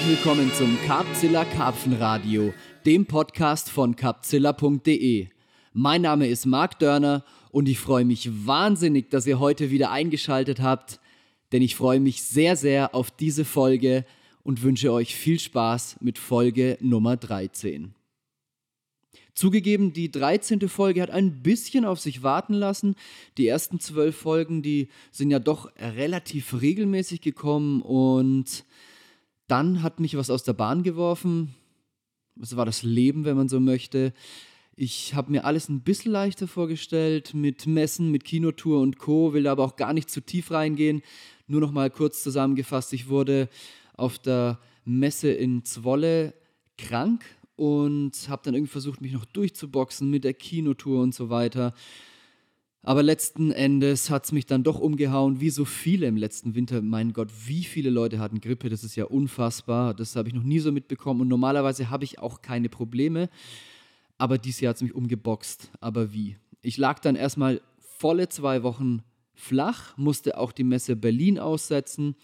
Herzlich willkommen zum Carpzilla Karpfenradio, dem Podcast von carpzilla.de. Mein Name ist Marc Dörner und ich freue mich wahnsinnig, dass ihr heute wieder eingeschaltet habt, denn ich freue mich sehr, sehr auf diese Folge und wünsche euch viel Spaß mit Folge Nummer 13. Zugegeben, die 13. Folge hat ein bisschen auf sich warten lassen. Die ersten zwölf Folgen, die sind ja doch relativ regelmäßig gekommen und dann hat mich was aus der Bahn geworfen. Das war das Leben, wenn man so möchte. Ich habe mir alles ein bisschen leichter vorgestellt mit Messen, mit Kinotour und Co. Will aber auch gar nicht zu tief reingehen. Nur noch mal kurz zusammengefasst: Ich wurde auf der Messe in Zwolle krank und habe dann irgendwie versucht, mich noch durchzuboxen mit der Kinotour und so weiter. Aber letzten Endes hat es mich dann doch umgehauen, wie so viele im letzten Winter. Mein Gott, wie viele Leute hatten Grippe, das ist ja unfassbar. Das habe ich noch nie so mitbekommen und normalerweise habe ich auch keine Probleme. Aber dieses Jahr hat es mich umgeboxt. Aber wie? Ich lag dann erstmal volle zwei Wochen flach, musste auch die Messe Berlin aussetzen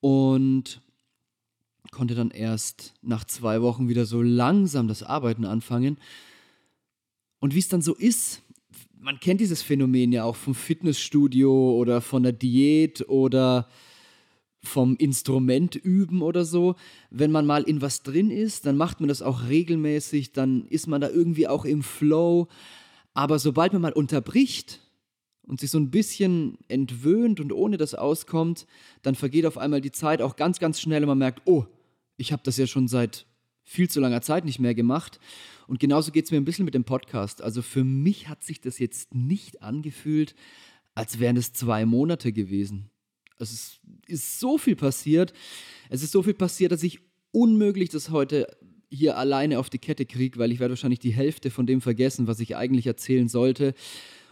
und konnte dann erst nach zwei Wochen wieder so langsam das Arbeiten anfangen. Und wie es dann so ist, man kennt dieses Phänomen ja auch vom Fitnessstudio oder von der Diät oder vom Instrument üben oder so. Wenn man mal in was drin ist, dann macht man das auch regelmäßig, dann ist man da irgendwie auch im Flow. Aber sobald man mal unterbricht und sich so ein bisschen entwöhnt und ohne das auskommt, dann vergeht auf einmal die Zeit auch ganz, ganz schnell und man merkt, oh, ich habe das ja schon seit viel zu langer Zeit nicht mehr gemacht. Und genauso geht es mir ein bisschen mit dem Podcast. Also für mich hat sich das jetzt nicht angefühlt, als wären es zwei Monate gewesen. Also es ist so viel passiert. Es ist so viel passiert, dass ich unmöglich das heute hier alleine auf die Kette kriege, weil ich werde wahrscheinlich die Hälfte von dem vergessen, was ich eigentlich erzählen sollte.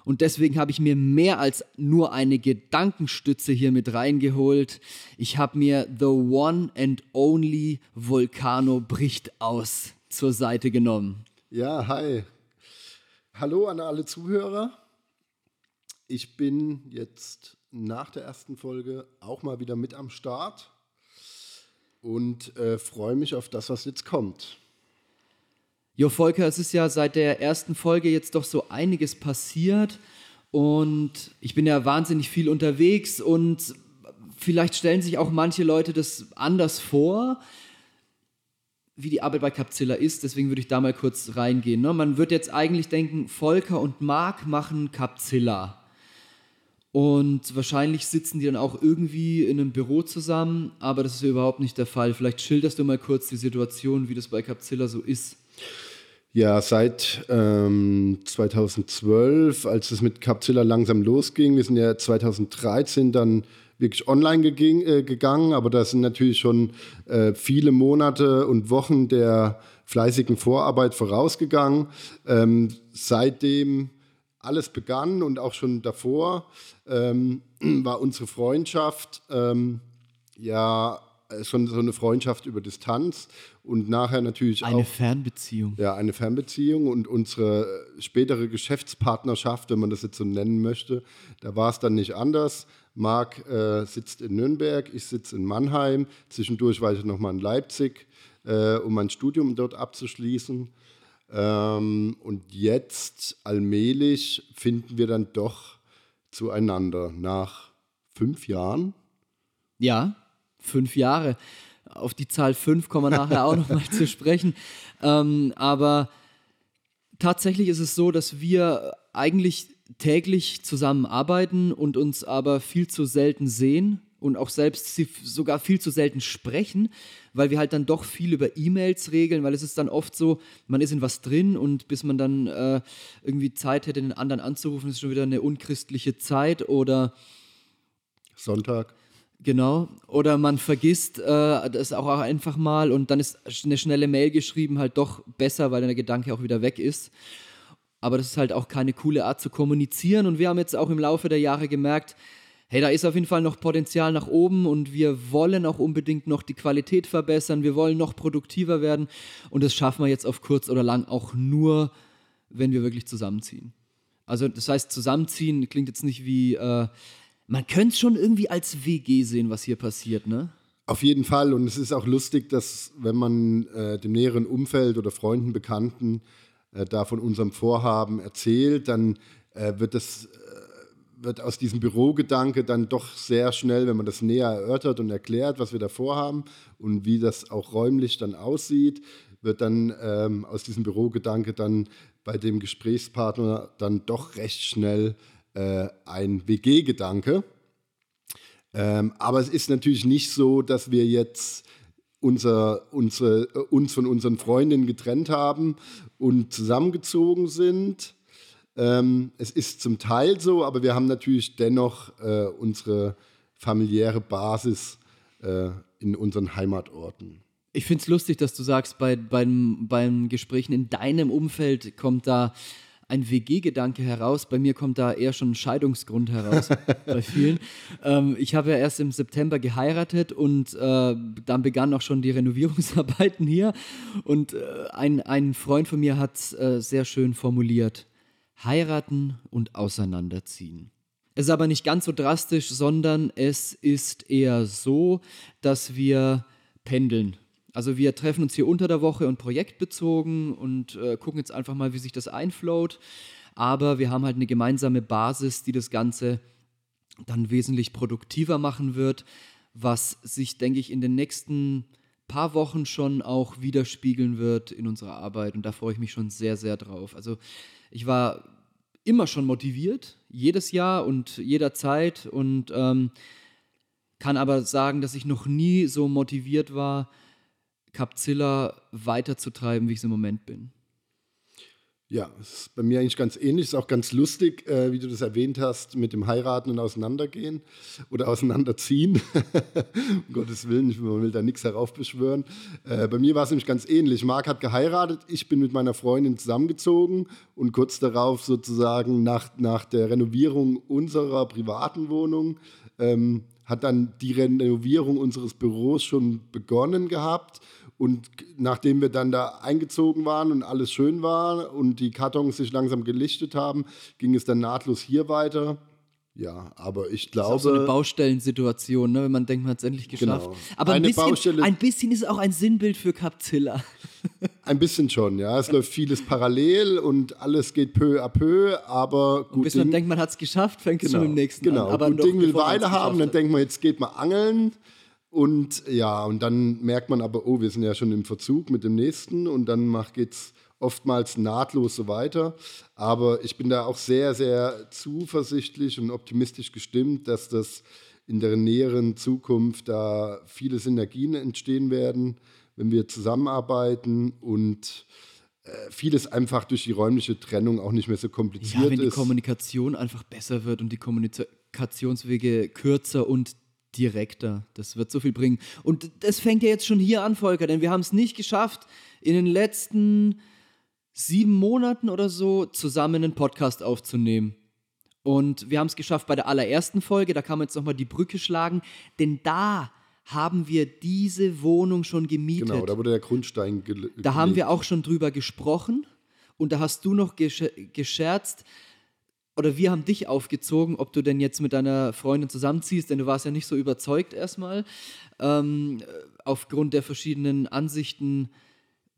Und deswegen habe ich mir mehr als nur eine Gedankenstütze hier mit reingeholt. Ich habe mir The One and Only Volcano bricht aus zur Seite genommen. Ja, hi. Hallo an alle Zuhörer. Ich bin jetzt nach der ersten Folge auch mal wieder mit am Start und äh, freue mich auf das, was jetzt kommt. Jo, Volker, es ist ja seit der ersten Folge jetzt doch so einiges passiert und ich bin ja wahnsinnig viel unterwegs und vielleicht stellen sich auch manche Leute das anders vor, wie die Arbeit bei Capzilla ist. Deswegen würde ich da mal kurz reingehen. Ne? Man wird jetzt eigentlich denken, Volker und Marc machen Capzilla. Und wahrscheinlich sitzen die dann auch irgendwie in einem Büro zusammen, aber das ist ja überhaupt nicht der Fall. Vielleicht schilderst du mal kurz die Situation, wie das bei Capzilla so ist. Ja, seit ähm, 2012, als es mit Capzilla langsam losging, wir sind ja 2013 dann wirklich online geging, äh, gegangen, aber da sind natürlich schon äh, viele Monate und Wochen der fleißigen Vorarbeit vorausgegangen. Ähm, seitdem alles begann und auch schon davor ähm, war unsere Freundschaft ähm, ja schon so eine Freundschaft über Distanz und nachher natürlich eine auch. Eine Fernbeziehung. Ja, eine Fernbeziehung und unsere spätere Geschäftspartnerschaft, wenn man das jetzt so nennen möchte, da war es dann nicht anders. Marc äh, sitzt in Nürnberg, ich sitze in Mannheim, zwischendurch war ich nochmal in Leipzig, äh, um mein Studium dort abzuschließen. Ähm, und jetzt allmählich finden wir dann doch zueinander nach fünf Jahren. Ja, fünf Jahre auf die Zahl 5 kommen wir nachher auch nochmal zu sprechen. Ähm, aber tatsächlich ist es so, dass wir eigentlich täglich zusammenarbeiten und uns aber viel zu selten sehen und auch selbst sogar viel zu selten sprechen, weil wir halt dann doch viel über E-Mails regeln, weil es ist dann oft so, man ist in was drin und bis man dann äh, irgendwie Zeit hätte, den anderen anzurufen, ist schon wieder eine unchristliche Zeit oder Sonntag. Genau. Oder man vergisst äh, das auch einfach mal und dann ist eine schnelle Mail geschrieben halt doch besser, weil der Gedanke auch wieder weg ist. Aber das ist halt auch keine coole Art zu kommunizieren. Und wir haben jetzt auch im Laufe der Jahre gemerkt, hey, da ist auf jeden Fall noch Potenzial nach oben und wir wollen auch unbedingt noch die Qualität verbessern, wir wollen noch produktiver werden und das schaffen wir jetzt auf kurz oder lang auch nur, wenn wir wirklich zusammenziehen. Also das heißt, zusammenziehen klingt jetzt nicht wie, äh, man könnte es schon irgendwie als WG sehen, was hier passiert, ne? Auf jeden Fall. Und es ist auch lustig, dass wenn man äh, dem näheren Umfeld oder Freunden, Bekannten äh, da von unserem Vorhaben erzählt, dann äh, wird das äh, wird aus diesem Bürogedanke dann doch sehr schnell, wenn man das näher erörtert und erklärt, was wir da vorhaben und wie das auch räumlich dann aussieht, wird dann ähm, aus diesem Bürogedanke dann bei dem Gesprächspartner dann doch recht schnell äh, ein WG-Gedanke. Ähm, aber es ist natürlich nicht so, dass wir jetzt unser, unsere, äh, uns von unseren Freundinnen getrennt haben und zusammengezogen sind. Ähm, es ist zum Teil so, aber wir haben natürlich dennoch äh, unsere familiäre Basis äh, in unseren Heimatorten. Ich finde es lustig, dass du sagst, bei, beim, beim Gesprächen in deinem Umfeld kommt da ein WG-Gedanke heraus. Bei mir kommt da eher schon ein Scheidungsgrund heraus, bei vielen. Ähm, ich habe ja erst im September geheiratet und äh, dann begannen auch schon die Renovierungsarbeiten hier. Und äh, ein, ein Freund von mir hat es äh, sehr schön formuliert: heiraten und auseinanderziehen. Es ist aber nicht ganz so drastisch, sondern es ist eher so, dass wir pendeln also wir treffen uns hier unter der Woche und projektbezogen und äh, gucken jetzt einfach mal, wie sich das einflowt. Aber wir haben halt eine gemeinsame Basis, die das Ganze dann wesentlich produktiver machen wird, was sich, denke ich, in den nächsten paar Wochen schon auch widerspiegeln wird in unserer Arbeit. Und da freue ich mich schon sehr, sehr drauf. Also ich war immer schon motiviert, jedes Jahr und jederzeit und ähm, kann aber sagen, dass ich noch nie so motiviert war, Capzilla weiterzutreiben, wie ich es im Moment bin. Ja, es ist bei mir eigentlich ganz ähnlich. Es ist auch ganz lustig, äh, wie du das erwähnt hast, mit dem Heiraten und Auseinandergehen oder Auseinanderziehen. um Gottes Willen, man will da nichts heraufbeschwören. Äh, bei mir war es nämlich ganz ähnlich. Marc hat geheiratet, ich bin mit meiner Freundin zusammengezogen und kurz darauf sozusagen nach, nach der Renovierung unserer privaten Wohnung ähm, hat dann die Renovierung unseres Büros schon begonnen gehabt und nachdem wir dann da eingezogen waren und alles schön war und die Kartons sich langsam gelichtet haben, ging es dann nahtlos hier weiter. Ja, aber ich glaube. Das ist auch so eine Baustellensituation, ne? wenn man denkt, man hat es endlich geschafft. Genau. Aber ein bisschen, ein bisschen, ist auch ein Sinnbild für Capzilla. ein bisschen schon, ja. Es läuft vieles parallel und alles geht peu à peu, aber gut. Und bis Ding, man denkt, man hat es geschafft, fängt es genau, schon im nächsten genau. an. Aber gut Ding will Weile haben, dann denkt man, jetzt geht man angeln. Und ja, und dann merkt man aber, oh, wir sind ja schon im Verzug mit dem nächsten und dann geht es oftmals nahtlos so weiter. Aber ich bin da auch sehr, sehr zuversichtlich und optimistisch gestimmt, dass das in der näheren Zukunft da viele Synergien entstehen werden, wenn wir zusammenarbeiten und äh, vieles einfach durch die räumliche Trennung auch nicht mehr so kompliziert ist. Ja, wenn die Kommunikation einfach besser wird und die Kommunikationswege kürzer und direkter. Das wird so viel bringen. Und das fängt ja jetzt schon hier an, Volker, denn wir haben es nicht geschafft, in den letzten sieben Monaten oder so zusammen einen Podcast aufzunehmen. Und wir haben es geschafft bei der allerersten Folge, da kann man jetzt nochmal die Brücke schlagen, denn da haben wir diese Wohnung schon gemietet. Genau, da wurde der Grundstein gelegt. Da haben wir auch schon drüber gesprochen und da hast du noch gescherzt, oder wir haben dich aufgezogen, ob du denn jetzt mit deiner Freundin zusammenziehst, denn du warst ja nicht so überzeugt erstmal, ähm, aufgrund der verschiedenen Ansichten,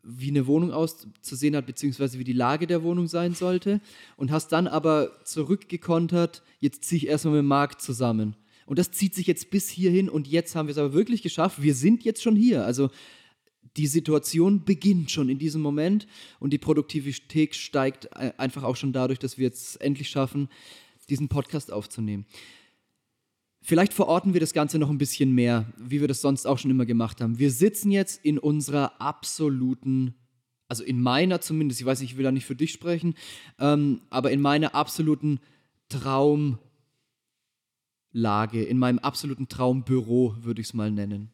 wie eine Wohnung auszusehen hat, beziehungsweise wie die Lage der Wohnung sein sollte. Und hast dann aber zurückgekontert, jetzt ziehe ich erstmal mit Marc zusammen. Und das zieht sich jetzt bis hierhin und jetzt haben wir es aber wirklich geschafft. Wir sind jetzt schon hier. Also die Situation beginnt schon in diesem Moment und die Produktivität steigt einfach auch schon dadurch, dass wir jetzt endlich schaffen, diesen Podcast aufzunehmen. Vielleicht verorten wir das Ganze noch ein bisschen mehr, wie wir das sonst auch schon immer gemacht haben. Wir sitzen jetzt in unserer absoluten, also in meiner zumindest, ich weiß nicht, ich will da nicht für dich sprechen, ähm, aber in meiner absoluten Traumlage, in meinem absoluten Traumbüro, würde ich es mal nennen.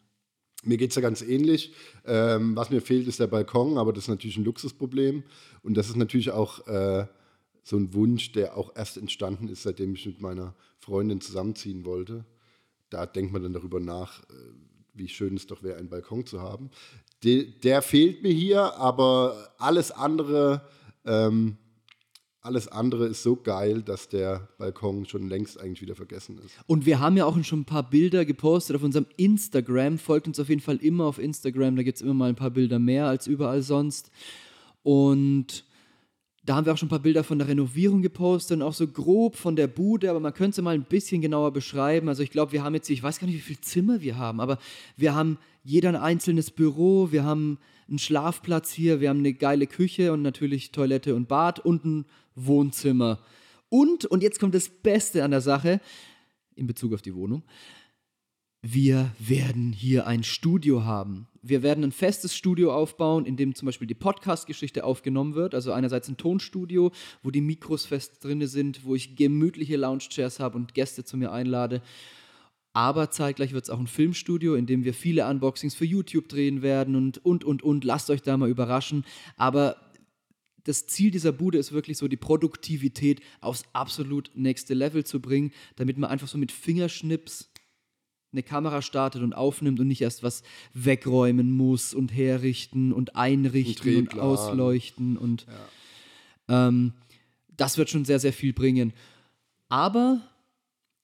Mir geht es ja ganz ähnlich. Ähm, was mir fehlt, ist der Balkon, aber das ist natürlich ein Luxusproblem. Und das ist natürlich auch äh, so ein Wunsch, der auch erst entstanden ist, seitdem ich mit meiner Freundin zusammenziehen wollte. Da denkt man dann darüber nach, äh, wie schön es doch wäre, einen Balkon zu haben. De der fehlt mir hier, aber alles andere ähm, alles andere ist so geil, dass der Balkon schon längst eigentlich wieder vergessen ist. Und wir haben ja auch schon ein paar Bilder gepostet auf unserem Instagram. Folgt uns auf jeden Fall immer auf Instagram. Da gibt es immer mal ein paar Bilder mehr als überall sonst. Und da haben wir auch schon ein paar Bilder von der Renovierung gepostet und auch so grob von der Bude, aber man könnte es mal ein bisschen genauer beschreiben. Also ich glaube, wir haben jetzt, ich weiß gar nicht, wie viele Zimmer wir haben, aber wir haben jeder ein einzelnes Büro, wir haben einen Schlafplatz hier, wir haben eine geile Küche und natürlich Toilette und Bad und ein Wohnzimmer. Und, und jetzt kommt das Beste an der Sache, in Bezug auf die Wohnung, wir werden hier ein Studio haben. Wir werden ein festes Studio aufbauen, in dem zum Beispiel die Podcast-Geschichte aufgenommen wird. Also einerseits ein Tonstudio, wo die Mikros fest drin sind, wo ich gemütliche Lounge-Chairs habe und Gäste zu mir einlade. Aber zeitgleich wird es auch ein Filmstudio, in dem wir viele Unboxings für YouTube drehen werden und, und, und, und. Lasst euch da mal überraschen. Aber das Ziel dieser Bude ist wirklich so, die Produktivität aufs absolut nächste Level zu bringen, damit man einfach so mit Fingerschnips eine Kamera startet und aufnimmt und nicht erst was wegräumen muss und herrichten und einrichten und, und ausleuchten und ja. ähm, das wird schon sehr, sehr viel bringen. Aber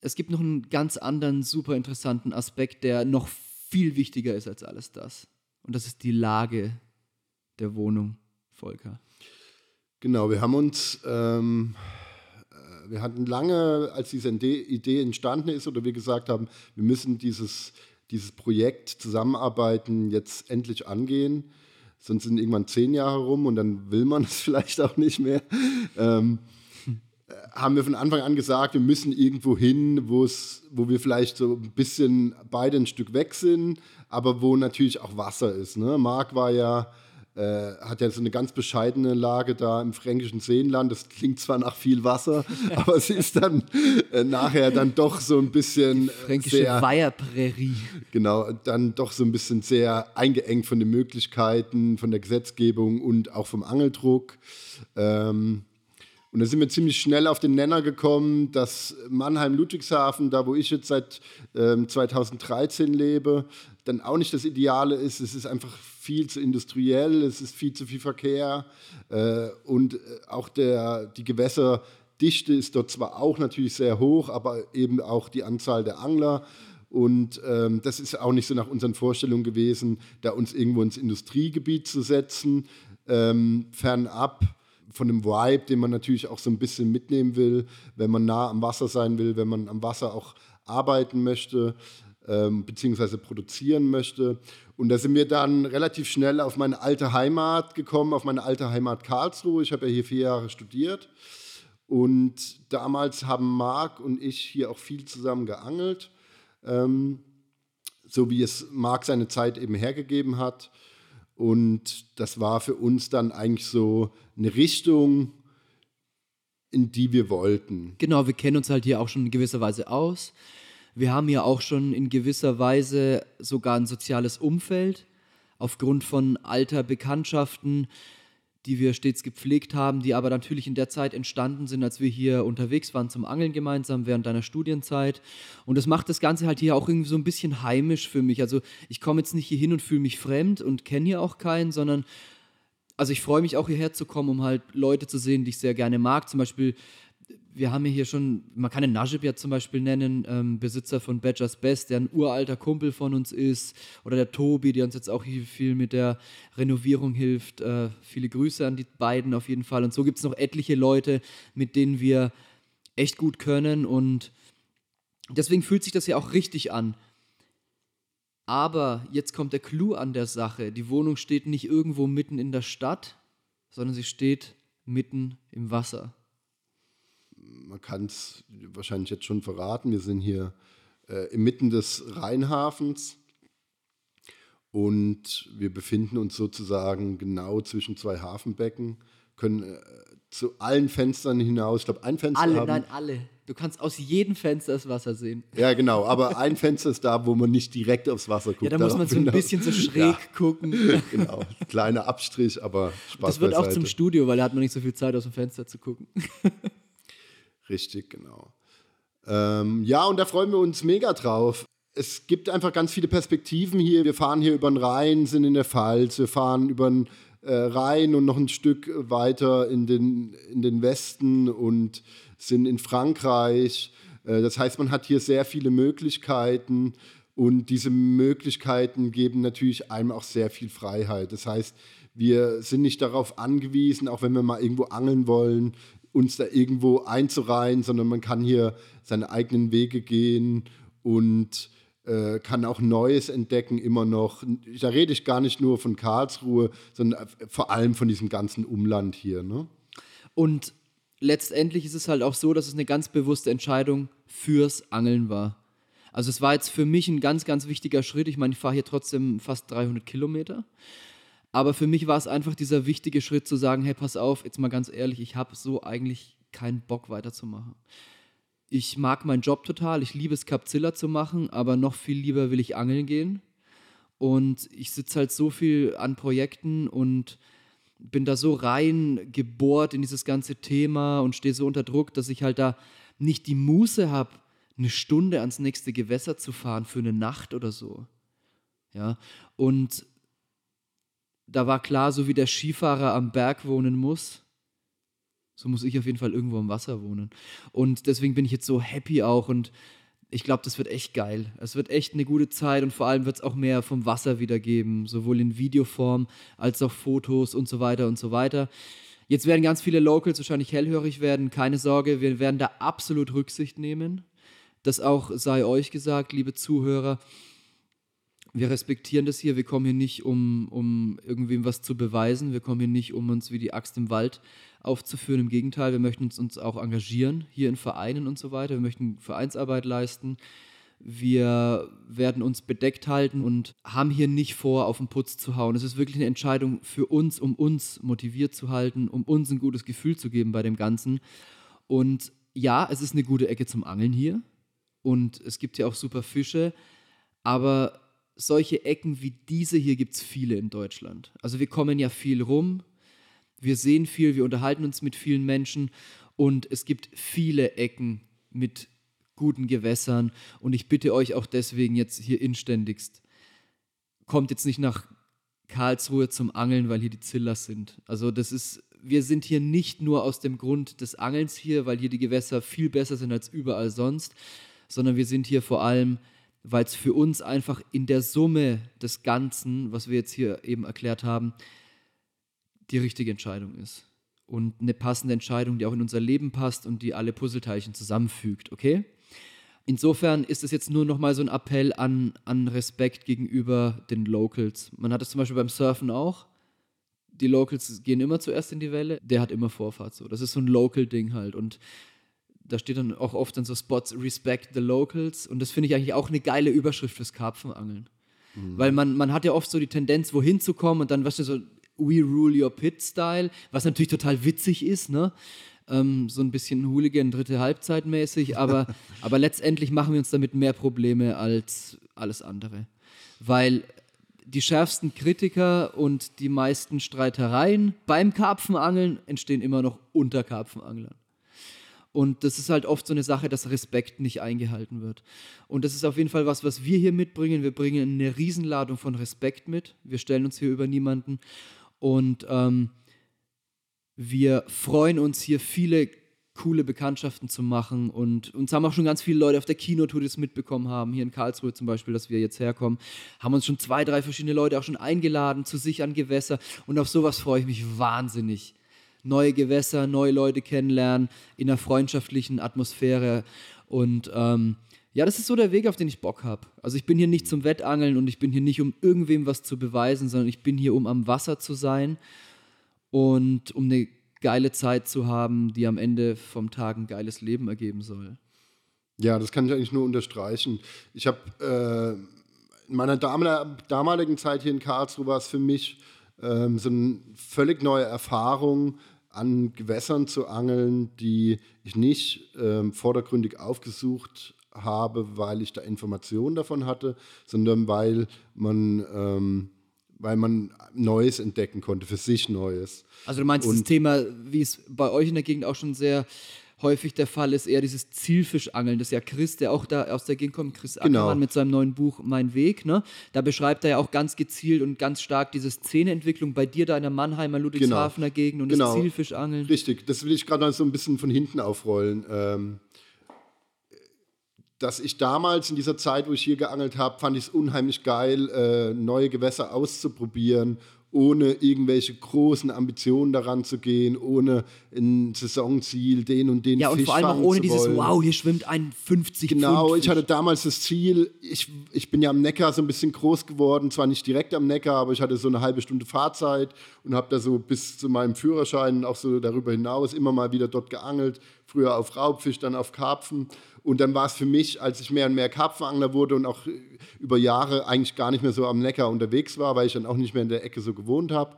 es gibt noch einen ganz anderen, super interessanten Aspekt, der noch viel wichtiger ist als alles das. Und das ist die Lage der Wohnung, Volker. Genau, wir haben uns ähm, wir hatten lange, als diese Idee entstanden ist oder wir gesagt haben, wir müssen dieses, dieses Projekt Zusammenarbeiten jetzt endlich angehen, sonst sind irgendwann zehn Jahre rum und dann will man es vielleicht auch nicht mehr. Ähm, haben wir von Anfang an gesagt, wir müssen irgendwo hin, wo wir vielleicht so ein bisschen beide ein Stück weg sind, aber wo natürlich auch Wasser ist. Ne? Marc war ja äh, hat ja so eine ganz bescheidene Lage da im fränkischen Seenland. Das klingt zwar nach viel Wasser, aber es ist dann äh, nachher dann doch so ein bisschen. Die fränkische sehr, Weiherprärie. Genau, dann doch so ein bisschen sehr eingeengt von den Möglichkeiten, von der Gesetzgebung und auch vom Angeldruck. Ähm, und da sind wir ziemlich schnell auf den Nenner gekommen, dass Mannheim-Ludwigshafen, da wo ich jetzt seit ähm, 2013 lebe, dann auch nicht das Ideale ist. Es ist einfach viel zu industriell, es ist viel zu viel Verkehr äh, und äh, auch der, die Gewässerdichte ist dort zwar auch natürlich sehr hoch, aber eben auch die Anzahl der Angler. Und ähm, das ist auch nicht so nach unseren Vorstellungen gewesen, da uns irgendwo ins Industriegebiet zu setzen, ähm, fernab von dem Vibe, den man natürlich auch so ein bisschen mitnehmen will, wenn man nah am Wasser sein will, wenn man am Wasser auch arbeiten möchte ähm, beziehungsweise produzieren möchte. Und da sind wir dann relativ schnell auf meine alte Heimat gekommen, auf meine alte Heimat Karlsruhe. Ich habe ja hier vier Jahre studiert. Und damals haben Marc und ich hier auch viel zusammen geangelt, ähm, so wie es Marc seine Zeit eben hergegeben hat. Und das war für uns dann eigentlich so eine Richtung, in die wir wollten. Genau, wir kennen uns halt hier auch schon in gewisser Weise aus. Wir haben ja auch schon in gewisser Weise sogar ein soziales Umfeld aufgrund von alter Bekanntschaften, die wir stets gepflegt haben, die aber natürlich in der Zeit entstanden sind, als wir hier unterwegs waren zum Angeln gemeinsam während deiner Studienzeit. Und das macht das Ganze halt hier auch irgendwie so ein bisschen heimisch für mich. Also ich komme jetzt nicht hier hin und fühle mich fremd und kenne hier auch keinen, sondern also ich freue mich auch hierher zu kommen, um halt Leute zu sehen, die ich sehr gerne mag. Zum Beispiel wir haben hier schon, man kann den Najib ja zum Beispiel nennen, ähm, Besitzer von Badgers Best, der ein uralter Kumpel von uns ist, oder der Tobi, der uns jetzt auch hier viel mit der Renovierung hilft. Äh, viele Grüße an die beiden auf jeden Fall. Und so gibt es noch etliche Leute, mit denen wir echt gut können und deswegen fühlt sich das ja auch richtig an. Aber jetzt kommt der Clou an der Sache. Die Wohnung steht nicht irgendwo mitten in der Stadt, sondern sie steht mitten im Wasser man kann es wahrscheinlich jetzt schon verraten, wir sind hier äh, inmitten des Rheinhafens und wir befinden uns sozusagen genau zwischen zwei Hafenbecken, können äh, zu allen Fenstern hinaus, ich glaube ein Fenster Alle, haben, nein, alle. Du kannst aus jedem Fenster das Wasser sehen. Ja, genau, aber ein Fenster ist da, wo man nicht direkt aufs Wasser guckt. Ja, da muss man so ein bisschen so schräg ja, gucken. Genau, kleiner Abstrich, aber Spaß Das wird auch zum Studio, weil da hat man nicht so viel Zeit, aus dem Fenster zu gucken. Richtig, genau. Ähm, ja, und da freuen wir uns mega drauf. Es gibt einfach ganz viele Perspektiven hier. Wir fahren hier über den Rhein, sind in der Pfalz, wir fahren über den äh, rein und noch ein Stück weiter in den, in den Westen und sind in Frankreich. Äh, das heißt, man hat hier sehr viele Möglichkeiten und diese Möglichkeiten geben natürlich einem auch sehr viel Freiheit. Das heißt, wir sind nicht darauf angewiesen, auch wenn wir mal irgendwo angeln wollen, uns da irgendwo einzureihen, sondern man kann hier seine eigenen Wege gehen und äh, kann auch Neues entdecken, immer noch. Da rede ich gar nicht nur von Karlsruhe, sondern vor allem von diesem ganzen Umland hier. Ne? Und letztendlich ist es halt auch so, dass es eine ganz bewusste Entscheidung fürs Angeln war. Also es war jetzt für mich ein ganz, ganz wichtiger Schritt. Ich meine, ich fahre hier trotzdem fast 300 Kilometer. Aber für mich war es einfach dieser wichtige Schritt zu sagen, hey, pass auf, jetzt mal ganz ehrlich, ich habe so eigentlich keinen Bock weiterzumachen. Ich mag meinen Job total, ich liebe es, Capzilla zu machen, aber noch viel lieber will ich angeln gehen. Und ich sitze halt so viel an Projekten und bin da so rein gebohrt in dieses ganze Thema und stehe so unter Druck, dass ich halt da nicht die Muße habe, eine Stunde ans nächste Gewässer zu fahren für eine Nacht oder so. Ja, und da war klar, so wie der Skifahrer am Berg wohnen muss, so muss ich auf jeden Fall irgendwo am Wasser wohnen. Und deswegen bin ich jetzt so happy auch und ich glaube, das wird echt geil. Es wird echt eine gute Zeit und vor allem wird es auch mehr vom Wasser wiedergeben, sowohl in Videoform als auch Fotos und so weiter und so weiter. Jetzt werden ganz viele Locals wahrscheinlich hellhörig werden, keine Sorge, wir werden da absolut Rücksicht nehmen. Das auch sei euch gesagt, liebe Zuhörer wir respektieren das hier. Wir kommen hier nicht, um, um irgendwem was zu beweisen. Wir kommen hier nicht, um uns wie die Axt im Wald aufzuführen. Im Gegenteil, wir möchten uns, uns auch engagieren, hier in Vereinen und so weiter. Wir möchten Vereinsarbeit leisten. Wir werden uns bedeckt halten und haben hier nicht vor, auf den Putz zu hauen. Es ist wirklich eine Entscheidung für uns, um uns motiviert zu halten, um uns ein gutes Gefühl zu geben bei dem Ganzen. Und ja, es ist eine gute Ecke zum Angeln hier. Und es gibt hier auch super Fische. Aber solche Ecken wie diese hier gibt es viele in Deutschland. Also wir kommen ja viel rum, wir sehen viel, wir unterhalten uns mit vielen Menschen und es gibt viele Ecken mit guten Gewässern und ich bitte euch auch deswegen jetzt hier inständigst, kommt jetzt nicht nach Karlsruhe zum Angeln, weil hier die Zillers sind. Also das ist, wir sind hier nicht nur aus dem Grund des Angelns hier, weil hier die Gewässer viel besser sind als überall sonst, sondern wir sind hier vor allem weil es für uns einfach in der Summe des Ganzen, was wir jetzt hier eben erklärt haben, die richtige Entscheidung ist. Und eine passende Entscheidung, die auch in unser Leben passt und die alle Puzzleteilchen zusammenfügt, okay? Insofern ist es jetzt nur nochmal so ein Appell an, an Respekt gegenüber den Locals. Man hat es zum Beispiel beim Surfen auch. Die Locals gehen immer zuerst in die Welle, der hat immer Vorfahrt so. Das ist so ein Local-Ding halt. Und da steht dann auch oft dann so Spots Respect the Locals und das finde ich eigentlich auch eine geile Überschrift fürs Karpfenangeln. Mhm. Weil man, man hat ja oft so die Tendenz, wohin zu kommen und dann, weißt du, so We Rule Your Pit-Style, was natürlich total witzig ist, ne? Ähm, so ein bisschen Hooligan dritte Halbzeit mäßig, aber, aber letztendlich machen wir uns damit mehr Probleme als alles andere. Weil die schärfsten Kritiker und die meisten Streitereien beim Karpfenangeln entstehen immer noch unter Karpfenanglern. Und das ist halt oft so eine Sache, dass Respekt nicht eingehalten wird. Und das ist auf jeden Fall was, was wir hier mitbringen. Wir bringen eine Riesenladung von Respekt mit. Wir stellen uns hier über niemanden. Und ähm, wir freuen uns hier viele coole Bekanntschaften zu machen und uns haben auch schon ganz viele Leute auf der Kinotour, die das mitbekommen haben, hier in Karlsruhe zum Beispiel, dass wir jetzt herkommen, haben uns schon zwei, drei verschiedene Leute auch schon eingeladen zu sich an Gewässer und auf sowas freue ich mich wahnsinnig neue Gewässer, neue Leute kennenlernen, in einer freundschaftlichen Atmosphäre. Und ähm, ja, das ist so der Weg, auf den ich Bock habe. Also ich bin hier nicht zum Wettangeln und ich bin hier nicht, um irgendwem was zu beweisen, sondern ich bin hier, um am Wasser zu sein und um eine geile Zeit zu haben, die am Ende vom Tag ein geiles Leben ergeben soll. Ja, das kann ich eigentlich nur unterstreichen. Ich habe äh, in meiner damaligen Zeit hier in Karlsruhe war es für mich ähm, so eine völlig neue Erfahrung, an Gewässern zu angeln, die ich nicht ähm, vordergründig aufgesucht habe, weil ich da Informationen davon hatte, sondern weil man, ähm, weil man Neues entdecken konnte, für sich Neues. Also du meinst Und das Thema, wie es bei euch in der Gegend auch schon sehr häufig der Fall ist, eher dieses Zielfischangeln. Das ist ja Chris, der auch da aus der Gegend kommt, Chris Genau. Ackermann mit seinem neuen Buch Mein Weg. Ne? Da beschreibt er ja auch ganz gezielt und ganz stark diese Szeneentwicklung bei dir da in der Mannheimer Ludwigshafener Gegend und Genau. das Zielfischangeln. Richtig, das will ich gerade noch so ein bisschen von hinten aufrollen. Ähm, dass ich damals in dieser Zeit, wo ich hier geangelt habe, fand ich es unheimlich geil, äh, neue Gewässer auszuprobieren, ohne irgendwelche großen Ambitionen daran zu gehen, ohne ein Saisonziel, den und den Ja, und Fisch vor allem auch ohne dieses, wollen. wow, hier schwimmt ein 50 Genau, Pfund ich hatte damals das Ziel, ich, ich bin ja am Neckar so ein bisschen groß geworden, zwar nicht direkt am Neckar, aber ich hatte so eine halbe Stunde Fahrzeit und habe da so bis zu meinem Führerschein und auch so darüber hinaus immer mal wieder dort geangelt, früher auf Raubfisch, dann auf Karpfen und dann war es für mich, als ich mehr und mehr Karpfenangler wurde und auch äh, über Jahre eigentlich gar nicht mehr so am Neckar unterwegs war, weil ich dann auch nicht mehr in der Ecke so gewohnt habe,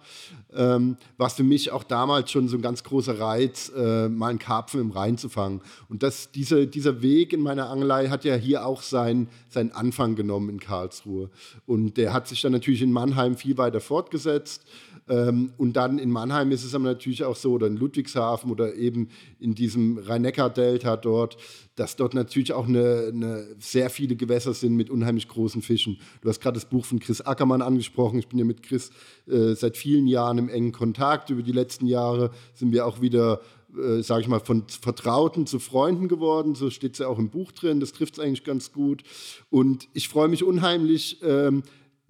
ähm, war es für mich auch damals schon so ein ganz großer Reiz, äh, mal einen Karpfen im Rhein zu fangen. Und das, diese, dieser Weg in meiner Angelei hat ja hier auch sein, seinen Anfang genommen in Karlsruhe. Und der hat sich dann natürlich in Mannheim viel weiter fortgesetzt. Ähm, und dann in Mannheim ist es aber natürlich auch so, oder in Ludwigshafen oder eben in diesem Rhein-Neckar-Delta dort, dass dort natürlich auch eine, eine sehr viele Gewässer sind mit unheimlich großen Fischen. Du hast gerade das Buch von Chris Ackermann angesprochen. Ich bin ja mit Chris äh, seit vielen Jahren im engen Kontakt. Über die letzten Jahre sind wir auch wieder äh, sage ich mal, von Vertrauten zu Freunden geworden. So steht es ja auch im Buch drin. Das trifft es eigentlich ganz gut. Und ich freue mich unheimlich, ähm,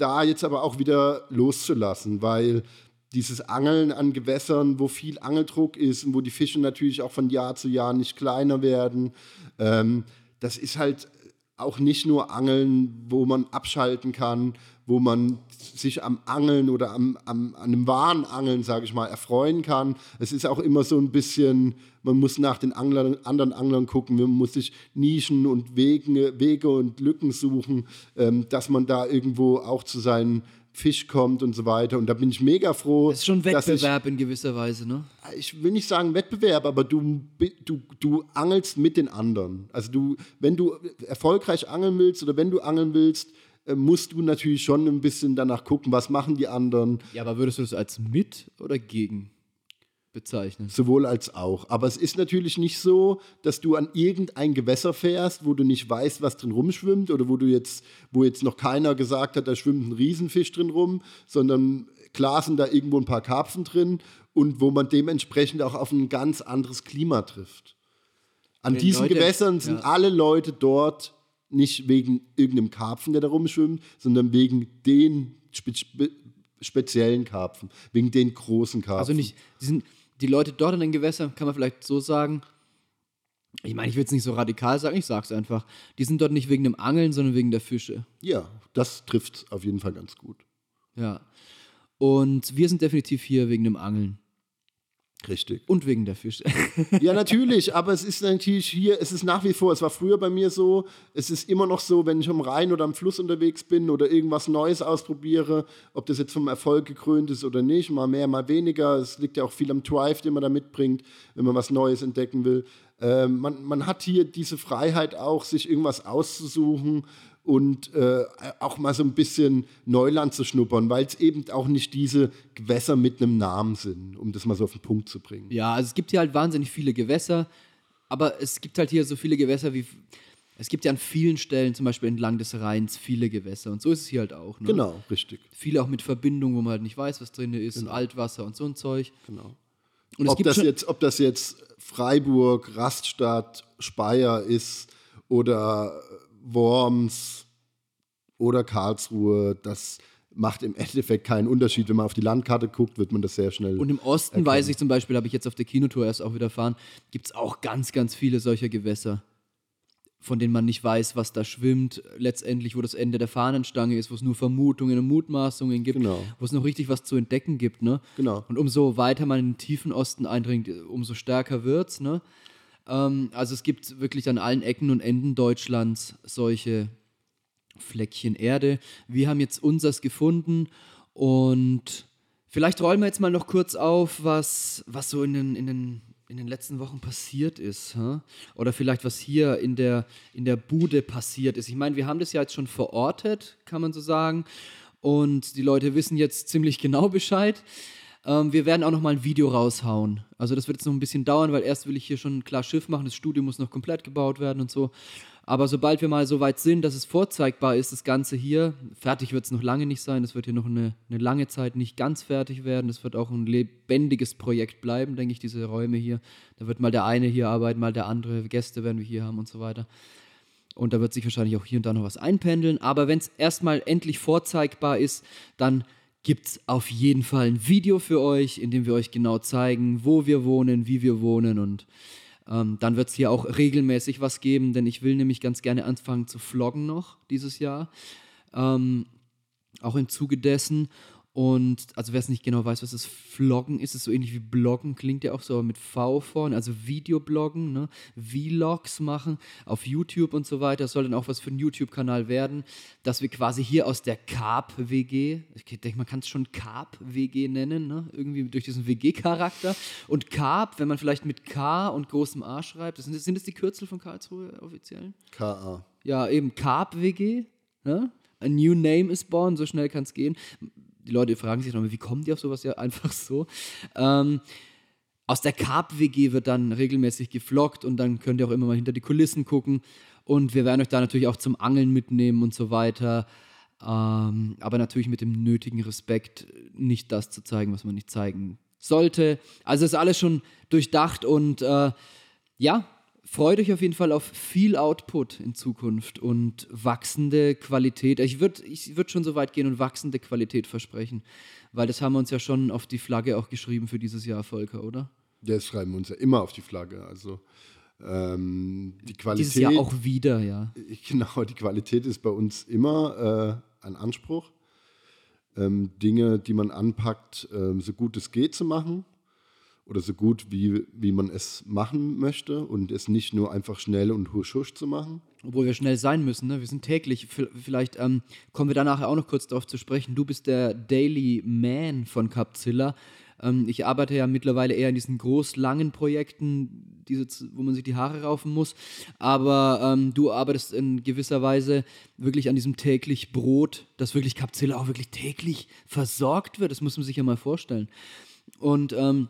da jetzt aber auch wieder loszulassen, weil dieses Angeln an Gewässern, wo viel Angeldruck ist und wo die Fische natürlich auch von Jahr zu Jahr nicht kleiner werden, ähm, das ist halt auch nicht nur Angeln, wo man abschalten kann, wo man sich am Angeln oder am, am, an einem wahren Angeln, sage ich mal, erfreuen kann. Es ist auch immer so ein bisschen, man muss nach den Anglern, anderen Anglern gucken, man muss sich Nischen und Wege, Wege und Lücken suchen, ähm, dass man da irgendwo auch zu seinen Fisch kommt und so weiter. Und da bin ich mega froh. Das ist schon dass ich- Wettbewerb in gewisser Weise, ne? ich will nicht sagen Wettbewerb, aber du, du, du angelst mit den anderen. Also du, wenn du erfolgreich angeln willst oder wenn du angeln willst, musst du natürlich schon ein bisschen danach gucken, was machen die anderen, Ja, aber würdest du das als mit oder gegen bezeichnen? sowohl als auch. Aber es ist natürlich nicht so, dass du an irgendein Gewässer fährst, wo du nicht weißt, was drin rumschwimmt oder wo du jetzt, wo jetzt noch keiner gesagt hat, da schwimmt ein Riesenfisch drin rum, sondern klar sind da irgendwo ein paar Karpfen drin und wo man dementsprechend auch auf ein ganz anderes Klima trifft. An Die diesen Leute- Gewässern sind ja. alle Leute dort nicht wegen irgendeinem Karpfen, der da rumschwimmt, sondern wegen den spe spe speziellen Karpfen, wegen den großen Karpfen. Also nicht, die, sind, die Leute dort in den Gewässern, kann man vielleicht so sagen, ich meine, ich will es nicht so radikal sagen, ich sag's einfach, die sind dort nicht wegen dem Angeln, sondern wegen der Fische. Ja, das trifft auf jeden Fall ganz gut. Ja. Und wir sind definitiv hier wegen dem Angeln Richtig. und wegen der Fische. Ja, natürlich, aber es ist natürlich hier, es ist nach wie vor, es war früher bei mir so, es ist immer noch so, wenn ich am Rhein oder am Fluss unterwegs bin oder irgendwas Neues ausprobiere, ob das jetzt vom Erfolg gekrönt ist oder nicht, mal mehr, mal weniger. Es liegt ja auch viel am Drive, den man da mitbringt, wenn man was Neues entdecken will. Ähm, man, man hat hier diese Freiheit auch, sich irgendwas auszusuchen und äh, auch mal so ein bisschen Neuland zu schnuppern, weil es eben auch nicht diese Gewässer mit einem Namen sind, um das mal so auf den Punkt zu bringen. ja, also es gibt hier halt wahnsinnig viele Gewässer, aber es gibt halt hier so viele Gewässer wie. Es gibt ja an vielen Stellen, zum Beispiel entlang des Rheins, viele Gewässer. Und so ist es hier halt auch. Ne? Genau, richtig. Viele auch mit Verbindungen, wo man halt nicht weiß, was drin ist, und Altwasser und so ein Zeug. Genau. Und es ob, gibt das jetzt, ob das jetzt Freiburg, Raststadt, Speyer ist oder Worms oder Karlsruhe, das macht im Endeffekt keinen Unterschied. Wenn man auf die Landkarte guckt, wird man das sehr schnell. Und im Osten weiß ich zum Beispiel, habe ich jetzt auf der Kinotour erst auch wieder erfahren, gibt es auch ganz, ganz viele solcher Gewässer, von denen man nicht weiß, was da schwimmt. Letztendlich, wo das Ende der Fahnenstange ist, wo es nur Vermutungen und Mutmaßungen gibt, Genau. wo es noch richtig was zu entdecken gibt. Ne? Genau. Und umso weiter man in den tiefen Osten eindringt, umso stärker wird es. Ne? Ähm, also es gibt wirklich an allen Ecken und Enden Deutschlands solche Fleckchen Erde. Wir haben jetzt unseres gefunden und vielleicht rollen wir jetzt mal noch kurz auf, was, was so in den, in, den, in den letzten Wochen passiert ist. hä? Oder vielleicht was hier in der, in der Bude passiert ist. Ich meine, wir haben das ja jetzt schon verortet, kann man so sagen. Und die Leute wissen jetzt ziemlich genau Bescheid. Ähm, wir werden auch noch mal ein Video raushauen. Also das wird jetzt noch ein bisschen dauern, weil erst will ich hier schon klar Schiff machen. Das Studio muss noch komplett gebaut werden und so. Aber sobald wir mal so weit sind, dass es vorzeigbar ist, das Ganze hier, fertig wird es noch lange nicht sein. Es wird hier noch eine, eine lange Zeit nicht ganz fertig werden. Es wird auch ein lebendiges Projekt bleiben, denke ich, diese Räume hier. Da wird mal der eine hier arbeiten, mal der andere. Gäste werden wir hier haben und so weiter. Und da wird sich wahrscheinlich auch hier und da noch was einpendeln. Aber wenn es erstmal endlich vorzeigbar ist, dann gibt es auf jeden Fall ein Video für euch, in dem wir euch genau zeigen, wo wir wohnen, wie wir wohnen und ähm, dann wird es hier auch regelmäßig was geben, denn ich will nämlich ganz gerne anfangen zu vloggen noch dieses Jahr. Ähm, auch im Zuge dessen. Und also wer es nicht genau weiß, was das Vloggen ist, ist so ähnlich wie Bloggen, klingt ja auch so mit V vorne, also Videobloggen, ne? Vlogs machen auf YouTube und so weiter. Das soll dann auch was für einen YouTube-Kanal werden, dass wir quasi hier aus der Carp-WG, ich denke, man kann es schon Carp-WG nennen, ne? irgendwie durch diesen WG-Charakter. Und Carp, wenn man vielleicht mit K und großem A schreibt, das sind, sind das die Kürzel von Karlsruhe offiziell? KA. Ja, eben Carp-WG. Ne? A new name is born, so schnell kann es gehen die Leute fragen sich nochmal, wie kommen die auf sowas? Ja, einfach so. Ähm, aus der Carp-WG wird dann regelmäßig gefloggt und dann könnt ihr auch immer mal hinter die Kulissen gucken. Und wir werden euch da natürlich auch zum Angeln mitnehmen und so weiter. Ähm, aber natürlich mit dem nötigen Respekt, nicht das zu zeigen, was man nicht zeigen sollte. Also ist alles schon durchdacht und äh, ja, freut euch auf jeden Fall auf viel Output in Zukunft und wachsende Qualität. Ich würde ich würd schon so weit gehen und wachsende Qualität versprechen, weil das haben wir uns ja schon auf die Flagge auch geschrieben für dieses Jahr, Volker, oder? Ja, das schreiben wir uns ja immer auf die Flagge. Also ähm, die Qualität. Dieses Jahr auch wieder, ja. Genau, die Qualität ist bei uns immer äh, ein Anspruch. Ähm, Dinge, die man anpackt, äh, so gut es geht zu machen oder so gut, wie, wie man es machen möchte und es nicht nur einfach schnell und husch husch zu machen. Obwohl wir schnell sein müssen, ne? wir sind täglich, vielleicht ähm, kommen wir da nachher auch noch kurz darauf zu sprechen. Du bist der Daily Man von Capzilla. Ähm, ich arbeite ja mittlerweile eher in diesen groß langen Projekten, diese, wo man sich die Haare raufen muss. Aber ähm, du arbeitest in gewisser Weise wirklich an diesem täglich Brot, dass wirklich Capzilla auch wirklich täglich versorgt wird. Das muss man sich ja mal vorstellen. Und ähm,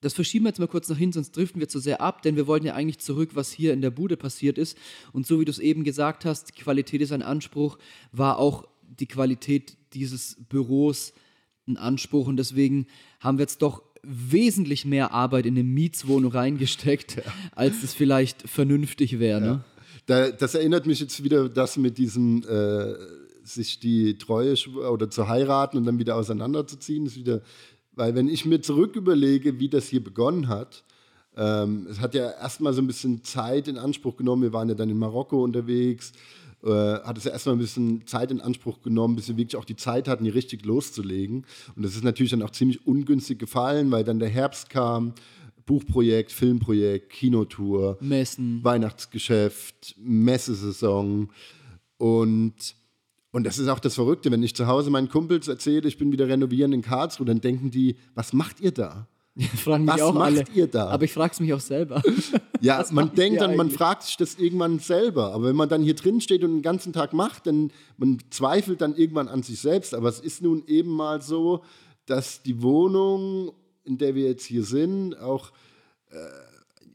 das verschieben wir jetzt mal kurz nach hinten, sonst driften wir zu sehr ab, denn wir wollten ja eigentlich zurück, was hier in der Bude passiert ist. Und so wie du es eben gesagt hast, Qualität ist ein Anspruch, war auch die Qualität dieses Büros ein Anspruch. Und deswegen haben wir jetzt doch wesentlich mehr Arbeit in eine Mietswohnung reingesteckt, ja. als es vielleicht vernünftig wäre. Ja. Ne? Da, das erinnert mich jetzt wieder, das mit diesem, äh, sich die Treue oder zu heiraten und dann wieder auseinanderzuziehen, ist wieder weil wenn ich mir zurück überlege, wie das hier begonnen hat, ähm, es hat ja erstmal so ein bisschen Zeit in Anspruch genommen. Wir waren ja dann in Marokko unterwegs. Äh, hat es ja erstmal ein bisschen Zeit in Anspruch genommen, bis wir wirklich auch die Zeit hatten, hier richtig loszulegen. Und das ist natürlich dann auch ziemlich ungünstig gefallen, weil dann der Herbst kam. Buchprojekt, Filmprojekt, Kinotour, Messen, Weihnachtsgeschäft, Messesaison. Und und das ist auch das Verrückte, wenn ich zu Hause meinen Kumpels erzähle, ich bin wieder renovieren in Karlsruhe, dann denken die, was macht ihr da? fragen mich was auch macht alle. ihr da? Aber ich frage es mich auch selber. ja, man denkt dann, man fragt sich das irgendwann selber. Aber wenn man dann hier drin steht und den ganzen Tag macht, dann man zweifelt dann irgendwann an sich selbst. Aber es ist nun eben mal so, dass die Wohnung, in der wir jetzt hier sind, auch äh,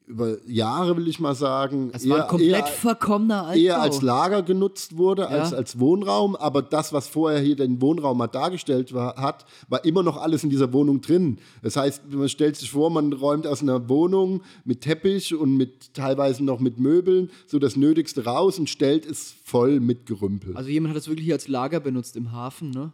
über Jahre, will ich mal sagen, es eher, komplett verkommener Altbau. eher als Lager genutzt wurde, ja. als als Wohnraum. Aber das, was vorher hier den Wohnraum mal dargestellt war, hat, war immer noch alles in dieser Wohnung drin. Das heißt, man stellt sich vor, man räumt aus einer Wohnung mit Teppich und mit teilweise noch mit Möbeln so das Nötigste raus und stellt es voll mit Gerümpel. Also jemand hat das wirklich als Lager benutzt im Hafen, ne?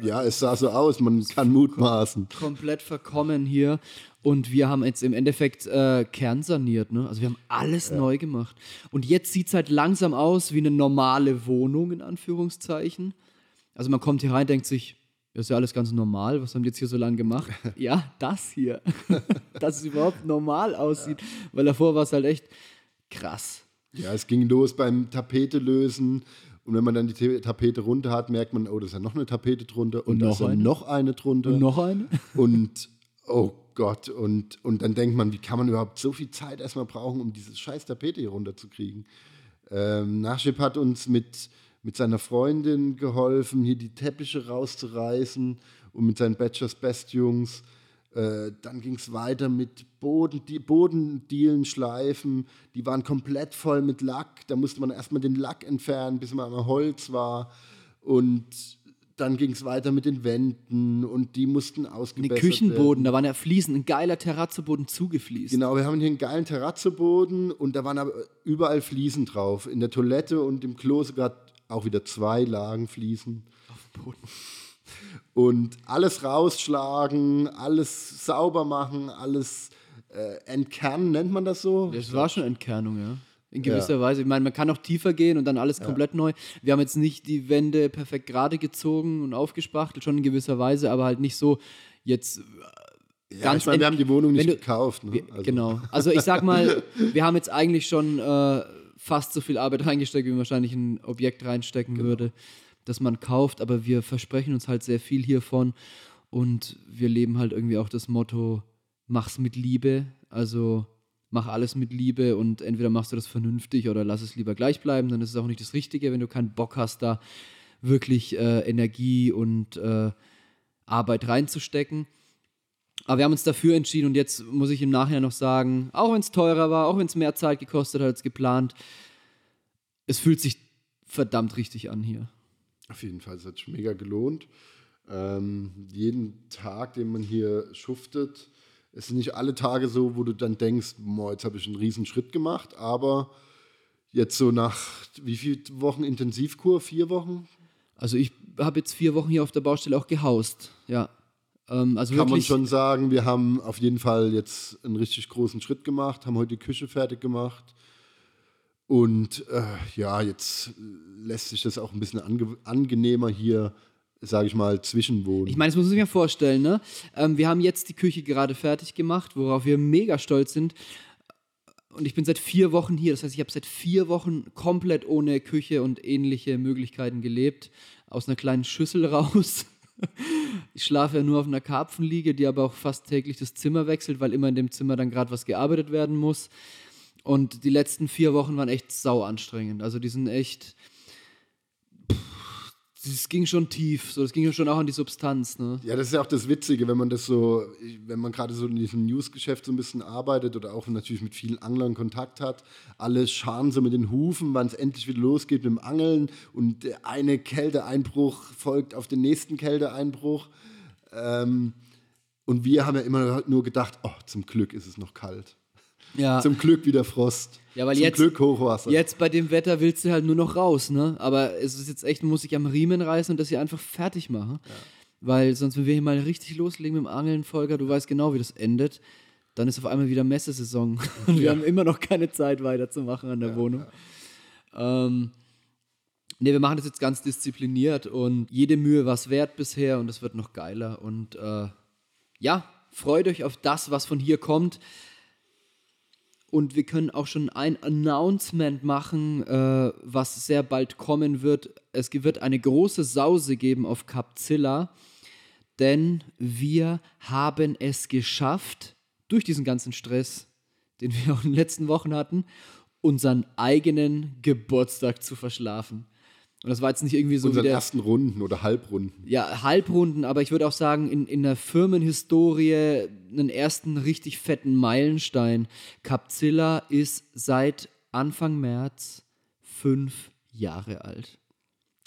Ja, es sah so aus, man kann mutmaßen. Komplett verkommen hier. Und wir haben jetzt im Endeffekt äh, kernsaniert. Ne? Also wir haben alles ja. neu gemacht. Und jetzt sieht es halt langsam aus wie eine normale Wohnung, in Anführungszeichen. Also man kommt hier rein, denkt sich, das ist ja alles ganz normal. Was haben die jetzt hier so lange gemacht? ja, das hier. Dass es überhaupt normal aussieht. Ja. Weil davor war es halt echt krass. Ja, es ging los beim Tapete lösen. Und wenn man dann die Tapete runter hat, merkt man, oh, da ist ja noch eine Tapete drunter und, und noch, eine? noch eine drunter. Und noch eine. Und oh Gott, und, und dann denkt man, wie kann man überhaupt so viel Zeit erstmal brauchen, um diese scheiß Tapete hier runterzukriegen? Ähm, Nachschip hat uns mit, mit seiner Freundin geholfen, hier die Teppiche rauszureißen und mit seinen Bachelors Best Jungs. Äh, dann ging es weiter mit Boden, die Bodendielen schleifen. Die waren komplett voll mit Lack. Da musste man erstmal den Lack entfernen, bis man am Holz war. Und dann ging es weiter mit den Wänden und die mussten ausgebessert werden. Küchenboden, da waren ja Fliesen, ein geiler Terrazzoboden zugefliest. Genau, wir haben hier einen geilen Terrazzoboden und da waren aber überall Fliesen drauf. In der Toilette und im Klo sogar auch wieder zwei Lagen Fliesen. Auf dem Boden. Und alles rausschlagen, alles sauber machen, alles äh, entkernen, nennt man das so? Das war schon Entkernung, ja. In gewisser ja. Weise. Ich meine, man kann auch tiefer gehen und dann alles ja. komplett neu. Wir haben jetzt nicht die Wände perfekt gerade gezogen und aufgespachtelt, schon in gewisser Weise, aber halt nicht so jetzt. Äh, ja, ganz ich meine, wir haben die Wohnung nicht du, gekauft. Ne? Also. Genau. Also ich sag mal, wir haben jetzt eigentlich schon äh, fast so viel Arbeit reingesteckt, wie man wahrscheinlich ein Objekt reinstecken genau. würde, das man kauft, aber wir versprechen uns halt sehr viel hiervon und wir leben halt irgendwie auch das Motto, mach's mit Liebe. Also mach alles mit Liebe und entweder machst du das vernünftig oder lass es lieber gleich bleiben, dann ist es auch nicht das Richtige, wenn du keinen Bock hast, da wirklich äh, Energie und äh, Arbeit reinzustecken. Aber wir haben uns dafür entschieden und jetzt muss ich im Nachhinein noch sagen, auch wenn es teurer war, auch wenn es mehr Zeit gekostet hat als geplant, es fühlt sich verdammt richtig an hier. Auf jeden Fall, es hat sich mega gelohnt. Ähm, jeden Tag, den man hier schuftet, es sind nicht alle Tage so, wo du dann denkst, boah, jetzt habe ich einen riesen Schritt gemacht, aber jetzt so nach wie vielen Wochen Intensivkur? Vier Wochen? Also ich habe jetzt vier Wochen hier auf der Baustelle auch gehaust, ja. Ähm, also Kann man schon sagen, wir haben auf jeden Fall jetzt einen richtig großen Schritt gemacht, haben heute die Küche fertig gemacht. Und äh, ja, jetzt lässt sich das auch ein bisschen ange angenehmer hier sage ich mal, zwischenwohnen. Ich meine, das muss man sich ja vorstellen, ne? Ähm, wir haben jetzt die Küche gerade fertig gemacht, worauf wir mega stolz sind. Und ich bin seit vier Wochen hier. Das heißt, ich habe seit vier Wochen komplett ohne Küche und ähnliche Möglichkeiten gelebt. Aus einer kleinen Schüssel raus. Ich schlafe ja nur auf einer Karpfenliege, die aber auch fast täglich das Zimmer wechselt, weil immer in dem Zimmer dann gerade was gearbeitet werden muss. Und die letzten vier Wochen waren echt sau anstrengend. Also die sind echt das ging schon tief, so, das ging schon auch an die Substanz. Ne? Ja, das ist ja auch das Witzige, wenn man das so, wenn man gerade so in diesem Newsgeschäft so ein bisschen arbeitet oder auch natürlich mit vielen Anglern Kontakt hat, alle scharen so mit den Hufen, wann es endlich wieder losgeht mit dem Angeln und eine Kälteeinbruch folgt auf den nächsten Kälteeinbruch. Ähm, und wir haben ja immer nur gedacht, oh, zum Glück ist es noch kalt. Ja. Zum Glück wieder Frost. Ja, weil Zum jetzt, Glück Hochwasser. Jetzt bei dem Wetter willst du halt nur noch raus, ne? Aber es ist jetzt echt, muss ich am Riemen reißen und das hier einfach fertig machen. Ja. Weil sonst, wenn wir hier mal richtig loslegen mit dem Angeln, Volker, du weißt genau, wie das endet, dann ist auf einmal wieder Messesaison. Und wir ja. haben immer noch keine Zeit weiterzumachen an der ja, Wohnung. Ähm, ne, wir machen das jetzt ganz diszipliniert und jede Mühe war es wert bisher und es wird noch geiler. Und äh, ja, freut euch auf das, was von hier kommt. Und wir können auch schon ein Announcement machen, äh, was sehr bald kommen wird. Es wird eine große Sause geben auf Capzilla, denn wir haben es geschafft, durch diesen ganzen Stress, den wir auch in den letzten Wochen hatten, unseren eigenen Geburtstag zu verschlafen. Und das war jetzt nicht irgendwie so. Unseren der, ersten Runden oder Halbrunden. Ja, Halbrunden, aber ich würde auch sagen, in, in der Firmenhistorie einen ersten richtig fetten Meilenstein. Capzilla ist seit Anfang März fünf Jahre alt.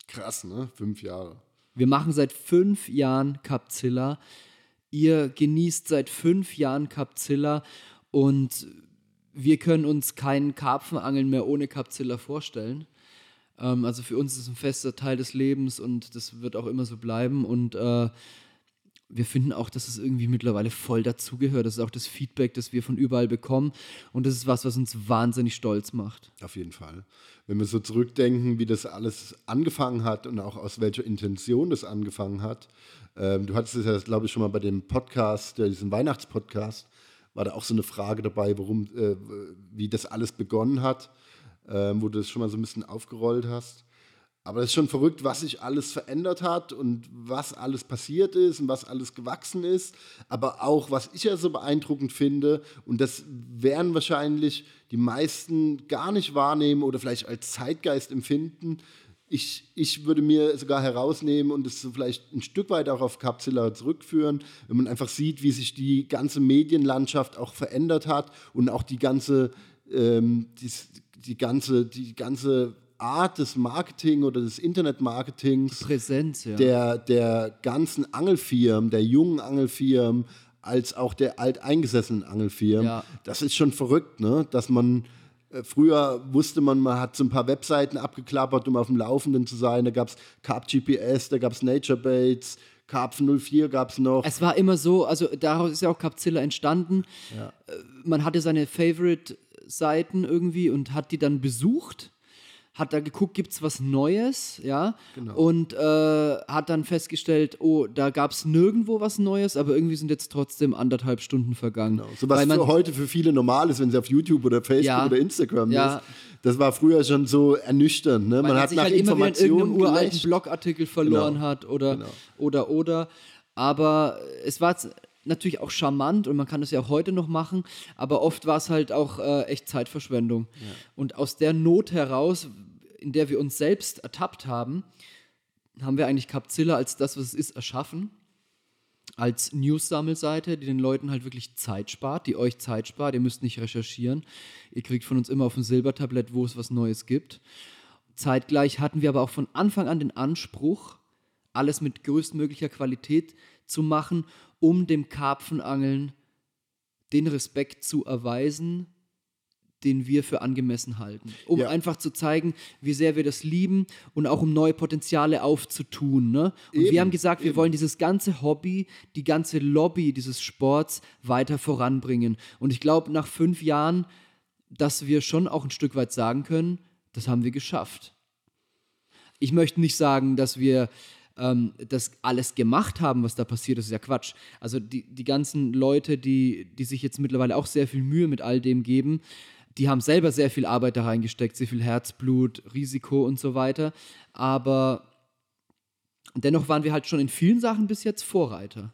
Krass, ne? Fünf Jahre. Wir machen seit fünf Jahren Capzilla. Ihr genießt seit fünf Jahren Capzilla und wir können uns keinen Karpfenangeln mehr ohne Capzilla vorstellen. Ähm, also für uns ist es ein fester Teil des Lebens und das wird auch immer so bleiben. Und äh, wir finden auch, dass es irgendwie mittlerweile voll dazugehört. Das ist auch das Feedback, das wir von überall bekommen. Und das ist was, was uns wahnsinnig stolz macht. Auf jeden Fall. Wenn wir so zurückdenken, wie das alles angefangen hat und auch aus welcher Intention das angefangen hat. Ähm, du hattest es ja, glaube ich, schon mal bei dem Podcast, äh, diesem Weihnachtspodcast, war da auch so eine Frage dabei, warum, äh, wie das alles begonnen hat ähm, wo du das schon mal so ein bisschen aufgerollt hast. Aber es ist schon verrückt, was sich alles verändert hat und was alles passiert ist und was alles gewachsen ist. Aber auch, was ich ja so beeindruckend finde, und das werden wahrscheinlich die meisten gar nicht wahrnehmen oder vielleicht als Zeitgeist empfinden. ich, ich würde mir sogar herausnehmen und es vielleicht ein Stück weit auch auf Capsilla zurückführen, wenn man einfach sieht, wie sich die ganze Medienlandschaft auch verändert hat und auch die ganze, ähm, die, die ganze, die ganze Art des Marketing oder des Internetmarketings Präsenz, ja. der, der ganzen Angelfirmen, der jungen Angelfirmen, als auch der alteingesessenen Angelfirmen. Ja. Das ist schon verrückt, ne? dass man äh, Früher wusste man, man hat so ein paar Webseiten abgeklappert, um auf dem Laufenden zu sein. Da gab es Carp GPS, da gab es Nature Baits, Carp 04 gab es noch. Es war immer so, also daraus ist ja auch Capzilla entstanden. Ja. Äh, Man hatte seine Favorite-Seiten irgendwie und hat die dann besucht, hat da geguckt, gibt es was Neues, ja, Genau. und äh, hat dann festgestellt, oh, da gab es nirgendwo was Neues, aber irgendwie sind jetzt trotzdem anderthalb Stunden vergangen. Genau. So was Weil man, für heute für viele normal ist, wenn sie auf YouTube oder Facebook Ja. oder Instagram Ja. ist. Das war früher schon so ernüchternd. Ne? Man, man hat sich nach halt immer wieder in Informationen uralten. Blogartikel verloren Genau. hat oder, Genau. oder, oder. Aber es war natürlich auch charmant und man kann das ja auch heute noch machen, aber oft war es halt auch äh, echt Zeitverschwendung. Und aus der Not heraus, in der wir uns selbst ertappt haben, haben wir eigentlich Capzilla als das, was es ist, erschaffen. Als News-Sammelseite, die den Leuten halt wirklich Zeit spart, die euch Zeit spart. Ihr müsst nicht recherchieren. Ihr kriegt von uns immer auf ein Silbertablett, wo es was Neues gibt. Zeitgleich hatten wir aber auch von Anfang an den Anspruch, alles mit größtmöglicher Qualität zu machen, um dem Karpfenangeln den Respekt zu erweisen, den wir für angemessen halten. Um Ja. einfach zu zeigen, wie sehr wir das lieben und auch um neue Potenziale aufzutun. Ne? Und Eben, wir haben gesagt, wir wollen dieses ganze Hobby, die ganze Lobby dieses Sports weiter voranbringen. Und ich glaube, nach fünf Jahren, dass wir schon auch ein Stück weit sagen können, das haben wir geschafft. Ich möchte nicht sagen, dass wir ähm, das alles gemacht haben, was da passiert ist, ist ja Quatsch. Also die, die ganzen Leute, die, die sich jetzt mittlerweile auch sehr viel Mühe mit all dem geben, die haben selber sehr viel Arbeit da reingesteckt, sehr viel Herzblut, Risiko und so weiter. Aber dennoch waren wir halt schon in vielen Sachen bis jetzt Vorreiter.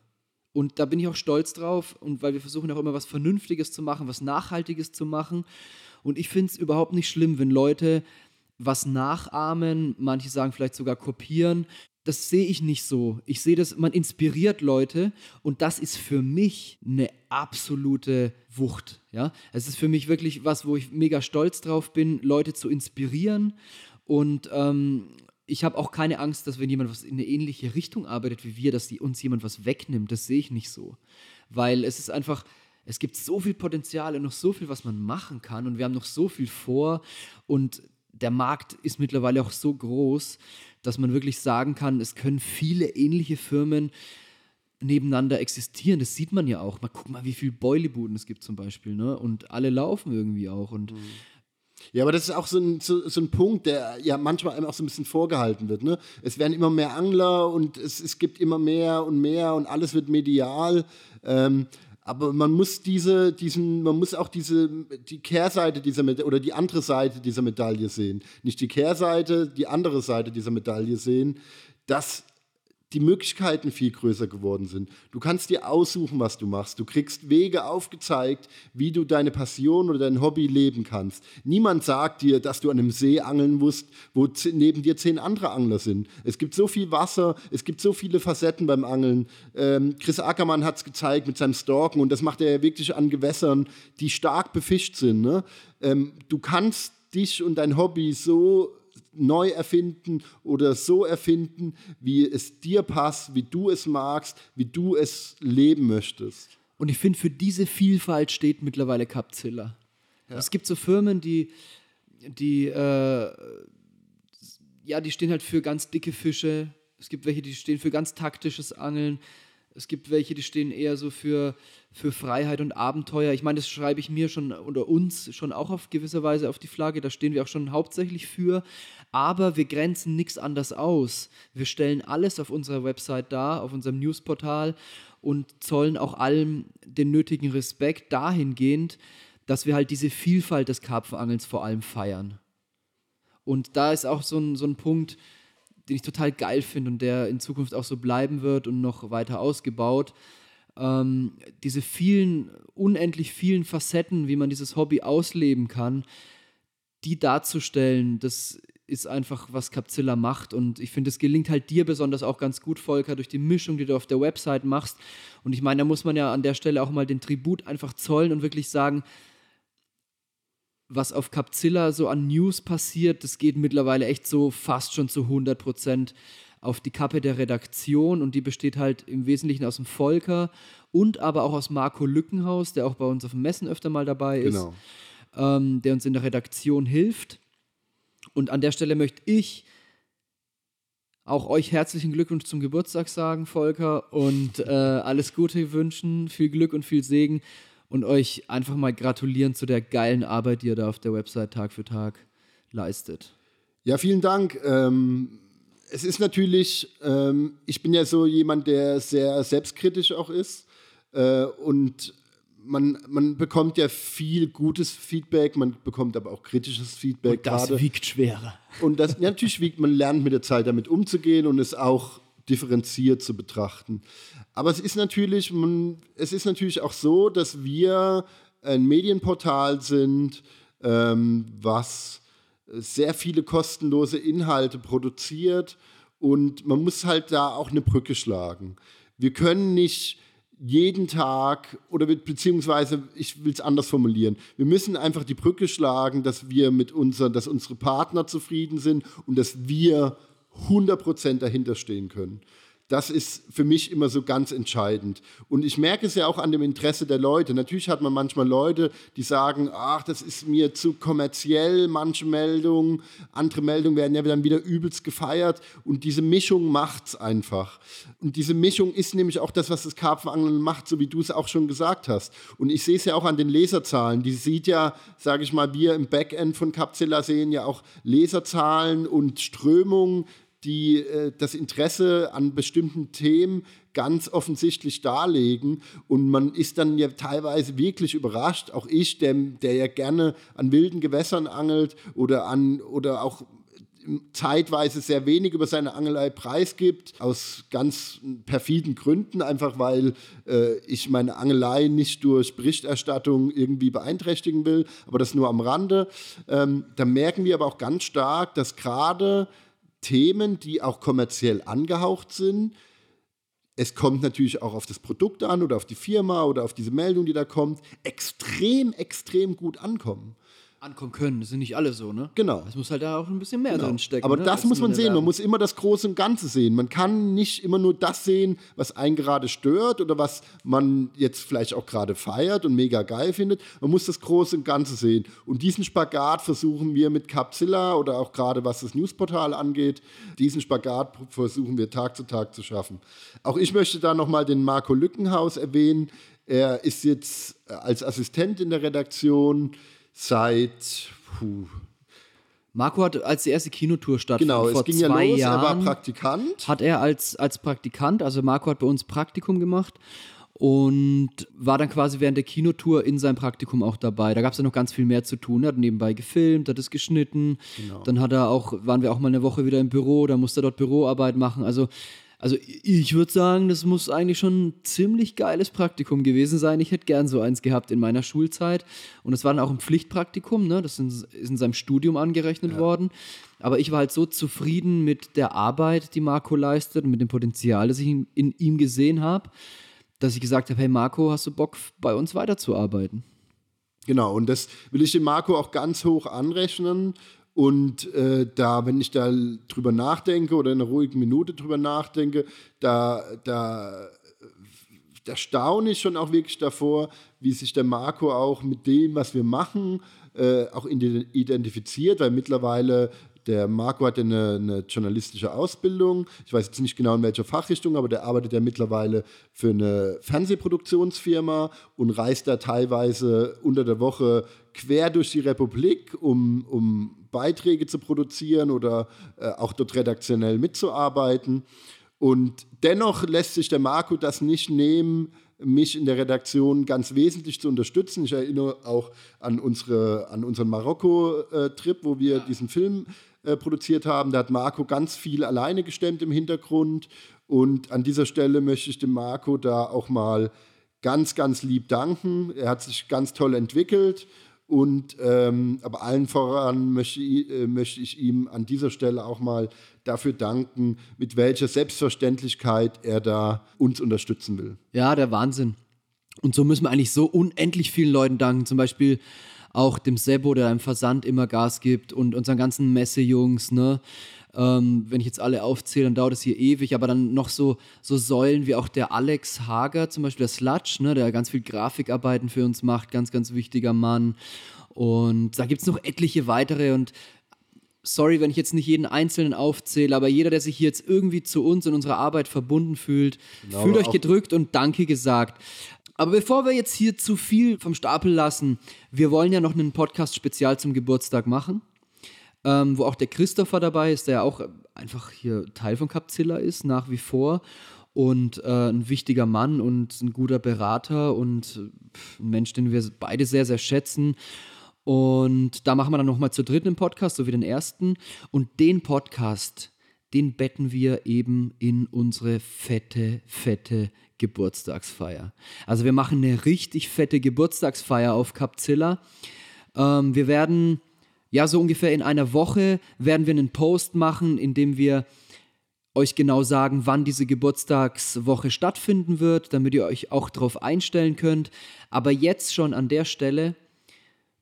Und da bin ich auch stolz drauf und weil wir versuchen auch immer was Vernünftiges zu machen, was Nachhaltiges zu machen. Und ich finde es überhaupt nicht schlimm, wenn Leute was nachahmen, manche sagen vielleicht sogar kopieren. Das sehe ich nicht so. Ich sehe das, man inspiriert Leute und das ist für mich eine absolute Wucht. Ja? Es ist für mich wirklich was, wo ich mega stolz drauf bin, Leute zu inspirieren und ähm, ich habe auch keine Angst, dass wenn jemand was in eine ähnliche Richtung arbeitet wie wir, dass die, uns jemand was wegnimmt. Das sehe ich nicht so. Weil es ist einfach, es gibt so viel Potenzial und noch so viel, was man machen kann und wir haben noch so viel vor und der Markt ist mittlerweile auch so groß, dass man wirklich sagen kann, es können viele ähnliche Firmen nebeneinander existieren. Das sieht man ja auch. Mal guck mal, wie viele Boilybuden es gibt zum Beispiel, ne? Und alle laufen irgendwie auch. Und Ja, aber das ist auch so ein, so, so ein Punkt, der ja manchmal einem auch so ein bisschen vorgehalten wird. Ne? Es werden immer mehr Angler und es, es gibt immer mehr und mehr und alles wird medial. Ähm, aber man muss diese, diesen, man muss auch diese, die Kehrseite dieser Medaille oder die andere Seite dieser Medaille sehen. Nicht die Kehrseite, die andere Seite dieser Medaille sehen, dass die Möglichkeiten viel größer geworden sind. Du kannst dir aussuchen, was du machst. Du kriegst Wege aufgezeigt, wie du deine Passion oder dein Hobby leben kannst. Niemand sagt dir, dass du an einem See angeln musst, wo neben dir zehn andere Angler sind. Es gibt so viel Wasser, es gibt so viele Facetten beim Angeln. Ähm, Chris Ackermann hat es gezeigt mit seinem Stalken und das macht er ja wirklich an Gewässern, die stark befischt sind. Ne? Ähm, du kannst dich und dein Hobby so neu erfinden oder so erfinden, wie es dir passt, wie du es magst, wie du es leben möchtest. Und ich finde, für diese Vielfalt steht mittlerweile Capzilla. Es gibt so Firmen, die, die, äh, ja, die stehen halt für ganz dicke Fische. Es gibt welche, die stehen für ganz taktisches Angeln. Es gibt welche, die stehen eher so für, für Freiheit und Abenteuer. Ich meine, das schreibe ich mir schon oder uns schon auch auf gewisse Weise auf die Flagge. Da stehen wir auch schon hauptsächlich für. Aber wir grenzen nichts anders aus. Wir stellen alles auf unserer Website dar, auf unserem Newsportal und zollen auch allem den nötigen Respekt dahingehend, dass wir halt diese Vielfalt des Karpfenangelns vor allem feiern. Und da ist auch so ein, so ein Punkt, den ich total geil finde und der in Zukunft auch so bleiben wird und noch weiter ausgebaut. Ähm, diese vielen, unendlich vielen Facetten, wie man dieses Hobby ausleben kann, die darzustellen, das ist einfach, was Capzilla macht. Und ich finde, es gelingt halt dir besonders auch ganz gut, Volker, durch die Mischung, die du auf der Website machst. Und ich meine, da muss man ja an der Stelle auch mal den Tribut einfach zollen und wirklich sagen, was auf Capzilla so an News passiert, das geht mittlerweile echt so fast schon zu 100 Prozent auf die Kappe der Redaktion und die besteht halt im Wesentlichen aus dem Volker und aber auch aus Marco Lückenhaus, der auch bei uns auf dem Messen öfter mal dabei ist, genau. ähm, der uns in der Redaktion hilft. Und an der Stelle möchte ich auch euch herzlichen Glückwunsch zum Geburtstag sagen, Volker, und äh, alles Gute wünschen, viel Glück und viel Segen und euch einfach mal gratulieren zu der geilen Arbeit, die ihr da auf der Website Tag für Tag leistet. Ja, vielen Dank. Ähm, es ist natürlich, ähm, ich bin ja so jemand, der sehr selbstkritisch auch ist äh, und man, man bekommt ja viel gutes Feedback, man bekommt aber auch kritisches Feedback. Und das grade. wiegt schwerer. Und das ja, natürlich wiegt, man lernt mit der Zeit damit umzugehen und es auch differenziert zu betrachten. Aber es ist natürlich, man, es ist natürlich auch so, dass wir ein Medienportal sind, ähm, was sehr viele kostenlose Inhalte produziert und man muss halt da auch eine Brücke schlagen. Wir können nicht jeden Tag oder beziehungsweise ich will es anders formulieren. Wir müssen einfach die Brücke schlagen, dass wir mit unseren, dass unsere Partner zufrieden sind und dass wir 100% dahinter stehen können. Das ist für mich immer so ganz entscheidend. Und ich merke es ja auch an dem Interesse der Leute. Natürlich hat man manchmal Leute, die sagen, ach, das ist mir zu kommerziell, manche Meldungen, andere Meldungen werden ja dann wieder übelst gefeiert. Und diese Mischung macht es einfach. Und diese Mischung ist nämlich auch das, was das Karpfenangeln macht, so wie du es auch schon gesagt hast. Und ich sehe es ja auch an den Leserzahlen. Die sieht ja, sage ich mal, wir im Backend von Capzilla sehen ja auch Leserzahlen und Strömungen die äh, das Interesse an bestimmten Themen ganz offensichtlich darlegen. Und man ist dann ja teilweise wirklich überrascht, auch ich, der, der ja gerne an wilden Gewässern angelt oder, an, oder auch zeitweise sehr wenig über seine Angelei preisgibt, aus ganz perfiden Gründen, einfach weil äh, ich meine Angelei nicht durch Berichterstattung irgendwie beeinträchtigen will, aber das nur am Rande. Ähm, da merken wir aber auch ganz stark, dass gerade Themen, die auch kommerziell angehaucht sind. Es kommt natürlich auch auf das Produkt an oder auf die Firma oder auf diese Meldung, die da kommt, extrem, extrem gut ankommen ankommen können. Das sind nicht alle so, ne? Genau. Es muss halt da auch ein bisschen mehr genau. drin stecken. Aber ne? das muss man sehen. Man muss immer das Große und Ganze sehen. Man kann nicht immer nur das sehen, was einen gerade stört oder was man jetzt vielleicht auch gerade feiert und mega geil findet. Man muss das Große und Ganze sehen. Und diesen Spagat versuchen wir mit Capzilla oder auch gerade was das Newsportal angeht, diesen Spagat versuchen wir Tag zu Tag zu schaffen. Auch ich möchte da nochmal den Marco Lückenhaus erwähnen. Er ist jetzt als Assistent in der Redaktion seit. Puh. Marco hat, als die erste Kinotour stattfand, genau, vor es ging zwei ja los, Jahren, er war Praktikant. Hat er als, als Praktikant, also Marco hat bei uns Praktikum gemacht und war dann quasi während der Kinotour in seinem Praktikum auch dabei. Da gab es ja noch ganz viel mehr zu tun. Er hat nebenbei gefilmt, hat es geschnitten. Genau. Dann hat er auch, waren wir auch mal eine Woche wieder im Büro, da musste er dort Büroarbeit machen. Also also ich würde sagen, das muss eigentlich schon ein ziemlich geiles Praktikum gewesen sein. Ich hätte gern so eins gehabt in meiner Schulzeit. Und es war dann auch ein Pflichtpraktikum, ne? das ist in seinem Studium angerechnet ja. worden. Aber ich war halt so zufrieden mit der Arbeit, die Marco leistet und mit dem Potenzial, das ich in, in ihm gesehen habe, dass ich gesagt habe, hey Marco, hast du Bock, bei uns weiterzuarbeiten? Genau, und das will ich dem Marco auch ganz hoch anrechnen. Und äh, da, wenn ich da drüber nachdenke oder in einer ruhigen Minute drüber nachdenke, da, da, da staune ich schon auch wirklich davor, wie sich der Marco auch mit dem, was wir machen, äh, auch identifiziert, weil mittlerweile der Marco hat eine, eine, journalistische Ausbildung. Ich weiß jetzt nicht genau in welcher Fachrichtung, aber der arbeitet ja mittlerweile für eine Fernsehproduktionsfirma und reist da teilweise unter der Woche quer durch die Republik, um, um Beiträge zu produzieren oder äh, auch dort redaktionell mitzuarbeiten. Und dennoch lässt sich der Marco das nicht nehmen, mich in der Redaktion ganz wesentlich zu unterstützen. Ich erinnere auch an, unsere, an unseren Marokko-Trip, wo wir ja. diesen Film äh, produziert haben. Da hat Marco ganz viel alleine gestemmt im Hintergrund. Und an dieser Stelle möchte ich dem Marco da auch mal ganz, ganz lieb danken. Er hat sich ganz toll entwickelt Und ähm, aber allen voran möchte, äh, möchte ich ihm an dieser Stelle auch mal dafür danken, mit welcher Selbstverständlichkeit er da uns unterstützen will. Ja, der Wahnsinn. Und so müssen wir eigentlich so unendlich vielen Leuten danken. Zum Beispiel auch dem Sebo, der im Versand immer Gas gibt und unseren ganzen Messejungs, ne? Ähm, wenn ich jetzt alle aufzähle, dann dauert es hier ewig, aber dann noch so, so Säulen wie auch der Alex Hager, zum Beispiel der Sludge, ne, der ganz viel Grafikarbeiten für uns macht, ganz, ganz wichtiger Mann. Und da gibt es noch etliche weitere und sorry, wenn ich jetzt nicht jeden Einzelnen aufzähle, aber jeder, der sich hier jetzt irgendwie zu uns und unserer Arbeit verbunden fühlt, genau, fühlt euch gedrückt und Danke gesagt. Aber bevor wir jetzt hier zu viel vom Stapel lassen, wir wollen ja noch einen Podcast spezial zum Geburtstag machen, ähm, wo auch der Christopher dabei ist, der ja auch einfach hier Teil von Capzilla ist, nach wie vor. Und äh, ein wichtiger Mann und ein guter Berater und ein Mensch, den wir beide sehr, sehr schätzen. Und da machen wir dann nochmal zu dritten im Podcast, so wie den ersten. Und den Podcast, den betten wir eben in unsere fette, fette Geburtstagsfeier. Also wir machen eine richtig fette Geburtstagsfeier auf Capzilla. Ähm, wir werden, ja, so ungefähr in einer Woche werden wir einen Post machen, in dem wir euch genau sagen, wann diese Geburtstagswoche stattfinden wird, damit ihr euch auch darauf einstellen könnt. Aber jetzt schon an der Stelle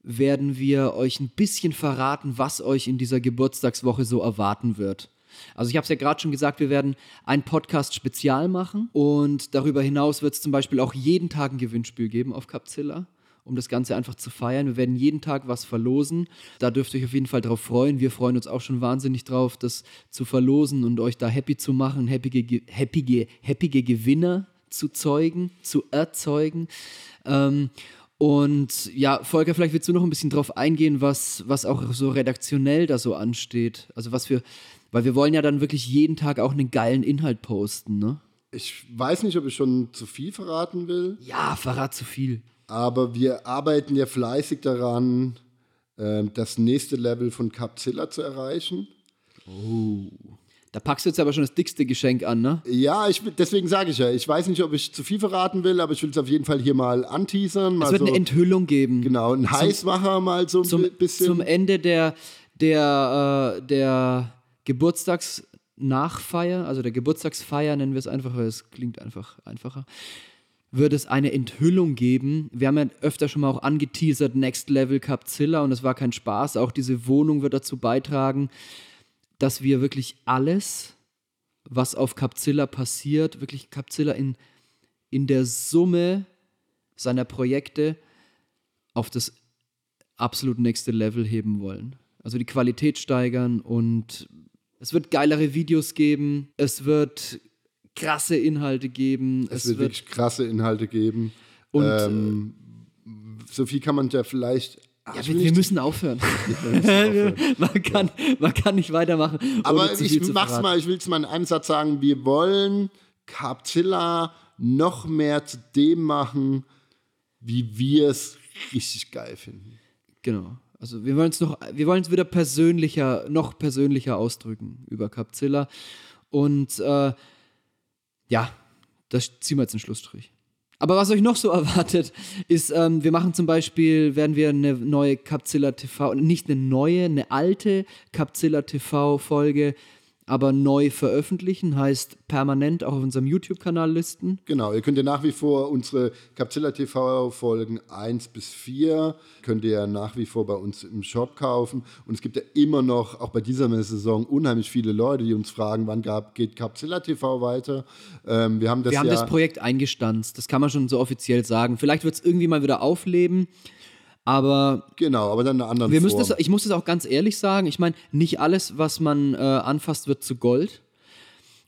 werden wir euch ein bisschen verraten, was euch in dieser Geburtstagswoche so erwarten wird. Also ich habe es ja gerade schon gesagt, wir werden ein Podcast spezial machen und darüber hinaus wird es zum Beispiel auch jeden Tag ein Gewinnspiel geben auf Capzilla, um das Ganze einfach zu feiern. Wir werden jeden Tag was verlosen. Da dürft ihr euch auf jeden Fall drauf freuen. Wir freuen uns auch schon wahnsinnig drauf, das zu verlosen und euch da happy zu machen, happige, happige, happige Gewinner zu zeugen, zu erzeugen. Ähm, und ja, Volker, vielleicht willst du noch ein bisschen drauf eingehen, was, was auch so redaktionell da so ansteht. Also was wir, weil wir wollen ja dann wirklich jeden Tag auch einen geilen Inhalt posten, ne? Ich weiß nicht, ob ich schon zu viel verraten will. Ja, verrat zu viel. Aber wir arbeiten ja fleißig daran, äh, das nächste Level von Capzilla zu erreichen. Oh. Da packst du jetzt aber schon das dickste Geschenk an, ne? Ja, ich, deswegen sage ich ja, ich weiß nicht, ob ich zu viel verraten will, aber ich will es auf jeden Fall hier mal anteasern. Mal es wird so, eine Enthüllung geben. Genau, ein Heißmacher mal so ein zum, bisschen. Zum Ende der, der, äh, der Geburtstagsnachfeier, also der Geburtstagsfeier nennen wir es einfach, weil es klingt einfach einfacher, wird es eine Enthüllung geben. Wir haben ja öfter schon mal auch angeteasert, Next Level Capzilla und das war kein Spaß. Auch diese Wohnung wird dazu beitragen, dass wir wirklich alles, was auf Capzilla passiert, wirklich Capzilla in, in der Summe seiner Projekte auf das absolut nächste Level heben wollen. Also die Qualität steigern und es wird geilere Videos geben, es wird krasse Inhalte geben. Es, es wird, wirklich krasse Inhalte geben. Und ähm, so viel kann man ja vielleicht. Ach, ja, wir, wir müssen aufhören. aufhören. man, kann, man kann nicht weitermachen. Aber ich mach's mal, ich will es mal in einem Satz sagen: Wir wollen Capzilla noch mehr zu dem machen, wie wir es richtig geil finden. Genau. Also wir wollen es noch, wir wollen es wieder persönlicher, noch persönlicher ausdrücken über Capzilla. Und äh, ja, das ziehen wir jetzt einen Schlussstrich. Aber was euch noch so erwartet, ist, ähm, wir machen zum Beispiel, werden wir eine neue Capzilla TV, nicht eine neue, eine alte Capzilla TV Folge aber neu veröffentlichen, heißt permanent auch auf unserem YouTube-Kanal listen. Genau, ihr könnt ja nach wie vor unsere Capzilla TV-Folgen 1 bis 4, könnt ihr ja nach wie vor bei uns im Shop kaufen. Und es gibt ja immer noch, auch bei dieser Saison, unheimlich viele Leute, die uns fragen, wann gab, geht Capzilla TV weiter. Ähm, wir haben das, wir haben ja das Projekt eingestanzt, das kann man schon so offiziell sagen. Vielleicht wird es irgendwie mal wieder aufleben. Aber genau, aber dann eine andere wir müssen Das, ich muss es auch ganz ehrlich sagen. Ich meine, nicht alles, was man äh, anfasst, wird zu Gold.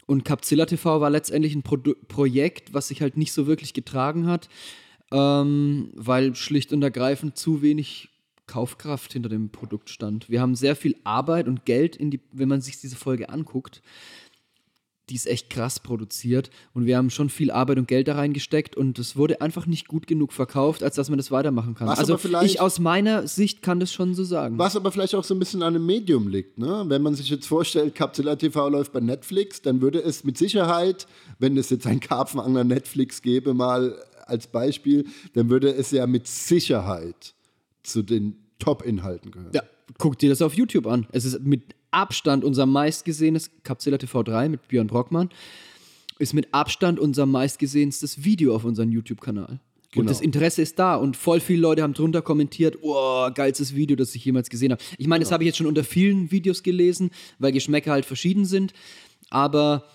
Und Capzilla TV war letztendlich ein Pro Projekt, was sich halt nicht so wirklich getragen hat, ähm, weil schlicht und ergreifend zu wenig Kaufkraft hinter dem Produkt stand. Wir haben sehr viel Arbeit und Geld in die, wenn man sich diese Folge anguckt, die ist echt krass produziert und wir haben schon viel Arbeit und Geld da reingesteckt und es wurde einfach nicht gut genug verkauft, als dass man das weitermachen kann. Was also ich aus meiner Sicht kann das schon so sagen. Was aber vielleicht auch so ein bisschen an einem Medium liegt. Ne? Wenn man sich jetzt vorstellt, Capsula TV läuft bei Netflix, dann würde es mit Sicherheit, wenn es jetzt ein Karpfenangler Netflix gäbe, mal als Beispiel, dann würde es ja mit Sicherheit zu den Top-Inhalten gehört. Ja, guck dir das auf YouTube an. Es ist mit Abstand unser meistgesehenes Capzilla TV 3 mit Björn Brockmann. Ist mit Abstand unser meistgesehenstes Video auf unserem YouTube-Kanal. Genau. Und das Interesse ist da und voll viele Leute haben drunter kommentiert, oh, geilstes Video, das ich jemals gesehen habe. Ich meine, das habe ich jetzt schon unter vielen Videos gelesen, weil Geschmäcker halt verschieden sind, aber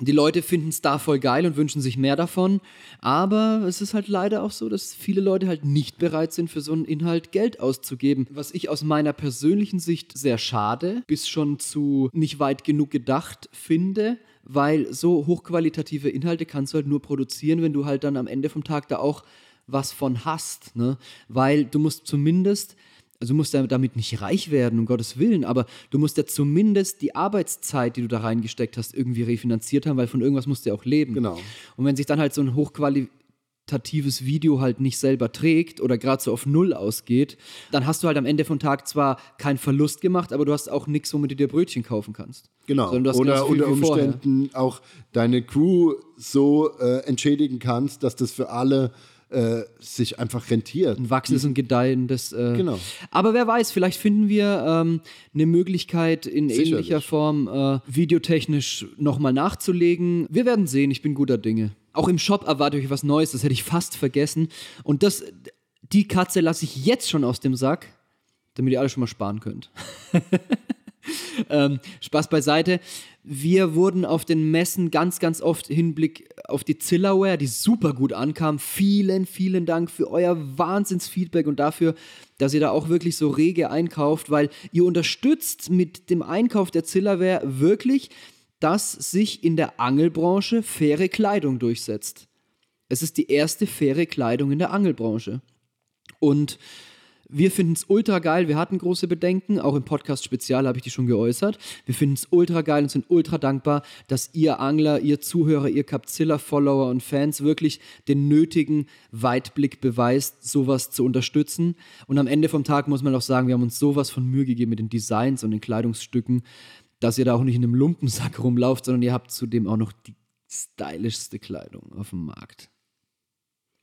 die Leute finden es da voll geil und wünschen sich mehr davon. Aber es ist halt leider auch so, dass viele Leute halt nicht bereit sind, für so einen Inhalt Geld auszugeben. Was ich aus meiner persönlichen Sicht sehr schade, bis schon zu nicht weit genug gedacht finde, weil so hochqualitative Inhalte kannst du halt nur produzieren, wenn du halt dann am Ende vom Tag da auch was von hast. Ne? Weil du musst zumindest also du musst ja damit nicht reich werden, um Gottes Willen, aber du musst ja zumindest die Arbeitszeit, die du da reingesteckt hast, irgendwie refinanziert haben, weil von irgendwas musst du ja auch leben. Genau. Und wenn sich dann halt so ein hochqualitatives Video halt nicht selber trägt oder gerade so auf Null ausgeht, dann hast du halt am Ende vom Tag zwar keinen Verlust gemacht, aber du hast auch nichts, womit du dir Brötchen kaufen kannst. Genau. Sondern du hast Oder unter. Umständen auch deine Crew so äh, entschädigen kannst, dass das für alle äh, sich einfach rentiert. ein wachsendes und gedeihendes. Äh, Genau. Aber wer weiß, vielleicht finden wir ähm, eine Möglichkeit in Sicherlich. ähnlicher Form äh, videotechnisch nochmal nachzulegen. Wir werden sehen, ich bin guter Dinge. Auch im Shop erwarte ich was Neues, das hätte ich fast vergessen. Und das, die Katze lasse ich jetzt schon aus dem Sack, damit ihr alle schon mal sparen könnt. ähm, Spaß beiseite. Wir wurden auf den Messen ganz, ganz oft Hinblick auf die Zillaware, die super gut ankam. Vielen, vielen Dank für euer Wahnsinnsfeedback und dafür, dass ihr da auch wirklich so rege einkauft, weil ihr unterstützt mit dem Einkauf der Zillaware wirklich, dass sich in der Angelbranche faire Kleidung durchsetzt. Es ist die erste faire Kleidung in der Angelbranche. Und wir finden es ultra geil. Wir hatten große Bedenken. Auch im Podcast Spezial habe ich die schon geäußert. Wir finden es ultra geil und sind ultra dankbar, dass ihr Angler, ihr Zuhörer, ihr Capzilla-Follower und Fans wirklich den nötigen Weitblick beweist, sowas zu unterstützen. Und am Ende vom Tag muss man auch sagen, wir haben uns sowas von Mühe gegeben mit den Designs und den Kleidungsstücken, dass ihr da auch nicht in einem Lumpensack rumlauft, sondern ihr habt zudem auch noch die stylischste Kleidung auf dem Markt.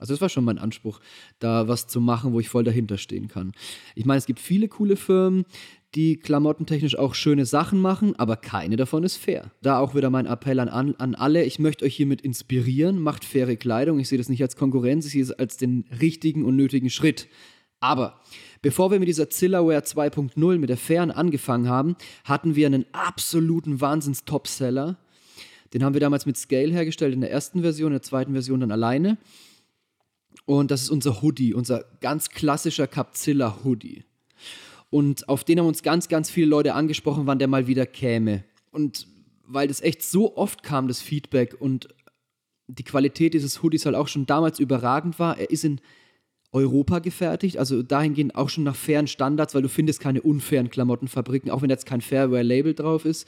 Also das war schon mein Anspruch, da was zu machen, wo ich voll dahinter stehen kann. Ich meine, es gibt viele coole Firmen, die klamottentechnisch auch schöne Sachen machen, aber keine davon ist fair. Da auch wieder mein Appell an, an, alle, ich möchte euch hiermit inspirieren, macht faire Kleidung. Ich sehe das nicht als Konkurrenz, ich sehe es als den richtigen und nötigen Schritt. Aber bevor wir mit dieser Zillaware 2.0, mit der fairen angefangen haben, hatten wir einen absoluten Wahnsinns-Topseller. Den haben wir damals mit Scale hergestellt in der ersten Version, in der zweiten Version dann alleine. Und das ist unser Hoodie, unser ganz klassischer Capzilla Hoodie. Und auf den haben uns ganz, ganz viele Leute angesprochen, wann der mal wieder käme. Und weil das echt so oft kam, das Feedback und die Qualität dieses Hoodies halt auch schon damals überragend war, er ist in Europa gefertigt, also dahingehend auch schon nach fairen Standards, weil du findest keine unfairen Klamottenfabriken, auch wenn jetzt kein Fairwear-Label drauf ist.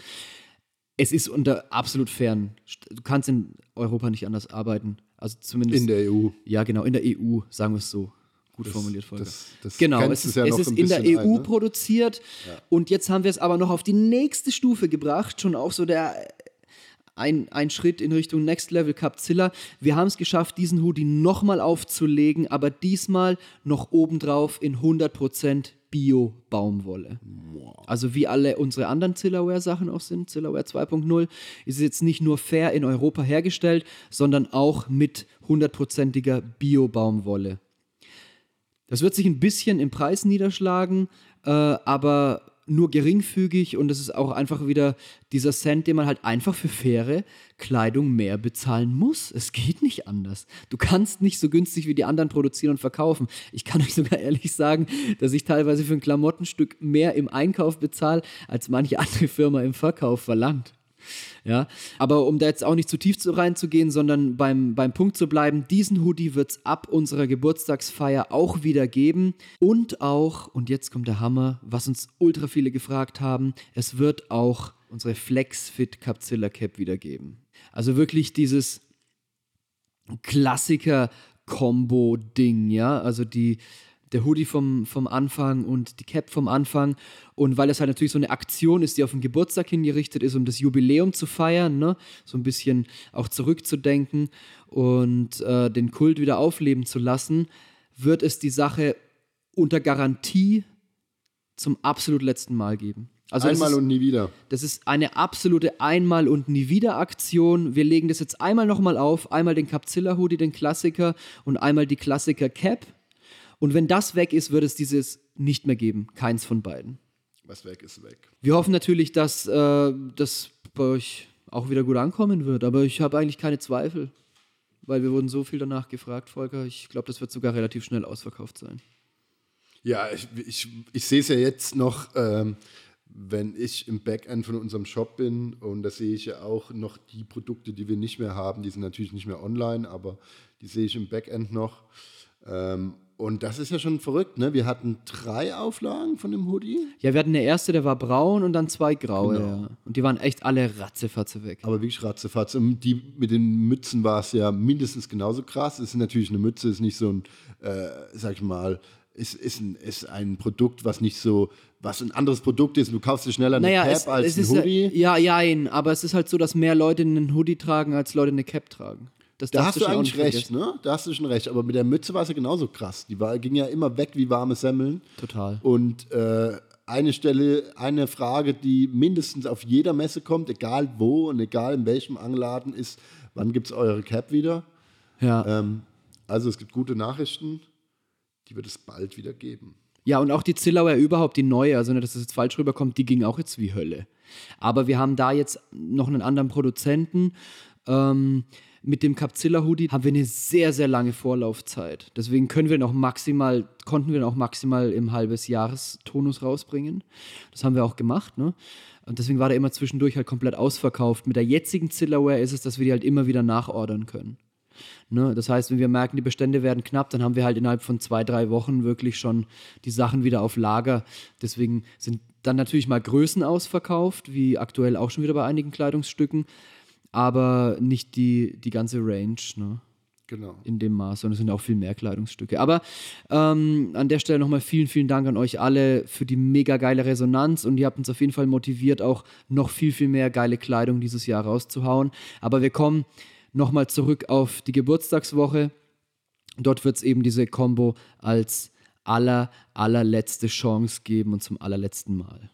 Es ist unter absolut fairen. Du kannst in Europa nicht anders arbeiten. Also zumindest. In der EU. Ja, genau, in der EU, sagen wir es so. Gut formuliert, Volker. das- das genau, es ist, ja es ist in der EU ein, ne? produziert und jetzt haben wir es aber noch auf die nächste Stufe gebracht, schon auch so der ein, ein Schritt in Richtung Next Level Capzilla. Wir haben es geschafft, diesen Hoodie nochmal aufzulegen, aber diesmal noch obendrauf in 100% Bio-Baumwolle. Also wie alle unsere anderen Zillaware-Sachen auch sind, Zillaware 2.0, ist es jetzt nicht nur fair in Europa hergestellt, sondern auch mit hundertprozentiger Bio-Baumwolle. Das wird sich ein bisschen im Preis niederschlagen, äh, aber nur geringfügig und es ist auch einfach wieder dieser Cent, den man halt einfach für faire Kleidung mehr bezahlen muss. Es geht nicht anders. Du kannst nicht so günstig wie die anderen produzieren und verkaufen. Ich kann euch sogar ehrlich sagen, dass ich teilweise für ein Klamottenstück mehr im Einkauf bezahle, als manche andere Firma im Verkauf verlangt. Ja, aber um da jetzt auch nicht zu tief zu reinzugehen, sondern beim, beim Punkt zu bleiben, diesen Hoodie wird es ab unserer Geburtstagsfeier auch wieder geben. Und auch, und jetzt kommt der Hammer, was uns ultra viele gefragt haben, es wird auch unsere Flexfit Capzilla Cap wieder geben. Also wirklich dieses Klassiker-Kombo-Ding, ja, also die, der Hoodie vom, vom Anfang und die Cap vom Anfang. Und weil das halt natürlich so eine Aktion ist, die auf den Geburtstag hingerichtet ist, um das Jubiläum zu feiern, ne? so ein bisschen auch zurückzudenken und äh, den Kult wieder aufleben zu lassen, wird es die Sache unter Garantie zum absolut letzten Mal geben. Also Einmal ist, und nie wieder. das ist eine absolute Einmal- und Nie-Wieder-Aktion. Wir legen das jetzt einmal nochmal auf. Einmal den Capzilla-Hoodie, den Klassiker und einmal die Klassiker-Cap. Und wenn das weg ist, wird es dieses nicht mehr geben. Keins von beiden. Was weg ist, weg. Wir hoffen natürlich, dass äh, das bei euch auch wieder gut ankommen wird. Aber ich habe eigentlich keine Zweifel. Weil wir wurden so viel danach gefragt, Volker. Ich glaube, das wird sogar relativ schnell ausverkauft sein. Ja, ich, ich, ich sehe es ja jetzt noch, ähm, wenn ich im Backend von unserem Shop bin und da sehe ich ja auch noch die Produkte, die wir nicht mehr haben. Die sind natürlich nicht mehr online, aber die sehe ich im Backend noch. Ähm, und das ist ja schon verrückt, ne? Wir hatten drei Auflagen von dem Hoodie. Ja, wir hatten der erste, der war braun und dann zwei graue. Genau. Ja. Und die waren echt alle ratzefatze weg. Aber wirklich ratzefatz. Und die mit den Mützen war es ja mindestens genauso krass. Es ist natürlich eine Mütze, ist nicht so ein, äh, sag ich mal, ist, ist, ein, ist ein Produkt, was nicht so, was ein anderes Produkt ist. Du kaufst dir schneller eine Naja, Cap es, als es ein ist Hoodie. ja, ja, aber es ist halt so, dass mehr Leute einen Hoodie tragen, als Leute eine Cap tragen. Das Da hast du eigentlich recht, ne? Da hast du schon recht. Aber mit der Mütze war es ja genauso krass. Die war, ging ja immer weg wie warme Semmeln. Total. Und äh, eine Stelle, eine Frage, die mindestens auf jeder Messe kommt, egal wo und egal in welchem Angeladen, ist, wann gibt es eure Cap wieder? Ja. Ähm, also es gibt gute Nachrichten, die wird es bald wieder geben. Ja, und auch die Zillauer überhaupt, die neue, also nicht, dass das jetzt falsch rüberkommt, die ging auch jetzt wie Hölle. Aber wir haben da jetzt noch einen anderen Produzenten. Ähm, mit dem Capzilla Hoodie haben wir eine sehr, sehr lange Vorlaufzeit. Deswegen können wir noch maximal, konnten wir noch maximal im halbes Jahrestonus rausbringen. Das haben wir auch gemacht, ne? Und deswegen war der immer zwischendurch halt komplett ausverkauft. Mit der jetzigen Zillaware ist es, dass wir die halt immer wieder nachordern können. Ne? Das heißt, wenn wir merken, die Bestände werden knapp, dann haben wir halt innerhalb von zwei, drei Wochen wirklich schon die Sachen wieder auf Lager. Deswegen sind dann natürlich mal Größen ausverkauft, wie aktuell auch schon wieder bei einigen Kleidungsstücken, aber nicht die, die ganze Range ne? Genau. in dem Maß, sondern es sind auch viel mehr Kleidungsstücke. Aber ähm, an der Stelle nochmal vielen, vielen Dank an euch alle für die mega geile Resonanz und ihr habt uns auf jeden Fall motiviert, auch noch viel, viel mehr geile Kleidung dieses Jahr rauszuhauen. Aber wir kommen nochmal zurück auf die Geburtstagswoche. Dort wird es eben diese Combo als aller, allerletzte Chance geben und zum allerletzten Mal.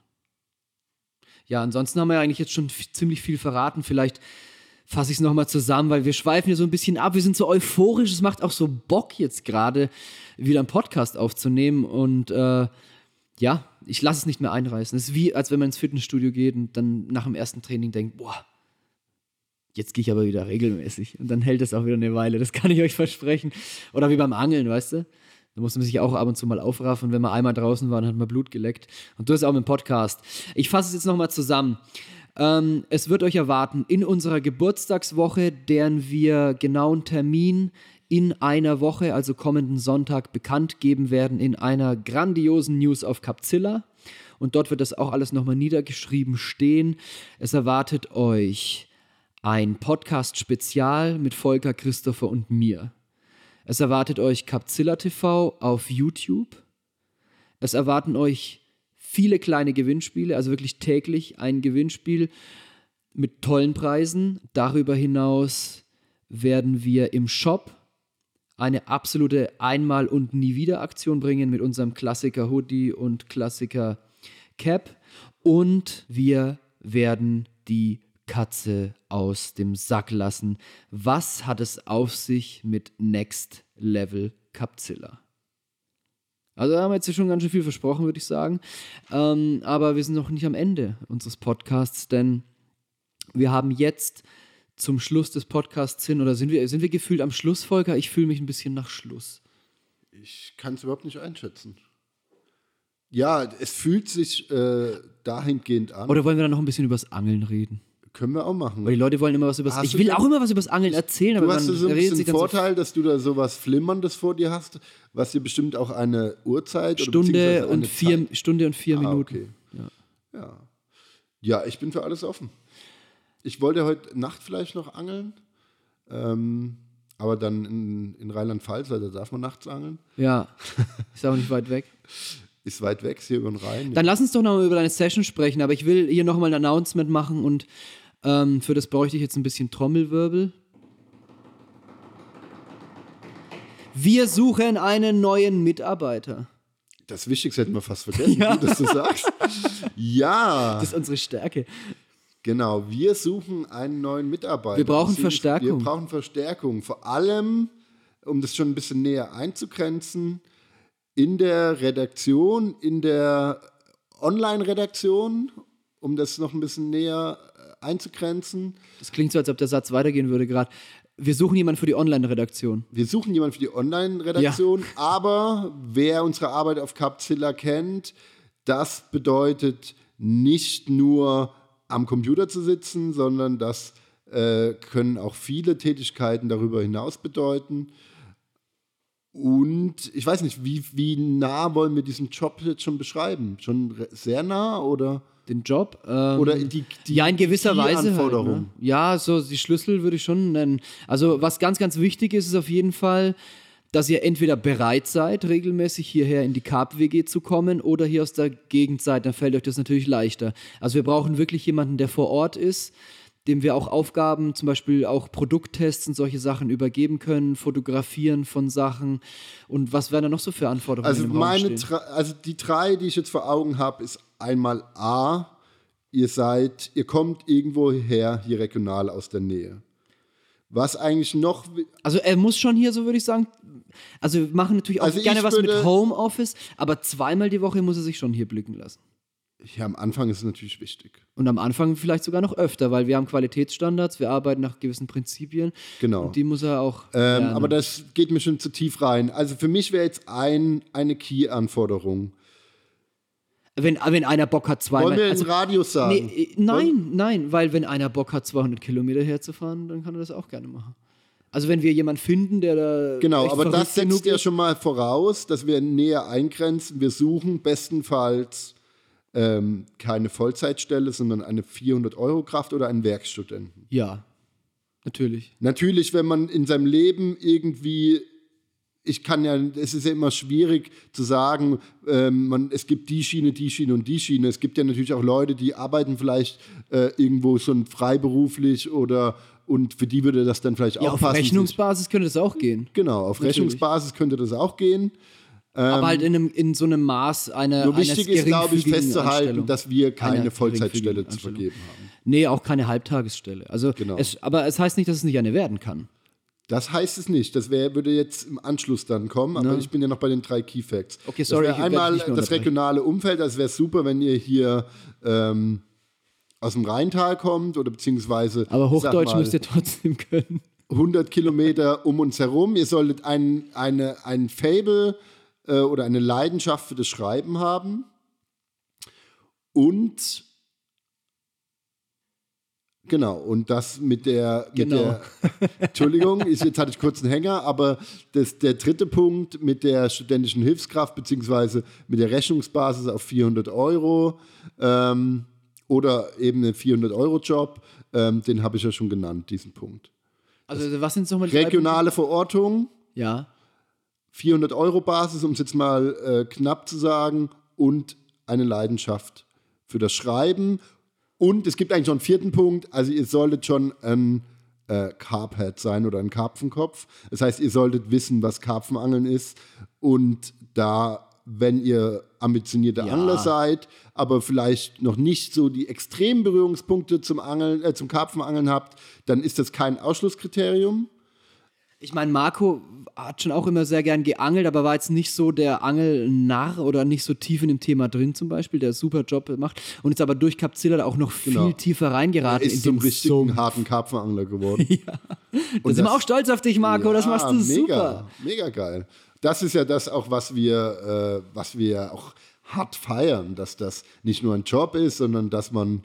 Ja, ansonsten haben wir ja eigentlich jetzt schon ziemlich viel verraten. Vielleicht fasse ich es nochmal zusammen, weil wir schweifen hier so ein bisschen ab. Wir sind so euphorisch. Es macht auch so Bock jetzt gerade, wieder einen Podcast aufzunehmen. Und äh, ja, ich lasse es nicht mehr einreißen. Es ist wie, als wenn man ins Fitnessstudio geht und dann nach dem ersten Training denkt, boah, jetzt gehe ich aber wieder regelmäßig. Und dann hält es auch wieder eine Weile. Das kann ich euch versprechen. Oder wie beim Angeln, weißt du? Da muss man sich auch ab und zu mal aufraffen. Wenn man einmal draußen war, dann hat man Blut geleckt. Und du ist auch mit dem Podcast. Ich fasse es jetzt nochmal zusammen. Ähm, es wird euch erwarten in unserer Geburtstagswoche, deren wir genauen Termin in einer Woche, also kommenden Sonntag, bekannt geben werden in einer grandiosen News auf Capzilla. Und dort wird das auch alles nochmal niedergeschrieben stehen. Es erwartet euch ein Podcast-Spezial mit Volker, Christopher und mir. Es erwartet euch Capzilla TV auf YouTube. Es erwarten euch viele kleine Gewinnspiele, also wirklich täglich ein Gewinnspiel mit tollen Preisen. Darüber hinaus werden wir im Shop eine absolute Einmal- und Nie-Wieder-Aktion bringen mit unserem Klassiker Hoodie und Klassiker Cap. Und wir werden die Katze aus dem Sack lassen. Was hat es auf sich mit Next Level Capzilla? Also da haben wir jetzt schon ganz schön viel versprochen, würde ich sagen. Ähm, aber wir sind noch nicht am Ende unseres Podcasts, denn wir haben jetzt zum Schluss des Podcasts hin, oder sind wir, sind wir gefühlt am Schluss, Volker? Ich fühle mich ein bisschen nach Schluss. Ich kann es überhaupt nicht einschätzen. Ja, es fühlt sich äh, dahingehend an. Oder wollen wir dann noch ein bisschen übers Angeln reden? Können wir auch machen. Weil die Leute wollen immer was Hast Ich will auch immer was übers Angeln erzählen, aber Du hast man so ein redet sich so Vorteil, dass du da sowas Flimmerndes vor dir hast, was dir bestimmt auch eine Uhrzeit oder Stunde beziehungsweise und vier, Zeit- Stunde und vier Ah, Minuten. okay. Ja. ja, ich bin für alles offen. Ich wollte heute Nacht vielleicht noch angeln, ähm, aber dann in, in Rheinland-Pfalz, da darf man nachts angeln. Ja, ist auch nicht weit weg. Ist weit weg, ist hier über den Rhein. Dann lass uns doch noch mal über deine Session sprechen, aber ich will hier noch mal ein Announcement machen und ähm, für das bräuchte ich jetzt ein bisschen Trommelwirbel. Wir suchen einen neuen Mitarbeiter. Das Wichtigste hätten wir fast vergessen, ja. dass du sagst. Ja. Das ist unsere Stärke. Genau, wir suchen einen neuen Mitarbeiter. Wir brauchen Verstärkung. Wir brauchen Verstärkung. Vor allem, um das schon ein bisschen näher einzugrenzen, in der Redaktion, in der Online-Redaktion, um das noch ein bisschen näher äh, einzugrenzen. Das klingt so, als ob der Satz weitergehen würde gerade. Wir suchen jemanden für die Online-Redaktion. Wir suchen jemanden für die Online-Redaktion, ja. aber wer unsere Arbeit auf Capzilla kennt, das bedeutet nicht nur am Computer zu sitzen, sondern das äh, können auch viele Tätigkeiten darüber hinaus bedeuten. Und ich weiß nicht, wie, wie nah wollen wir diesen Job jetzt schon beschreiben? Schon sehr nah oder? Den Job? Ähm, oder die, die, Ja, in gewisser Weise. Halt, ne? Ja, so die Schlüssel würde ich schon nennen. Also, was ganz, ganz wichtig ist, ist auf jeden Fall, dass ihr entweder bereit seid, regelmäßig hierher in die Carp-WG zu kommen oder hier aus der Gegend seid, dann fällt euch das natürlich leichter. Also wir brauchen wirklich jemanden, der vor Ort ist, dem wir auch Aufgaben, zum Beispiel auch Produkttests und solche Sachen übergeben können, fotografieren von Sachen. Und was wären da noch so für Anforderungen? Also, meine also die drei, die ich jetzt vor Augen habe, ist einmal A, ihr seid, ihr kommt irgendwo her, hier regional aus der Nähe. Was eigentlich noch. Also er muss schon hier, so würde ich sagen. Also wir machen natürlich auch also gerne was mit Homeoffice, aber zweimal die Woche muss er sich schon hier blicken lassen. Ja, am Anfang ist es natürlich wichtig. Und am Anfang vielleicht sogar noch öfter, weil wir haben Qualitätsstandards, wir arbeiten nach gewissen Prinzipien. Genau. Und die muss er auch. Ähm, aber das geht mir schon zu tief rein. Also für mich wäre jetzt ein, eine Key-Anforderung. Wenn, wenn einer Bock hat, zweimal. Wollen wir also, Radius sagen? Nee, äh, nein, nein, weil wenn einer Bock hat, 200 Kilometer herzufahren, dann kann er das auch gerne machen. Also wenn wir jemanden finden, der da. Genau, aber das setzt ja schon mal voraus, dass wir näher eingrenzen. Wir suchen bestenfalls ähm, keine Vollzeitstelle, sondern eine 400-Euro-Kraft oder einen Werkstudenten. Ja, natürlich. Natürlich, wenn man in seinem Leben irgendwie ich kann ja, es ist ja immer schwierig zu sagen, ähm, man, es gibt die Schiene, die Schiene und die Schiene. Es gibt ja natürlich auch Leute, die arbeiten vielleicht äh, irgendwo schon freiberuflich oder und für die würde das dann vielleicht ja, auch auf passen. Auf Rechnungsbasis könnte das auch gehen. Genau, auf Natürlich. Rechnungsbasis könnte das auch gehen. Aber halt in, einem, in so einem Maß eine. Nur wichtig ist, glaube ich, festzuhalten, dass wir keine Vollzeitstelle zu vergeben haben. Nee, auch keine Halbtagesstelle. Also genau. es, aber es heißt nicht, dass es nicht eine werden kann. Das heißt es nicht. Das wär, würde jetzt im Anschluss dann kommen, aber ne? ich bin ja noch bei den drei Key Facts. Okay, sorry. Das einmal das regionale Umfeld, das wäre super, wenn ihr hier ähm, aus dem Rheintal kommt oder beziehungsweise. Aber Hochdeutsch mal, müsst ihr trotzdem können. 100 Kilometer um uns herum. Ihr solltet ein, eine, ein Fable äh, oder eine Leidenschaft für das Schreiben haben. Und Genau, und das mit der, mit genau. der Entschuldigung, ist, jetzt hatte ich kurz einen Hänger, aber das, der dritte Punkt mit der studentischen Hilfskraft beziehungsweise mit der Rechnungsbasis auf 400 Euro ähm, oder eben einen 400-Euro-Job, ähm, den habe ich ja schon genannt, diesen Punkt. Also das was sind nochmal die Regionale Verortung. Ja. 400 Euro Basis, um es jetzt mal äh, knapp zu sagen, und eine Leidenschaft für das Schreiben und es gibt eigentlich noch einen vierten Punkt. Also ihr solltet schon ein äh, Carphead sein oder ein Karpfenkopf. Das heißt, ihr solltet wissen, was Karpfenangeln ist. Und da, wenn ihr ambitionierte ja. Angler seid, aber vielleicht noch nicht so die extremen Berührungspunkte zum Angeln, äh, zum Karpfenangeln habt, dann ist das kein Ausschlusskriterium. Ich meine, Marco hat schon auch immer sehr gern geangelt, aber war jetzt nicht so der Angelnarr oder nicht so tief in dem Thema drin zum Beispiel, der super Job macht und ist aber durch Capzilla auch noch viel genau. tiefer reingeraten. Er ist in zum richtigen harten Karpfenangler geworden. ja. Da sind wir auch stolz auf dich, Marco, ja, das machst du mega, super. Mega geil. Das ist ja das auch, was wir, äh, was wir auch hart feiern, dass das nicht nur ein Job ist, sondern dass man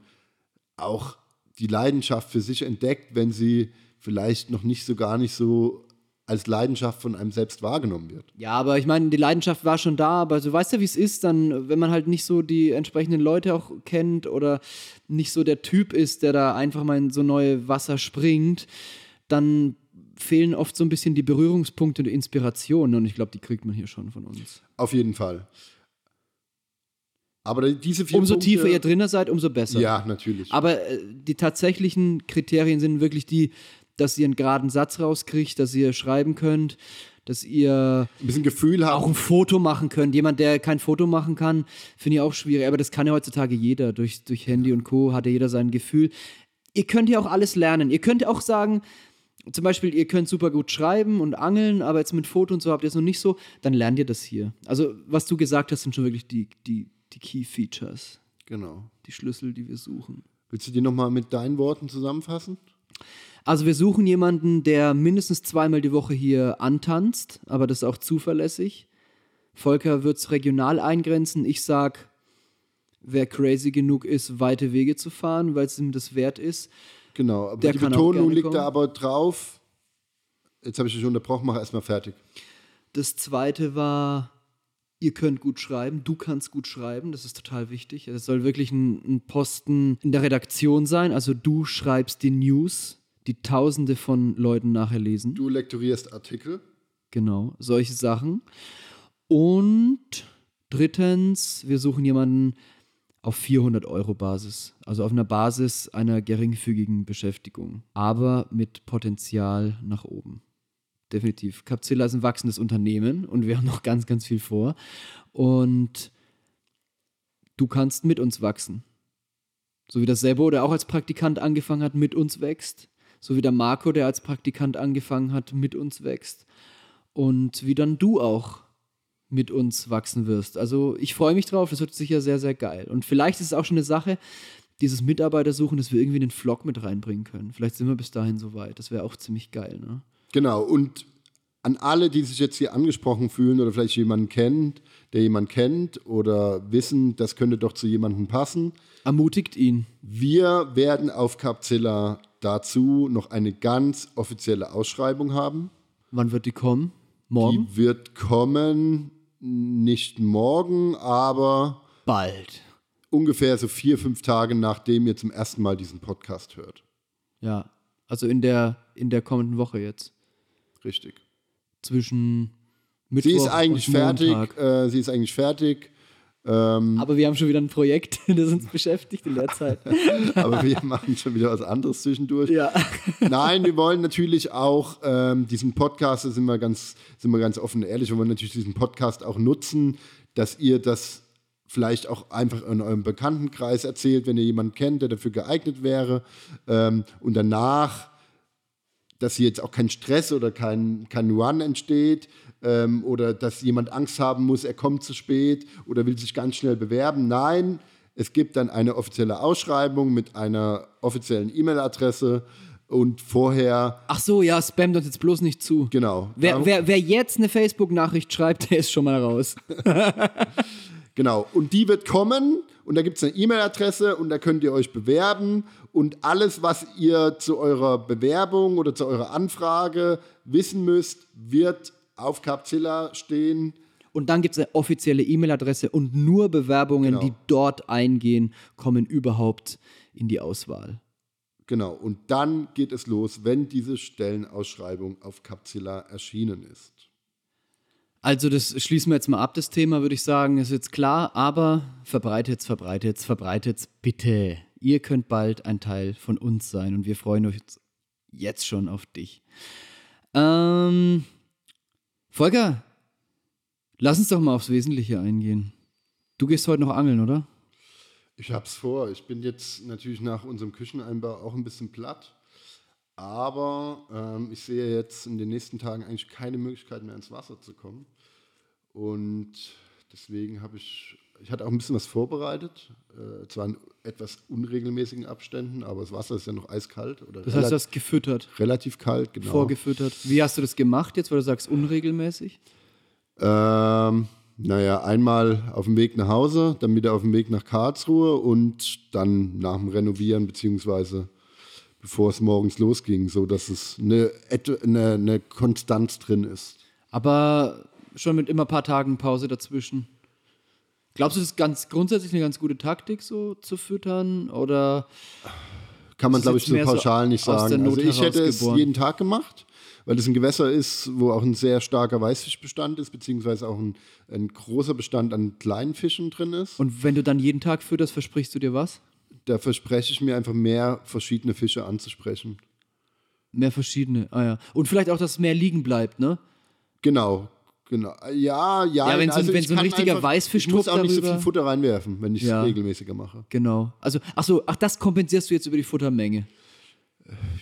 auch die Leidenschaft für sich entdeckt, wenn sie vielleicht noch nicht so gar nicht so als Leidenschaft von einem selbst wahrgenommen wird. Ja, aber ich meine, die Leidenschaft war schon da, aber so weißt du, wie es ist, dann, wenn man halt nicht so die entsprechenden Leute auch kennt oder nicht so der Typ ist, der da einfach mal in so neue Wasser springt, dann fehlen oft so ein bisschen die Berührungspunkte und die Inspiration und ich glaube, die kriegt man hier schon von uns. Auf jeden Fall. Aber diese vier Umso Punkte, tiefer ihr drinnen seid, umso besser. Ja, natürlich. Aber äh, die tatsächlichen Kriterien sind wirklich die, dass ihr einen geraden Satz rauskriegt, dass ihr schreiben könnt, dass ihr ein bisschen Gefühl auch haben. ein Foto machen könnt. Jemand, der kein Foto machen kann, finde ich auch schwierig. Aber das kann ja heutzutage jeder. Durch, durch Handy und Co. hat ja jeder sein Gefühl. Ihr könnt ja auch alles lernen. Ihr könnt auch sagen, zum Beispiel, ihr könnt super gut schreiben und angeln, aber jetzt mit Foto und so habt ihr es noch nicht so, dann lernt ihr das hier. Also, was du gesagt hast, sind schon wirklich die, die, die Key Features, Genau. die Schlüssel, die wir suchen. Willst du die nochmal mit deinen Worten zusammenfassen? Also wir suchen jemanden, der mindestens zweimal die Woche hier antanzt, aber das ist auch zuverlässig. Volker wird es regional eingrenzen. Ich sag, wer crazy genug ist, weite Wege zu fahren, weil es ihm das wert ist. Genau, aber Der die Betonung liegt kommen. da aber drauf. Jetzt habe ich dich unterbrochen, mach erstmal fertig. Das zweite war, ihr könnt gut schreiben, du kannst gut schreiben, das ist total wichtig. Es soll wirklich ein, ein Posten in der Redaktion sein, also du schreibst die News, die tausende von Leuten nachher lesen. Du lektorierst Artikel. Genau, solche Sachen. Und drittens, wir suchen jemanden auf 400 Euro Basis, also auf einer Basis einer geringfügigen Beschäftigung, aber mit Potenzial nach oben. Definitiv. Capzilla ist ein wachsendes Unternehmen und wir haben noch ganz, ganz viel vor. Und du kannst mit uns wachsen. So wie das Sebo, der auch als Praktikant angefangen hat, mit uns wächst. So wie der Marco, der als Praktikant angefangen hat, mit uns wächst. Und wie dann du auch mit uns wachsen wirst. Also ich freue mich drauf, das wird sicher sehr, sehr geil. Und vielleicht ist es auch schon eine Sache, dieses Mitarbeitersuchen, dass wir irgendwie den Vlog mit reinbringen können. Vielleicht sind wir bis dahin soweit. Das wäre auch ziemlich geil, ne? Genau, und an alle, die sich jetzt hier angesprochen fühlen oder vielleicht jemanden kennt, der jemanden kennt oder wissen, das könnte doch zu jemandem passen, Ermutigt ihn. wir werden auf Capzilla dazu noch eine ganz offizielle Ausschreibung haben. Wann wird die kommen? Morgen? Die wird kommen, nicht morgen, aber Bald. ungefähr so vier, fünf Tage, nachdem ihr zum ersten Mal diesen Podcast hört. Ja. Also in der, in der kommenden Woche jetzt. Richtig. Zwischen Mittwoch Sie ist eigentlich fertig. Äh, sie ist eigentlich fertig. Ähm, Aber wir haben schon wieder ein Projekt, das uns beschäftigt in der Zeit. aber wir machen schon wieder was anderes zwischendurch. ja. Nein, wir wollen natürlich auch ähm, diesen Podcast, da sind wir, ganz, sind wir ganz offen und ehrlich, wir wollen natürlich diesen Podcast auch nutzen, dass ihr das vielleicht auch einfach in eurem Bekanntenkreis erzählt, wenn ihr jemanden kennt, der dafür geeignet wäre. Ähm, und danach, dass hier jetzt auch kein Stress oder kein, kein Run entsteht ähm, oder dass jemand Angst haben muss, er kommt zu spät oder will sich ganz schnell bewerben. Nein, es gibt dann eine offizielle Ausschreibung mit einer offiziellen E-Mail-Adresse und vorher, Ach so, ja, spamt uns jetzt bloß nicht zu. genau. Wer, wer, wer jetzt eine Facebook-Nachricht schreibt, der ist schon mal raus. Genau, und die wird kommen und da gibt es eine E-Mail-Adresse und da könnt ihr euch bewerben und alles, was ihr zu eurer Bewerbung oder zu eurer Anfrage wissen müsst, wird auf Capzilla stehen. Und dann gibt es eine offizielle E-Mail-Adresse und nur Bewerbungen, Genau. die dort eingehen, kommen überhaupt in die Auswahl. Genau, und dann geht es los, wenn diese Stellenausschreibung auf Capzilla erschienen ist. Also das schließen wir jetzt mal ab, das Thema, würde ich sagen, ist jetzt klar, aber verbreitet's, verbreitet's, verbreitet's, bitte. Ihr könnt bald ein Teil von uns sein und wir freuen uns jetzt schon auf dich. Ähm, Volker, lass uns doch mal aufs Wesentliche eingehen. Du gehst heute noch angeln, oder? Ich hab's vor. Ich bin jetzt natürlich nach unserem Kücheneinbau auch ein bisschen platt. Aber ähm, ich sehe jetzt in den nächsten Tagen eigentlich keine Möglichkeit mehr ins Wasser zu kommen. Und deswegen habe ich, ich hatte auch ein bisschen was vorbereitet. Äh, zwar in etwas unregelmäßigen Abständen, aber das Wasser ist ja noch eiskalt oder Das heißt, du hast gefüttert, relativ kalt, genau. vorgefüttert. Wie hast du das gemacht jetzt, weil du sagst unregelmäßig? Ähm, naja, einmal auf dem Weg nach Hause, dann wieder auf dem Weg nach Karlsruhe und dann nach dem Renovieren, beziehungsweise bevor es morgens losging, so dass es eine, eine, eine Konstanz drin ist. Aber schon mit immer ein paar Tagen Pause dazwischen. Glaubst du, das ist ganz grundsätzlich eine ganz gute Taktik, so zu füttern? Oder Kann man, Das glaube ich, so mehr so pauschal nicht sagen. Also ich hätte es jeden Tag gemacht, weil es ein Gewässer ist, wo auch ein sehr starker Weißfischbestand ist, beziehungsweise auch ein, ein großer Bestand an kleinen Fischen drin ist. und wenn du dann jeden Tag fütterst, versprichst du dir was? da verspreche ich mir einfach mehr verschiedene Fische anzusprechen. Mehr verschiedene. Ah ja. Und vielleicht auch, dass mehr liegen bleibt, ne? Genau, genau. Ja, ja. Ja, wenn so, also wenn so ein richtiger einfach, Weißfisch Ich muss auch nicht so viel Futter reinwerfen, wenn ich es Ja. regelmäßiger mache. Genau. Also, ach so, ach, das kompensierst du jetzt über die Futtermenge.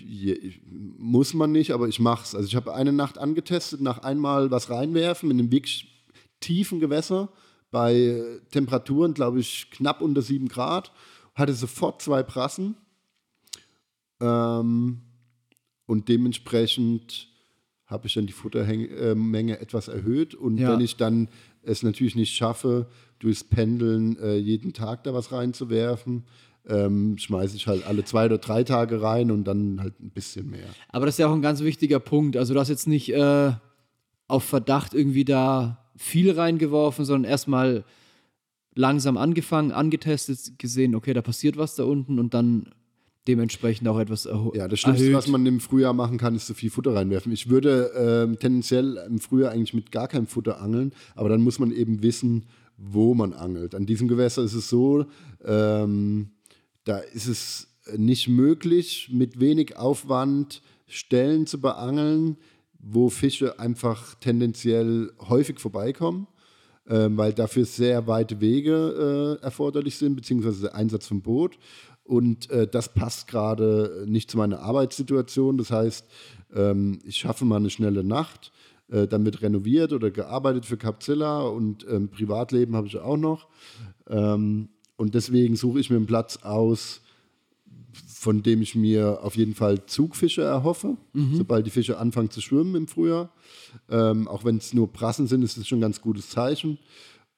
Ich- muss man nicht, aber ich mach's. Also ich habe eine Nacht angetestet, nach einmal was reinwerfen in einem wirklich tiefen Gewässer bei äh, Temperaturen, glaube ich, knapp unter 7 Grad, hatte sofort zwei Prassen ähm, und dementsprechend habe ich dann die Futtermenge etwas erhöht und Ja. wenn ich dann es natürlich nicht schaffe, durchs Pendeln äh, jeden Tag da was reinzuwerfen, ähm, schmeiße ich halt alle zwei oder drei Tage rein und dann halt ein bisschen mehr. Aber das ist ja auch ein ganz wichtiger Punkt. Also, du hast jetzt nicht äh, auf Verdacht irgendwie da viel reingeworfen, sondern erstmal langsam angefangen, angetestet, gesehen, okay, da passiert was da unten und dann dementsprechend auch etwas erho- Ja, das Schlimmste, erhöht. was man im Frühjahr machen kann, ist so viel Futter reinwerfen. Ich würde ähm, tendenziell im Frühjahr eigentlich mit gar keinem Futter angeln, aber dann muss man eben wissen, wo man angelt. An diesem Gewässer ist es so, ähm, da ist es nicht möglich, mit wenig Aufwand Stellen zu beangeln, wo Fische einfach tendenziell häufig vorbeikommen ähm, weil dafür sehr weite Wege äh, erforderlich sind, beziehungsweise der Einsatz vom Boot. Und äh, das passt gerade nicht zu meiner Arbeitssituation. Das heißt, ähm, ich schaffe mal eine schnelle Nacht, äh, dann wird renoviert oder gearbeitet für Capzilla und ähm, Privatleben habe ich auch noch. Ähm, und deswegen suche ich mir einen Platz aus, von dem ich mir auf jeden Fall Zugfische erhoffe, sobald die Fische anfangen zu schwimmen im Frühjahr. Ähm, auch wenn es nur Prassen sind, ist das schon ein ganz gutes Zeichen.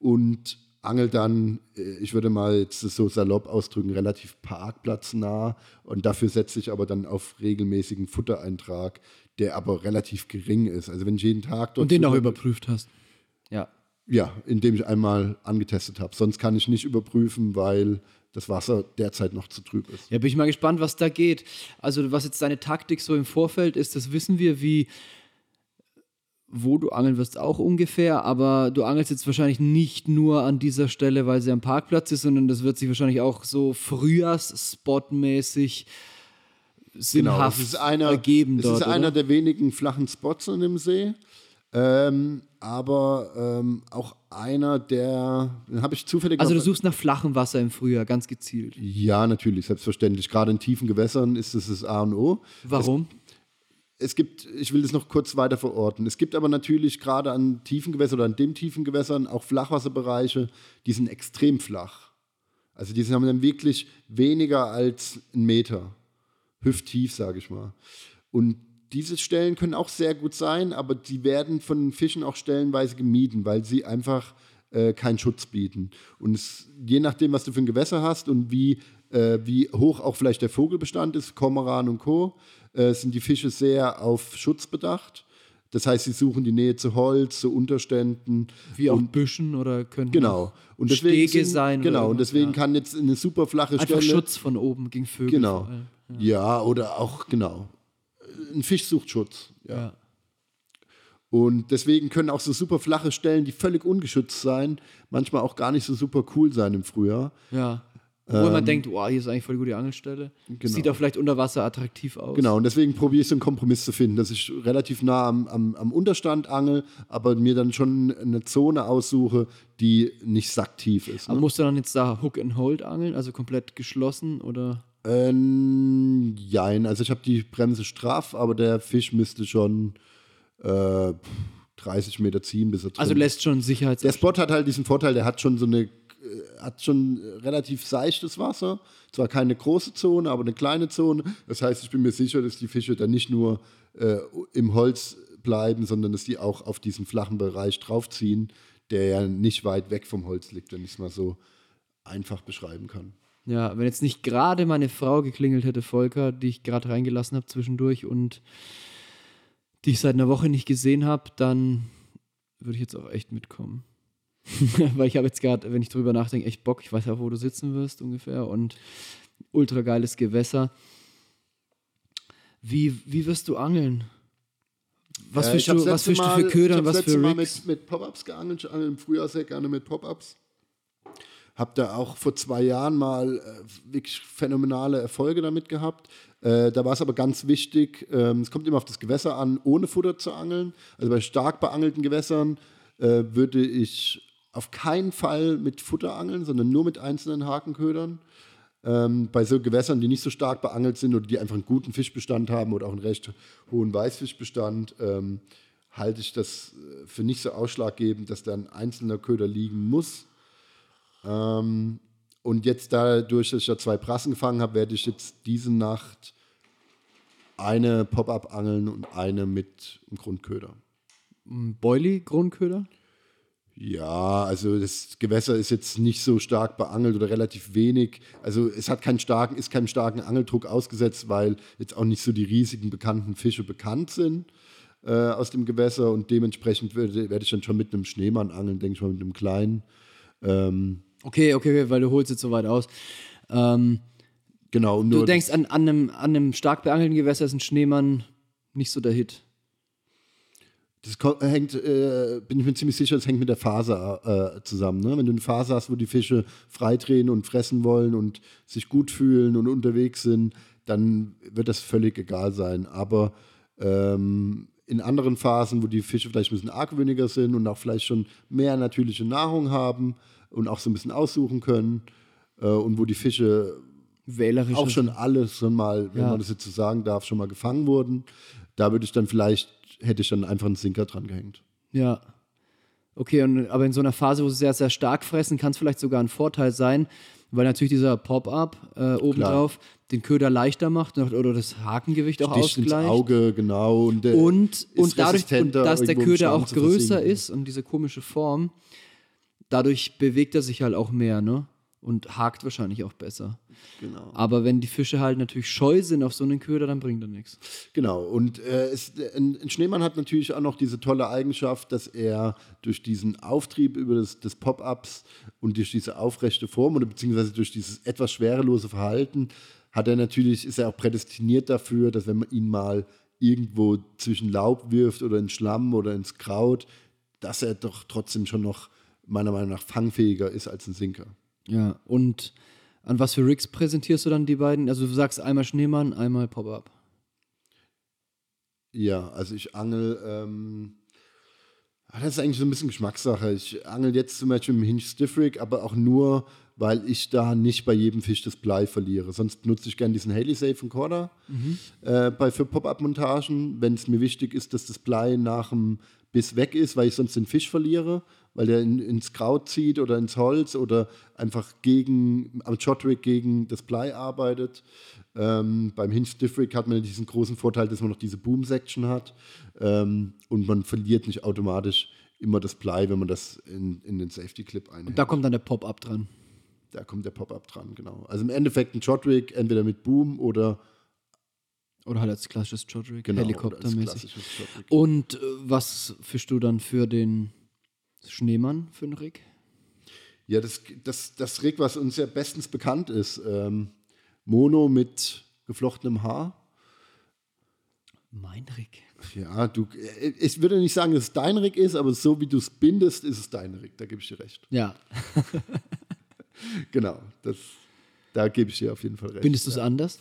Und angel dann, äh, ich würde mal jetzt so salopp ausdrücken, relativ parkplatznah. Und dafür setze ich aber dann auf regelmäßigen Futtereintrag, der aber relativ gering ist. Also wenn ich jeden Tag dort und den auch überprüft hast. Ja. ja, indem ich einmal angetestet habe. Sonst kann ich nicht überprüfen, weil das Wasser derzeit noch zu trüb ist. Ja, bin ich mal gespannt, was da geht. Also, was jetzt deine Taktik so im Vorfeld ist, das wissen wir, wie wo du angeln wirst, auch ungefähr, aber du angelst jetzt wahrscheinlich nicht nur an dieser Stelle, weil sie am Parkplatz ist, sondern das wird sich wahrscheinlich auch so Frühjahrsspotmäßig sinnhaft Genau, es ist einer, ergeben es dort. ist einer oder? der wenigen flachen Spots an dem See. Ähm, aber ähm, auch einer, der, den habe ich zufällig. Also, du suchst nach flachem Wasser im Frühjahr, ganz gezielt. Ja, natürlich, selbstverständlich. Gerade in tiefen Gewässern ist es das A und O. Warum? Es gibt, ich will das noch kurz weiter verorten. Es gibt aber natürlich gerade an tiefen Gewässern oder an dem tiefen Gewässern auch Flachwasserbereiche, die sind extrem flach. Also die haben dann wirklich weniger als einen Meter. Hüfttief, sage ich mal. Und diese Stellen können auch sehr gut sein, aber die werden von Fischen auch stellenweise gemieden, weil sie einfach äh, keinen Schutz bieten. Und es, je nachdem, was du für ein Gewässer hast und wie, äh, wie hoch auch vielleicht der Vogelbestand ist, Kormoran und Co., äh, sind die Fische sehr auf Schutz bedacht. Das heißt, sie suchen die Nähe zu Holz, zu Unterständen. Wie auch und, Büschen oder können Genau. Und deswegen Stege sind, sein. Genau, und deswegen ja. kann jetzt eine super flache Einfach Stelle. Schutz von oben gegen Vögel. Genau. allem. Ja. oder auch, genau. Ein Fisch sucht Schutz. Ja. Ja. Und deswegen können auch so super flache Stellen, die völlig ungeschützt sein, manchmal auch gar nicht so super cool sein im Frühjahr. Ja. Obwohl man denkt, wow, hier ist eigentlich voll die gute Angelstelle. Ähm, Genau. Sieht auch vielleicht unter Wasser attraktiv aus. Genau, und deswegen probiere ich so einen Kompromiss zu finden, dass ich relativ nah am, am, am Unterstand angel, aber mir dann schon eine Zone aussuche, die nicht sacktief ist. Aber Ne? musst du dann jetzt da Hook and Hold angeln, also komplett geschlossen oder? Ähm, jein, also ich habe die Bremse straff, aber der Fisch müsste schon äh, 30 Meter ziehen, bis er drin Also lässt schon Sicherheits. Der Spot hat halt diesen Vorteil, der hat schon so eine, hat schon relativ seichtes Wasser. Zwar keine große Zone, aber eine kleine Zone. Das heißt, ich bin mir sicher, dass die Fische dann nicht nur äh, im Holz bleiben, sondern dass die auch auf diesen flachen Bereich draufziehen, der ja nicht weit weg vom Holz liegt, wenn ich es mal so einfach beschreiben kann. Ja, wenn jetzt nicht gerade meine Frau geklingelt hätte, Volker, die ich gerade reingelassen habe zwischendurch und die ich seit einer Woche nicht gesehen habe, dann würde ich jetzt auch echt mitkommen. Weil ich habe jetzt gerade, wenn ich drüber nachdenke, echt Bock. Ich weiß ja, wo du sitzen wirst ungefähr und ultra geiles Gewässer. Wie, wie wirst du angeln? Was Äh, du, was fischst du für Köder ich und hab's was für Mal mit, mit Pop-Ups geangelt. Ich angel im Frühjahr sehr gerne mit Pop-Ups. Habe da auch vor zwei Jahren mal äh, wirklich phänomenale Erfolge damit gehabt. Äh, da war es aber ganz wichtig, ähm, es kommt immer auf das Gewässer an, ohne Futter zu angeln. Also bei stark beangelten Gewässern äh, würde ich auf keinen Fall mit Futter angeln, sondern nur mit einzelnen Hakenködern. Ähm, bei so Gewässern, die nicht so stark beangelt sind oder die einfach einen guten Fischbestand haben oder auch einen recht hohen Weißfischbestand, ähm, halte ich das äh, für nicht so ausschlaggebend, dass da ein einzelner Köder liegen muss. Ähm, und jetzt dadurch, dass ich ja zwei Prassen gefangen habe, werde ich jetzt diese Nacht eine Pop-up angeln und eine mit einem Grundköder. Boilie-Grundköder? Ja, also das Gewässer ist jetzt nicht so stark beangelt oder relativ wenig. Also es hat keinen starken, ist keinem starken Angeldruck ausgesetzt, weil jetzt auch nicht so die riesigen bekannten Fische bekannt sind äh, aus dem Gewässer und dementsprechend werde, werde ich dann schon mit einem Schneemann angeln, denke ich mal mit einem kleinen. Ähm, okay, okay, weil du holst jetzt so weit aus. Ähm, genau. du denkst, an, an, einem, an einem stark beangelten Gewässer ist ein Schneemann nicht so der Hit. Das hängt, äh, bin ich mir ziemlich sicher, das hängt mit der Phase äh, zusammen. Ne? Wenn du eine Phase hast, wo die Fische freidrehen und fressen wollen und sich gut fühlen und unterwegs sind, dann wird das völlig egal sein. Aber ähm, in anderen Phasen, wo die Fische vielleicht ein bisschen argwöhniger sind und auch vielleicht schon mehr natürliche Nahrung haben und auch so ein bisschen aussuchen können äh, und wo die Fische Wählerisch auch schon alles schon mal, wenn ja. man das jetzt so sagen darf, schon mal gefangen wurden, da würde ich dann vielleicht hätte ich dann einfach einen Sinker dran gehängt. Ja. Okay, und, aber in so einer Phase, wo sie sehr, sehr stark fressen, kann es vielleicht sogar ein Vorteil sein, weil natürlich dieser Pop-up äh, obendrauf den Köder leichter macht oder das Hakengewicht auch Sticht ausgleicht. ins Auge, genau. Und, und, und dadurch, und dass der Köder auch größer ist und diese komische Form, dadurch bewegt er sich halt auch mehr, ne? Und hakt wahrscheinlich auch besser. Genau. Aber wenn die Fische halt natürlich scheu sind auf so einen Köder, dann bringt er nichts. Genau. Und äh, es, ein, ein, Schneemann hat natürlich auch noch diese tolle Eigenschaft, dass er durch diesen Auftrieb über das, des Pop-ups und durch diese aufrechte Form oder beziehungsweise durch dieses etwas schwerelose Verhalten hat er natürlich ist er auch prädestiniert dafür, dass wenn man ihn mal irgendwo zwischen Laub wirft oder in Schlamm oder ins Kraut, dass er doch trotzdem schon noch meiner Meinung nach fangfähiger ist als ein Sinker. Ja, und an was für Rigs präsentierst du dann die beiden? Also du sagst einmal Schneemann, einmal Pop-Up. Ja, also ich angel, ähm, ah, das ist eigentlich so ein bisschen Geschmackssache. Ich angel jetzt zum Beispiel mit dem Hinge Stiff Rig, aber auch nur, weil ich da nicht bei jedem Fisch das Blei verliere. Sonst nutze ich gerne diesen Haley Safe Encoder mhm. äh, bei, für Pop-Up-Montagen, wenn es mir wichtig ist, dass das Blei nach dem Biss weg ist, weil ich sonst den Fisch verliere weil der in, ins Kraut zieht oder ins Holz oder einfach gegen, am Shotrig gegen das Blei arbeitet. Ähm, beim Hinge Stiffrig hat man diesen großen Vorteil, dass man noch diese Boom-Section hat ähm, und man verliert nicht automatisch immer das Blei, wenn man das in, in den Safety-Clip einhält. Und da kommt dann der Pop-Up dran. Da kommt der Pop-Up dran, genau. Also im Endeffekt ein Shotrig, entweder mit Boom oder oder halt als klassisches Shotrig, genau, helikoptermäßig. Und äh, was fischst du dann für den Schneemann für einen Rig? Ja, das, das, das Rig, was uns ja bestens bekannt ist. Ähm, Mono mit geflochtenem Haar. Mein Rig. Ja, du, ich würde nicht sagen, dass es dein Rig ist, aber so wie du es bindest, ist es dein Rig. Da gebe ich dir recht. Ja. genau, das, da gebe ich dir auf jeden Fall recht. Bindest du es ja. anders?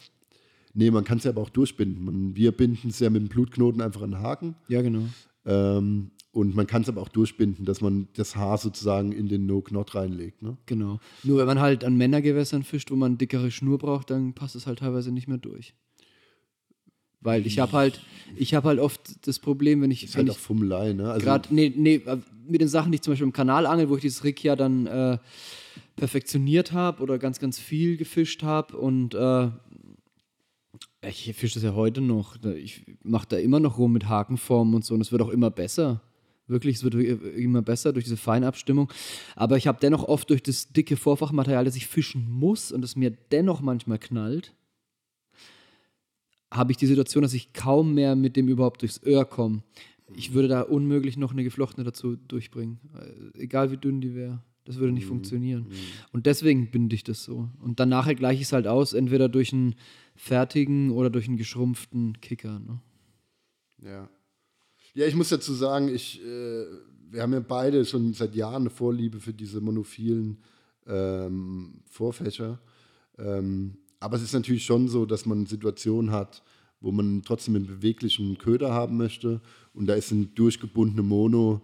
Nee, man kann es ja aber auch durchbinden. Man, wir binden es ja mit dem Blutknoten einfach an den Haken. Ja, genau. Ähm, und man kann es aber auch durchbinden, dass man das Haar sozusagen in den No-Knot reinlegt. Ne? Genau. Nur wenn man halt an Männergewässern fischt, wo man dickere Schnur braucht, dann passt es halt teilweise nicht mehr durch. Weil ich habe halt, ich habe halt oft das Problem, wenn ich. Das ist wenn halt auch Fummelei, ne? Also Gerade, nee, nee, mit den Sachen, die ich zum Beispiel im Kanal angel, wo ich dieses Rig ja dann äh, perfektioniert habe oder ganz, ganz viel gefischt habe und äh, ich fische das ja heute noch. Ich mache da immer noch rum mit Hakenformen und so und es wird auch immer besser. Wirklich, es wird immer besser durch diese Feinabstimmung. Aber ich habe dennoch oft durch das dicke Vorfachmaterial, das ich fischen muss und das mir dennoch manchmal knallt, habe ich die Situation, dass ich kaum mehr mit dem überhaupt durchs Öhr komme. Ich würde da unmöglich noch eine geflochtene dazu durchbringen. Äh, egal wie dünn die wäre. Das würde nicht mhm. funktionieren. Mhm. Und deswegen binde ich das so. Und dann nachher gleiche ich es halt aus, entweder durch einen fertigen oder durch einen geschrumpften Kicker. Ne? Ja. Ja, ich muss dazu sagen, ich, äh, wir haben ja beide schon seit Jahren eine Vorliebe für diese monophilen ähm, Vorfächer. Ähm, aber es ist natürlich schon so, dass man Situationen hat, wo man trotzdem einen beweglichen Köder haben möchte. Und da ist ein durchgebundene Mono,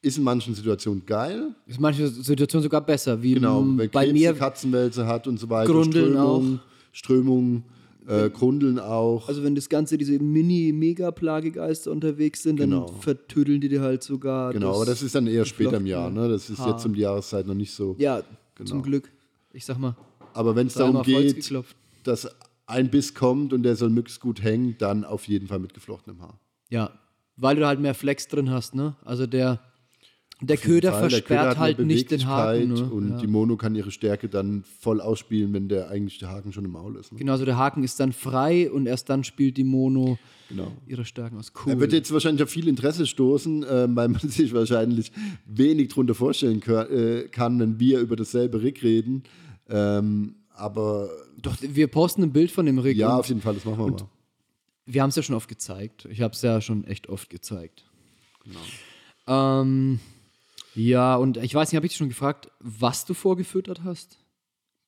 ist in manchen Situationen geil. Ist in manchen Situationen sogar besser, wie Genau, wenn bei Krebs mir. Katzenwälze hat und so weiter. Grundeln Strömung, Strömung, äh, Grundeln auch. Also wenn das Ganze, diese Mini-Mega-Plagegeister unterwegs sind, dann Genau. vertüdeln die dir halt sogar. genau, aber das ist dann eher später im Jahr. Ne? Das ist jetzt um die Jahreszeit noch nicht so. Ja, Genau. zum Glück. Ich sag mal, Aber wenn es darum geht, dass ein Biss kommt und der soll möglichst gut hängen, dann auf jeden Fall mit geflochtenem Haar. Ja, weil du halt mehr Flex drin hast, ne? Also der, der Köder Fall. Der versperrt Köder hat eine halt nicht den Haken. Ne? Und ja. die Mono kann ihre Stärke dann voll ausspielen, wenn der eigentlich der Haken schon im Maul ist. Ne? Genau, also der Haken ist dann frei und erst dann spielt die Mono Genau. ihre Stärken aus. Cool. Er wird jetzt wahrscheinlich auf viel Interesse stoßen, äh, weil man sich wahrscheinlich wenig darunter vorstellen äh, kann, wenn wir über dasselbe Rig reden. Ähm, aber Doch, wir posten ein Bild von dem Rig. ja, auf jeden Fall, das machen wir mal. wir haben es ja schon oft gezeigt. Ich habe es ja schon echt oft gezeigt. Genau. Ähm, ja, und ich weiß nicht, habe ich dich schon gefragt, was du vorgefüttert hast?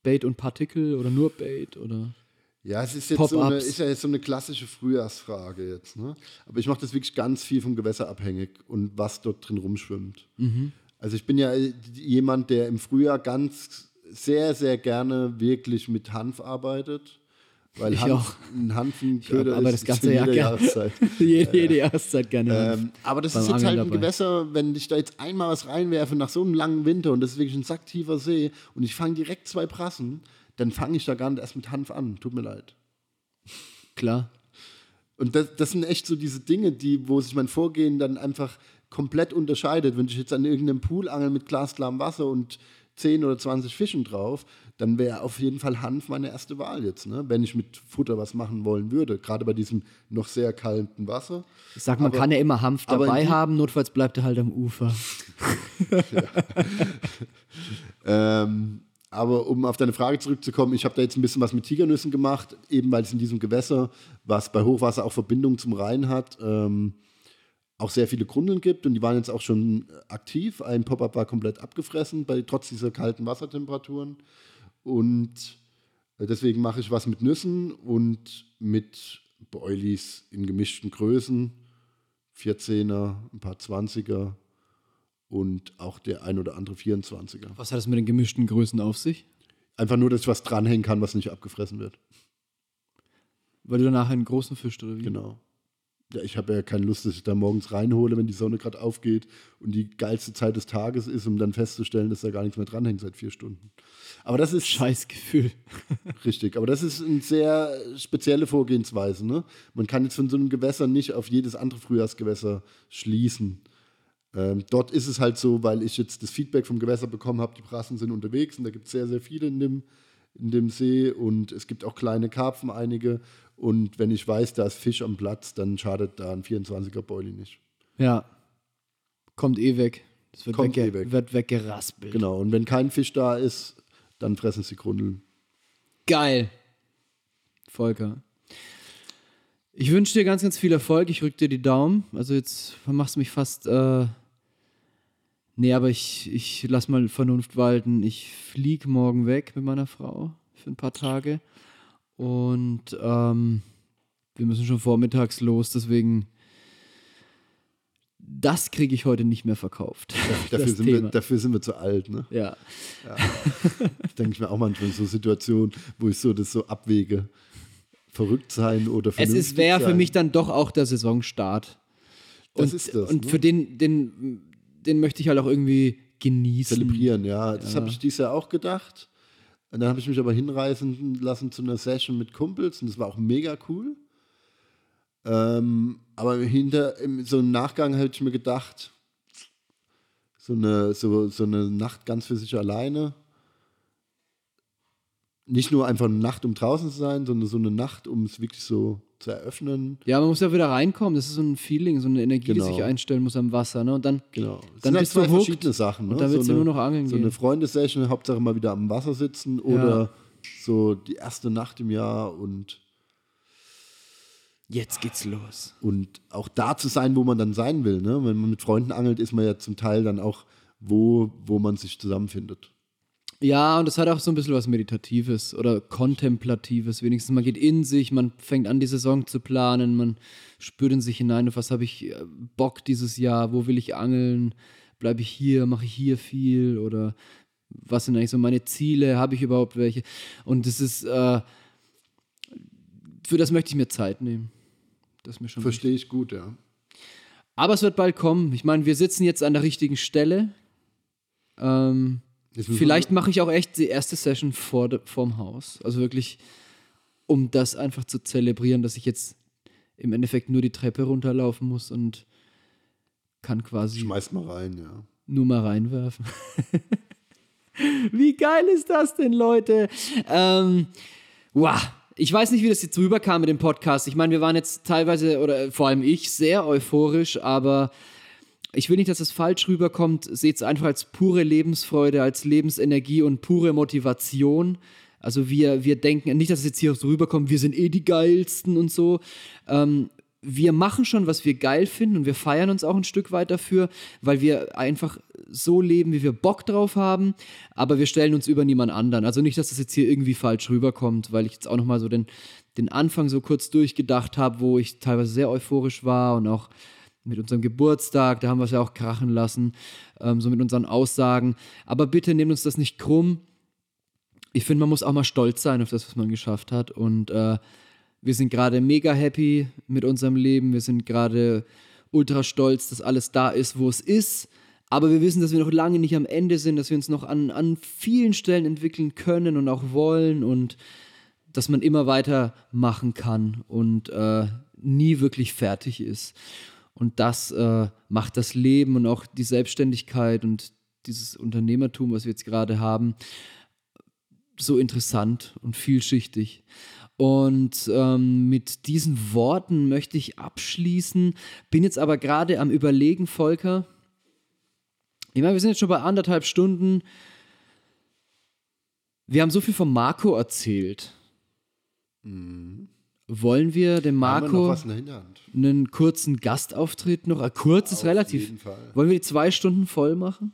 Bait und Partikel oder nur Bait oder? Ja, es ist jetzt so eine, ist ja jetzt so eine klassische Frühjahrsfrage jetzt. Ne? Aber ich mache das wirklich ganz viel vom Gewässer abhängig und was dort drin rumschwimmt. Mhm. Also ich bin ja äh, jemand, der im Frühjahr ganz sehr, sehr gerne wirklich mit Hanf arbeitet. Weil Ich Hanf, auch. ein Hanfenköder aber das ganze Jahr gerne. Jahreszeit. jede, jede Jahreszeit gerne. Ähm, aber das ist jetzt Angeln halt ein dabei. Gewässer, wenn ich da jetzt einmal was reinwerfe nach so einem langen Winter und das ist wirklich ein sacktiefer See und ich fange direkt zwei Prassen, dann fange ich da gar nicht erst mit Hanf an. Tut mir leid. Klar. Und das, das sind echt so diese Dinge, die, wo sich mein Vorgehen dann einfach komplett unterscheidet. Wenn ich jetzt an irgendeinem Pool angel mit glasklarem Wasser und 10 oder 20 Fischen drauf, dann wäre auf jeden Fall Hanf meine erste Wahl jetzt, ne? wenn ich mit Futter was machen wollen würde. Gerade bei diesem noch sehr kalten Wasser. Ich sag, man Aber- kann ja immer Hanf dabei haben, notfalls bleibt er halt am Ufer. Ähm, aber um auf deine Frage zurückzukommen, ich habe da jetzt ein bisschen was mit Tigernüssen gemacht, eben weil es in diesem Gewässer, was bei Hochwasser auch Verbindung zum Rhein hat, ähm, auch sehr viele Grundeln gibt und die waren jetzt auch schon aktiv. Ein Pop-up war komplett abgefressen, bei, trotz dieser kalten Wassertemperaturen. Und äh, deswegen mache ich was mit Nüssen und mit Boilies in gemischten Größen. 14er, ein paar 20er und auch der ein oder andere 24er. Was hat das mit den gemischten Größen auf sich? Einfach nur, dass ich was dranhängen kann, was nicht abgefressen wird. Weil du danach einen großen Fisch oder wie? Genau. Ja, ich habe ja keine Lust, dass ich da morgens reinhole, wenn die Sonne gerade aufgeht und die geilste Zeit des Tages ist, um dann festzustellen, dass da gar nichts mehr dranhängt seit vier Stunden. Aber das ist Scheiß Gefühl. richtig. Aber das ist eine sehr spezielle Vorgehensweise. Ne? Man kann jetzt von so einem Gewässer nicht auf jedes andere Frühjahrsgewässer schließen. Ähm, dort ist es halt so, weil ich jetzt das Feedback vom Gewässer bekommen habe, die Brassen sind unterwegs und da gibt es sehr, sehr viele in dem, in dem See und es gibt auch kleine Karpfen, einige. Und wenn ich weiß, da ist Fisch am Platz, dann schadet da ein 24er Boilie nicht. Ja. Kommt eh weg. Das wird, Kommt wegge eh weg. wird weggeraspelt. Genau. Und wenn kein Fisch da ist, dann fressen sie Grundeln. Geil. Volker. Ich wünsche dir ganz, ganz viel Erfolg. Ich rück dir die Daumen. Also jetzt machst du mich fast. Äh nee, aber ich, ich lass mal Vernunft walten. Ich flieg morgen weg mit meiner Frau für ein paar Tage. Und ähm, wir müssen schon vormittags los, deswegen. Das kriege ich heute nicht mehr verkauft. Dafür das sind, wir, dafür sind wir zu alt. Ne? Ja. Das denke ich mir auch manchmal in so Situationen, wo ich so das so abwäge. Verrückt sein oder Es vernünftig ist wäre für mich dann doch auch der Saisonstart. Das und, ist das, Und ne? für den, den, den möchte ich halt auch irgendwie genießen. zelebrieren, ja. Das Ja. habe ich dieses Jahr auch gedacht. Und dann habe ich mich aber hinreißen lassen zu einer Session mit Kumpels und das war auch mega cool. Ähm, aber hinter, so im Nachgang hätte ich mir gedacht, so eine, so, so eine Nacht ganz für sich alleine. Nicht nur einfach eine Nacht, um draußen zu sein, sondern so eine Nacht, um es wirklich so zu eröffnen. Ja, man muss ja wieder reinkommen. Das ist so ein Feeling, so eine Energie, Genau. die sich einstellen muss am Wasser. Ne? Und dann, Genau. Es Dann sind halt bist du zwei verschiedene Sachen. Ne? und dann willst so du nur noch angeln So gehen. eine Freundesession, Hauptsache mal wieder am Wasser sitzen oder so die erste Nacht im Jahr und, jetzt geht's los. und auch da zu sein, wo man dann sein will. Ne? Wenn man mit Freunden angelt, ist man ja zum Teil dann auch wo, wo man sich zusammenfindet. Ja, und es hat auch so ein bisschen was Meditatives oder Kontemplatives. Wenigstens man geht in sich, man fängt an, die Saison zu planen, man spürt in sich hinein, auf was habe ich äh, Bock dieses Jahr, wo will ich angeln, bleibe ich hier, mache ich hier viel oder was sind eigentlich so meine Ziele, habe ich überhaupt welche? Und das ist, äh, für das möchte ich mir Zeit nehmen. Das mir schon Verstehe ich gut, ja. Aber es wird bald kommen. Ich meine, wir sitzen jetzt an der richtigen Stelle. Ähm, vielleicht mache ich auch echt die erste Session vor de, vorm Haus. Also wirklich, um das einfach zu zelebrieren, dass ich jetzt im Endeffekt nur die Treppe runterlaufen muss und kann quasi. Schmeiß mal rein, ja. Nur mal reinwerfen. Wie geil ist das denn, Leute? Ähm, wow. Ich weiß nicht, wie das jetzt rüberkam mit dem Podcast. Ich meine, wir waren jetzt teilweise, oder vor allem ich, sehr euphorisch, aber ich will nicht, dass es falsch rüberkommt. Seht es einfach als pure Lebensfreude, als Lebensenergie und pure Motivation. Also wir, wir denken, nicht, dass es jetzt hier so rüberkommt, wir sind eh die geilsten und so. Ähm, wir machen schon, was wir geil finden und wir feiern uns auch ein Stück weit dafür, weil wir einfach so leben, wie wir Bock drauf haben, aber wir stellen uns über niemand anderen. Also nicht, dass das jetzt hier irgendwie falsch rüberkommt, weil ich jetzt auch nochmal so den, den Anfang so kurz durchgedacht habe, wo ich teilweise sehr euphorisch war und auch mit unserem Geburtstag, da haben wir es ja auch krachen lassen, ähm, so mit unseren Aussagen. Aber bitte nehmt uns das nicht krumm. Ich finde, man muss auch mal stolz sein auf das, was man geschafft hat und äh, wir sind gerade mega happy mit unserem Leben. Wir sind gerade ultra stolz, dass alles da ist, wo es ist. Aber wir wissen, dass wir noch lange nicht am Ende sind, dass wir uns noch an, an vielen Stellen entwickeln können und auch wollen und dass man immer weiter machen kann und äh, nie wirklich fertig ist. Und das äh, macht das Leben und auch die Selbstständigkeit und dieses Unternehmertum, was wir jetzt gerade haben, so interessant und vielschichtig. Und ähm, mit diesen Worten möchte ich abschließen. Bin jetzt aber gerade am Überlegen, Volker. Ich meine, wir sind jetzt schon bei anderthalb Stunden. Wir haben so viel von Marco erzählt. Mhm. Wollen wir dem Marco wir einen kurzen Gastauftritt noch? Kurz ist relativ. Wollen wir die zwei Stunden voll machen?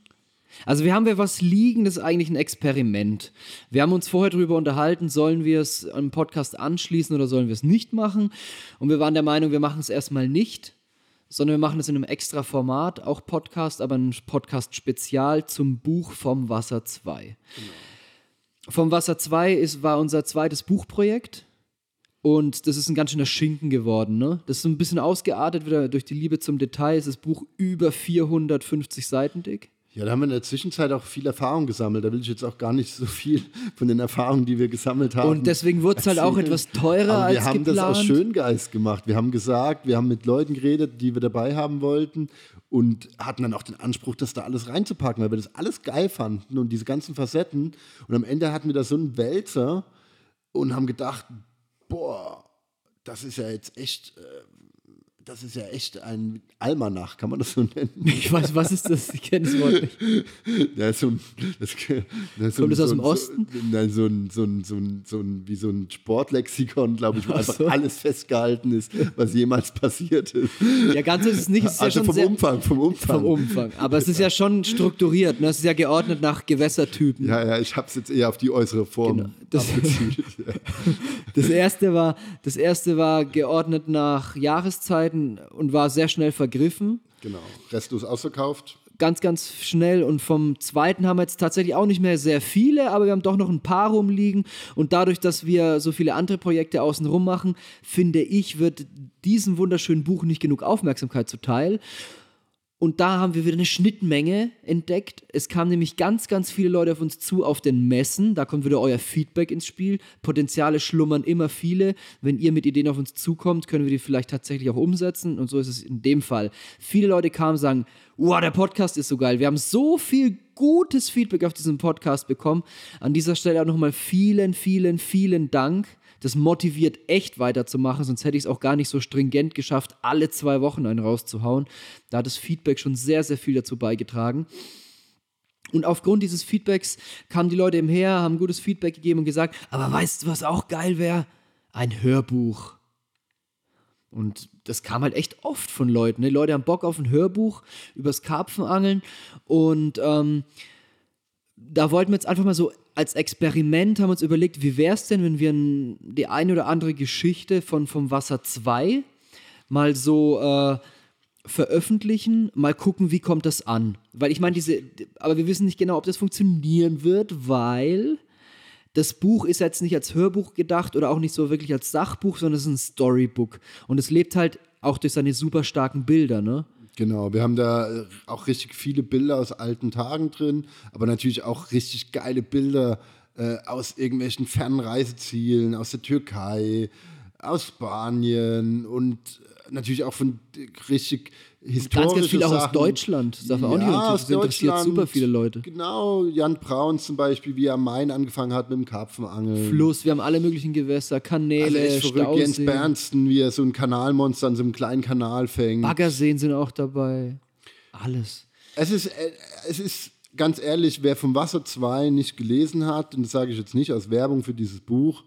Also wir haben ja was liegen, das ist eigentlich ein Experiment. Wir haben uns vorher darüber unterhalten, sollen wir es am Podcast anschließen oder sollen wir es nicht machen? Und wir waren der Meinung, wir machen es erstmal nicht, sondern wir machen es in einem extra Format, auch Podcast, aber ein Podcast-Spezial zum Buch Vom Wasser 2. Genau. Vom Wasser 2 ist, war unser zweites Buchprojekt. Und das ist ein ganz schöner Schinken geworden. Ne? Das ist so ein bisschen ausgeartet wieder durch die Liebe zum Detail. Ist das Buch über 450 Seiten dick. Ja, da haben wir in der Zwischenzeit auch viel Erfahrung gesammelt. Da will ich jetzt auch gar nicht so viel von den Erfahrungen, die wir gesammelt haben. Und deswegen wurde es halt auch etwas teurer Aber als Wir haben geplant. das aus Schöngeist gemacht. Wir haben gesagt, wir haben mit Leuten geredet, die wir dabei haben wollten und hatten dann auch den Anspruch, das da alles reinzupacken, weil wir das alles geil fanden und diese ganzen Facetten. Und am Ende hatten wir da so einen Wälzer und haben gedacht, boah, das ist ja jetzt echt. Äh, das ist ja echt ein Almanach, kann man das so nennen? Ich weiß, was ist das? Ich kenne das Wort nicht. Ja, so ein, das, das Kommt das so aus dem Osten? So, nein, so ein, so ein, so ein, so ein, wie so ein Sportlexikon, glaube ich, wo einfach so. alles festgehalten ist, was jemals passiert ist. Ja, ganz so ist es nicht. Es ist also ja vom sehr, Umfang, vom Umfang. Vom Umfang. Aber es ist ja schon strukturiert. Ne? Es ist ja geordnet nach Gewässertypen. Ja, ja, ich habe es jetzt eher auf die äußere Form genau. das, das, erste war, das erste war geordnet nach Jahreszeiten und war sehr schnell vergriffen. Genau. Restlos ausverkauft. Ganz, ganz schnell. Und vom zweiten haben wir jetzt tatsächlich auch nicht mehr sehr viele, aber wir haben doch noch ein paar rumliegen. Und dadurch, dass wir so viele andere Projekte außenrum machen, finde ich, wird diesem wunderschönen Buch nicht genug Aufmerksamkeit zuteil. Und da haben wir wieder eine Schnittmenge entdeckt. Es kamen nämlich ganz, ganz viele Leute auf uns zu auf den Messen. Da kommt wieder euer Feedback ins Spiel. Potenziale schlummern immer viele. Wenn ihr mit Ideen auf uns zukommt, können wir die vielleicht tatsächlich auch umsetzen. Und so ist es in dem Fall. Viele Leute kamen und sagen, wow, der Podcast ist so geil. Wir haben so viel gutes Feedback auf diesen Podcast bekommen. An dieser Stelle auch nochmal vielen, vielen, vielen Dank. Das motiviert echt weiterzumachen, sonst hätte ich es auch gar nicht so stringent geschafft, alle zwei Wochen einen rauszuhauen. Da hat das Feedback schon sehr, sehr viel dazu beigetragen. Und aufgrund dieses Feedbacks kamen die Leute eben her, haben gutes Feedback gegeben und gesagt, aber weißt du, was auch geil wäre? Ein Hörbuch. Und das kam halt echt oft von Leuten. Ne? Die Leute haben Bock auf ein Hörbuch übers Karpfenangeln und ähm, da wollten wir jetzt einfach mal so als Experiment haben wir uns überlegt, wie wäre es denn, wenn wir die eine oder andere Geschichte von Vom Wasser 2 mal so äh, veröffentlichen, mal gucken, wie kommt das an. Weil ich meine, diese, aber wir wissen nicht genau, ob das funktionieren wird, weil das Buch ist jetzt nicht als Hörbuch gedacht oder auch nicht so wirklich als Sachbuch, sondern es ist ein Storybook. Und es lebt halt auch durch seine super starken Bilder, ne? Genau, wir haben da äh, auch richtig viele Bilder aus alten Tagen drin, aber natürlich auch richtig geile Bilder äh, aus irgendwelchen fernen Reisezielen, aus der Türkei, aus Spanien und äh, natürlich auch von äh, richtig historischen Ganz, ganz viel auch aus. Deutschland. Das man auch nicht Ja, aus Das interessiert Deutschland. super viele Leute. Genau, Jan Braun zum Beispiel, wie er am Main angefangen hat mit dem Karpfenangeln. Fluss, wir haben alle möglichen Gewässer, also Kanäle, echt verrückt, Jens Bernsten, wie er so ein Kanalmonster an so einem kleinen Kanal fängt. Baggerseen sind auch dabei. Alles. Es ist, äh, es ist ganz ehrlich, wer vom Wasser 2 nicht gelesen hat, und das sage ich jetzt nicht aus Werbung für dieses Buch,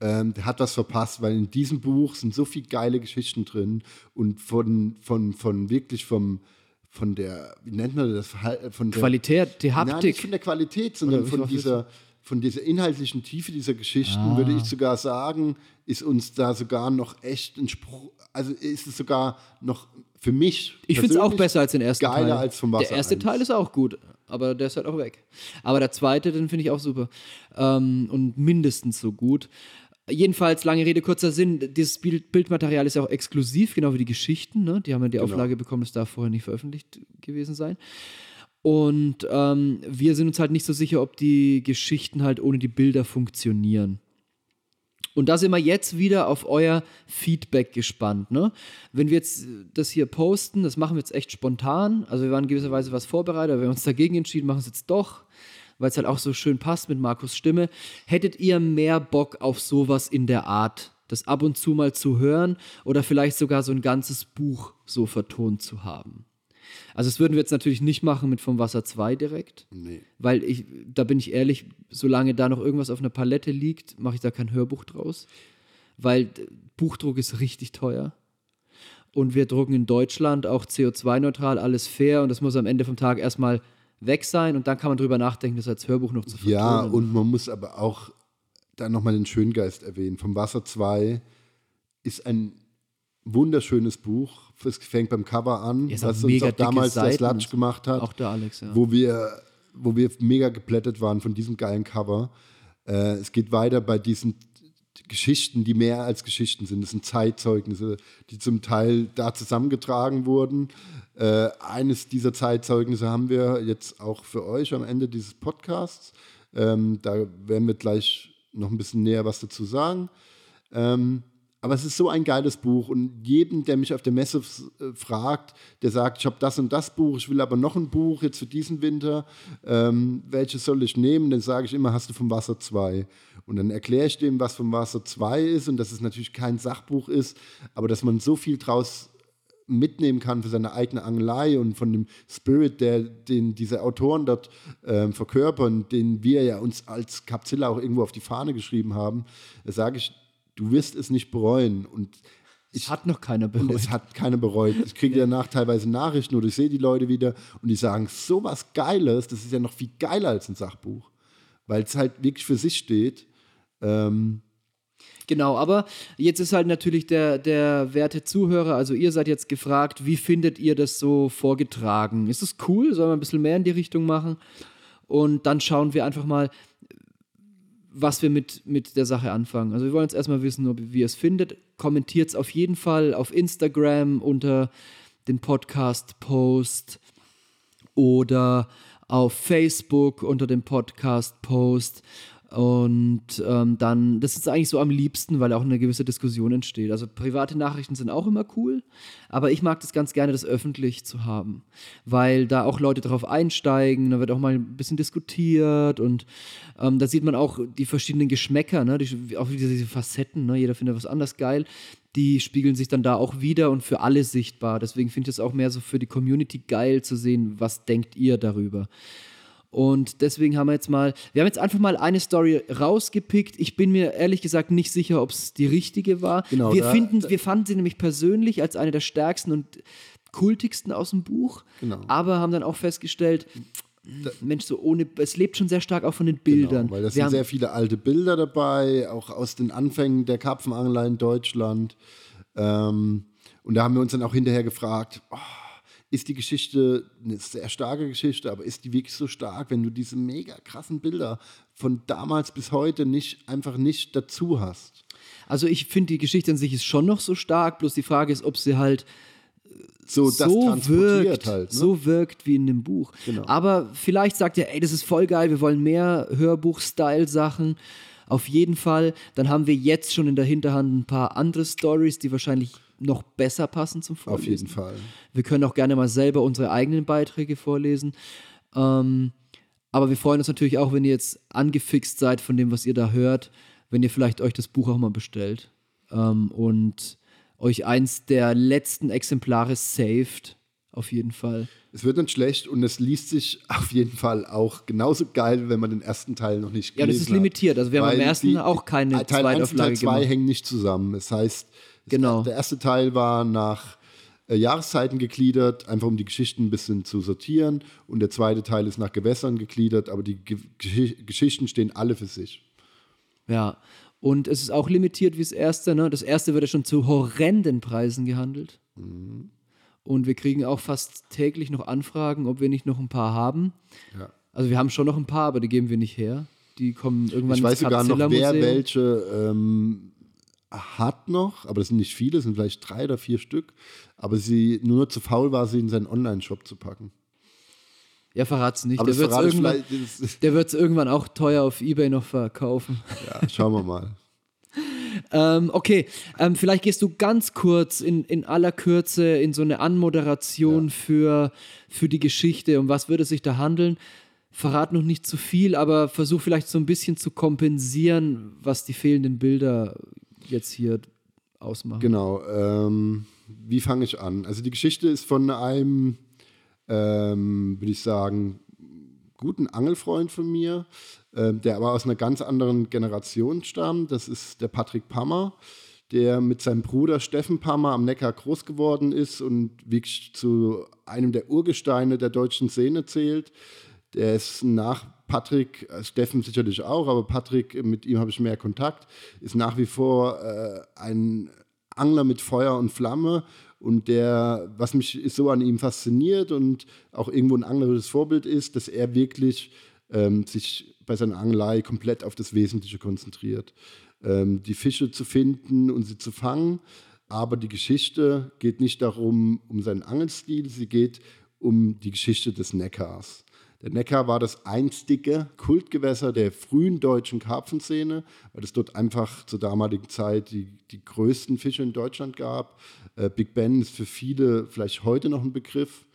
ähm, der hat was verpasst, weil in diesem Buch sind so viele geile Geschichten drin und von, von, von wirklich vom, von der, wie nennt man das, Verhal- von der, Qualität, die Nein, nicht Haptik. von der Qualität, sondern von dieser, von dieser inhaltlichen Tiefe dieser Geschichten, Ah. würde ich sogar sagen, ist uns da sogar noch echt ein Spruch, also ist es sogar noch für mich. Ich finde es auch besser als den ersten geiler Teil. als vom Wasser Der erste 1. Teil ist auch gut, aber der ist halt auch weg. Aber der zweite, den finde ich auch super. Ähm, und mindestens so gut. Jedenfalls, lange Rede, kurzer Sinn, dieses Bild Bildmaterial ist ja auch exklusiv, genau wie die Geschichten. Ne? Die haben ja die Genau. Auflage bekommen, das darf vorher nicht veröffentlicht gewesen sein. Und ähm, wir sind uns halt nicht so sicher, ob die Geschichten halt ohne die Bilder funktionieren. Und da sind wir jetzt wieder auf euer Feedback gespannt. Ne? Wenn wir jetzt äh, das hier posten, das machen wir jetzt echt spontan. Also wir waren in gewisser Weise was vorbereitet, aber wir haben uns dagegen entschieden, machen es jetzt doch, weil es halt auch so schön passt mit Markus Stimme. Hättet ihr mehr Bock auf sowas in der Art, das ab und zu mal zu hören oder vielleicht sogar so ein ganzes Buch so vertont zu haben? Also das würden wir jetzt natürlich nicht machen mit Vom Wasser 2 direkt. Nee. Weil ich, da bin ich ehrlich, solange da noch irgendwas auf einer Palette liegt, mache ich da kein Hörbuch draus. Weil Buchdruck ist richtig teuer. Und wir drucken in Deutschland auch CO2-neutral, alles fair und das muss am Ende vom Tag erstmal weg sein und dann kann man drüber nachdenken, das als Hörbuch noch zu vertonen. Ja, und man muss aber auch da nochmal den Schöngeist erwähnen. Vom Wasser 2 ist ein wunderschönes Buch. Es fängt beim Cover an, auch was uns auch damals der. Slatsch gemacht hat. Auch der Alex, ja. wo wir, wo wir mega geplättet waren von diesem geilen Cover. Äh, es geht weiter bei diesen Geschichten, die mehr als Geschichten sind. Das sind Zeitzeugnisse, die zum Teil da zusammengetragen wurden. Äh, eines dieser Zeitzeugnisse haben wir jetzt auch für euch am Ende dieses Podcasts. Ähm, da werden wir gleich noch ein bisschen näher was dazu sagen. Ähm, aber es ist so ein geiles Buch und jedem, der mich auf der Messe äh, fragt, der sagt, ich habe das und das Buch, ich will aber noch ein Buch jetzt für diesen Winter, ähm, welches soll ich nehmen? Dann sage ich immer, hast du vom Wasser 2. Und dann erkläre ich dem, was vom Wasser 2 ist und dass es natürlich kein Sachbuch ist, aber dass man so viel draus mitnehmen kann für seine eigene Angelei und von dem Spirit, der, den diese Autoren dort ähm, verkörpern, den wir ja uns als Capzilla auch irgendwo auf die Fahne geschrieben haben, da sage ich, du wirst es nicht bereuen. Und es hat noch keiner und bereut. es hat keiner bereut. Ich kriege danach teilweise Nachrichten oder ich sehe die Leute wieder und die sagen, so was Geiles, das ist ja noch viel geiler als ein Sachbuch, weil es halt wirklich für sich steht. Ähm, Genau, aber jetzt ist halt natürlich der, der werte Zuhörer, also ihr seid jetzt gefragt, wie findet ihr das so vorgetragen? Ist es cool? Sollen wir ein bisschen mehr in die Richtung machen? Und dann schauen wir einfach mal, was wir mit, mit der Sache anfangen. Also wir wollen jetzt erstmal wissen, ob, wie ihr es findet. Kommentiert es auf jeden Fall auf Instagram unter den Podcast-Post oder auf Facebook unter dem Podcast-Post. Und ähm, dann, das ist eigentlich so am liebsten, weil auch eine gewisse Diskussion entsteht. Also private Nachrichten sind auch immer cool, aber ich mag das ganz gerne, das öffentlich zu haben, weil da auch Leute drauf einsteigen, da wird auch mal ein bisschen diskutiert und ähm, da sieht man auch die verschiedenen Geschmäcker, ne? die, auch diese, diese Facetten, ne? jeder findet was anders geil. Die spiegeln sich dann da auch wieder und für alle sichtbar. Deswegen finde ich es auch mehr so für die Community geil zu sehen, was denkt ihr darüber. Und deswegen haben wir jetzt mal, wir haben jetzt einfach mal eine Story rausgepickt. Ich bin mir ehrlich gesagt nicht sicher, ob es die richtige war. Genau, wir, da- finden, wir fanden sie nämlich persönlich als eine der stärksten und kultigsten aus dem Buch, Genau. aber haben dann auch festgestellt, Mensch, so ohne, es lebt schon sehr stark auch von den Bildern. Genau, weil da sind sehr viele alte Bilder dabei, auch aus den Anfängen der Karpfenangler in Deutschland. Ähm, und da haben wir uns dann auch hinterher gefragt, oh, ist die Geschichte eine sehr starke Geschichte, aber ist die wirklich so stark, wenn du diese mega krassen Bilder von damals bis heute nicht einfach nicht dazu hast? Also ich finde, die Geschichte an sich ist schon noch so stark, bloß die Frage ist, ob sie halt So, das so transportiert wirkt, halt. Ne? so wirkt wie in dem Buch. Genau. Aber vielleicht sagt ihr, ey, das ist voll geil, wir wollen mehr Hörbuch-Style-Sachen. Auf jeden Fall. Dann haben wir jetzt schon in der Hinterhand ein paar andere Stories, die wahrscheinlich noch besser passen zum Vorlesen. Auf jeden Fall. Wir können auch gerne mal selber unsere eigenen Beiträge vorlesen. Ähm, aber wir freuen uns natürlich auch, wenn ihr jetzt angefixt seid von dem, was ihr da hört, wenn ihr vielleicht euch das Buch auch mal bestellt ähm, und euch eins der letzten Exemplare saved. Auf jeden Fall. Es wird nicht schlecht und es liest sich auf jeden Fall auch genauso geil, wenn man den ersten Teil noch nicht Ja, das gelesen ist limitiert. Also wir haben beim ersten die- auch keine Teil 1 und Teil Zweitauflage 2 gemacht. hängen nicht zusammen. Das heißt, Genau. der erste Teil war nach äh, Jahreszeiten gegliedert, einfach um die Geschichten ein bisschen zu sortieren. Und der zweite Teil ist nach Gewässern gegliedert, aber die Ge Gesch- Geschichten stehen alle für sich. Ja. Und es ist auch limitiert wie das erste. Ne? Das erste wird ja schon zu horrenden Preisen gehandelt. Mhm. Und wir kriegen auch fast täglich noch Anfragen, ob wir nicht noch ein paar haben. Ja. Also wir haben schon noch ein paar, aber die geben wir nicht her. Die kommen irgendwann Ich weiß sogar noch, wer welche ähm, hat noch, aber das sind nicht viele, es sind vielleicht drei oder vier Stück. Aber sie nur zu faul war, sie in seinen Online-Shop zu packen. Ja, verrat's nicht. Aber Der das wird es irgendwann. Das, irgendwann auch teuer auf Ebay noch verkaufen. ja, schauen wir mal. Ähm, okay, ähm, vielleicht gehst du ganz kurz in, in aller Kürze in so eine Anmoderation für, für die Geschichte. Um was würde sich da handeln? Verrat noch nicht zu viel, aber versuch vielleicht so ein bisschen zu kompensieren, was die fehlenden Bilder jetzt hier ausmachen. Genau. Ähm, wie fange ich an? Also die Geschichte ist von einem, ähm, würde ich sagen, guten Angelfreund von mir, ähm, der aber aus einer ganz anderen Generation stammt. Das ist der Patrick Pammer, der mit seinem Bruder Steffen Pammer am Neckar groß geworden ist und wirklich zu einem der Urgesteine der deutschen Szene zählt. Der ist nach Patrick, äh, Steffen sicherlich auch, aber Patrick, mit ihm habe ich mehr Kontakt, ist nach wie vor äh, ein Angler mit Feuer und Flamme und der, was mich so an ihm fasziniert und auch irgendwo ein anglerisches Vorbild ist, dass er wirklich ähm, sich bei seiner Angelei komplett auf das Wesentliche konzentriert. Ähm, die Fische zu finden und sie zu fangen, aber die Geschichte geht nicht darum, um seinen Angelstil, sie geht um die Geschichte des Neckars. Der Neckar war das einstige Kultgewässer der frühen deutschen Karpfenszene, weil es dort einfach zur damaligen Zeit die, die größten Fische in Deutschland gab. Äh, Big Ben ist für viele vielleicht heute noch ein Begriff.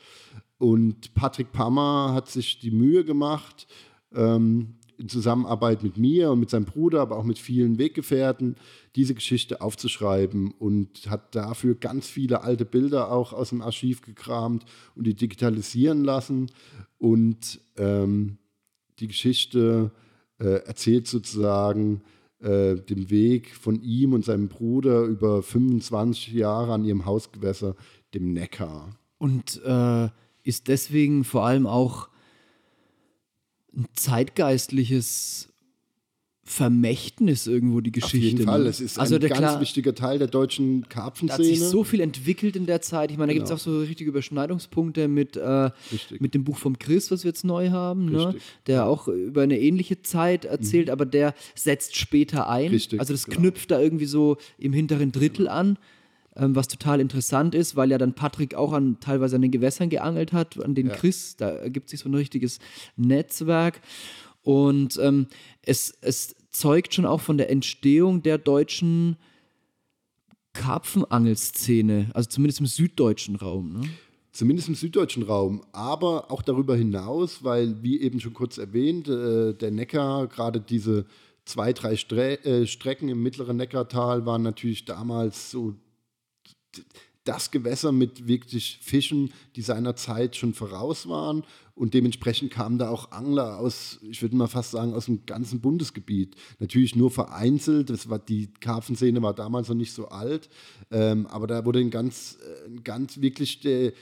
Und Patrick Pammer hat sich die Mühe gemacht, ähm, in Zusammenarbeit mit mir und mit seinem Bruder, aber auch mit vielen Weggefährten, diese Geschichte aufzuschreiben und hat dafür ganz viele alte Bilder auch aus dem Archiv gekramt und die digitalisieren lassen. Und ähm, die Geschichte äh, erzählt sozusagen äh, den Weg von ihm und seinem Bruder über 25 Jahre an ihrem Hausgewässer, dem Neckar. Und äh, ist deswegen vor allem auch ein zeitgeistliches Vermächtnis irgendwo die Geschichte. Auf jeden Fall, ne? es ist also ein ganz klar, wichtiger Teil der deutschen Da hat Karpfenszene. sich so viel entwickelt in der Zeit. Ich meine, da gibt es Genau. auch so richtige Überschneidungspunkte mit, äh, mit dem Buch vom Chris, was wir jetzt neu haben, ne? Der auch über eine ähnliche Zeit erzählt, aber der setzt später ein. Richtig, also das genau. knüpft da irgendwie so im hinteren Drittel an, ähm, was total interessant ist, weil ja dann Patrick auch an teilweise an den Gewässern geangelt hat, an den Ja. Chris. Da ergibt sich so ein richtiges Netzwerk. Und ähm, es, es zeugt schon auch von der Entstehung der deutschen Karpfenangelszene, also zumindest im süddeutschen Raum. Ne? Zumindest im süddeutschen Raum, aber auch darüber hinaus, weil, wie eben schon kurz erwähnt, äh, der Neckar, gerade diese zwei, drei Stre äh, Strecken im mittleren Neckartal waren natürlich damals so das Gewässer mit wirklich Fischen, die seiner Zeit schon voraus waren. Und dementsprechend kamen da auch Angler aus, ich würde mal fast sagen, aus dem ganzen Bundesgebiet. Natürlich nur vereinzelt. Das war, die Karpfenszene war damals noch nicht so alt. Ähm, aber da wurde ein ganz, äh, ein ganz wirklich der,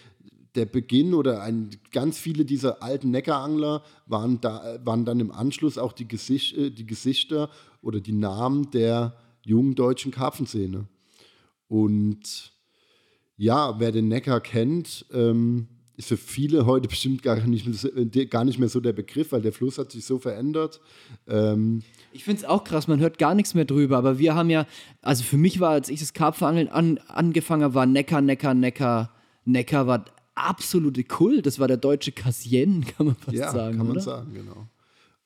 der Beginn oder ein, ganz viele dieser alten Neckarangler waren, da, waren dann im Anschluss auch die, Gesicht, äh, die Gesichter oder die Namen der jungen deutschen Karpfenszene. Und ja, wer den Neckar kennt, ähm, ist für viele heute bestimmt gar nicht, mehr, gar nicht mehr so der Begriff, weil der Fluss hat sich so verändert. Ähm, ich finde es auch krass, man hört gar nichts mehr drüber, aber wir haben ja, also für mich war, als ich das Karpfenangeln an, angefangen habe, war Neckar, Neckar, Neckar, Neckar war absolute Kult. Das war der deutsche Cassien, kann man fast ja, sagen. kann man oder? sagen, genau.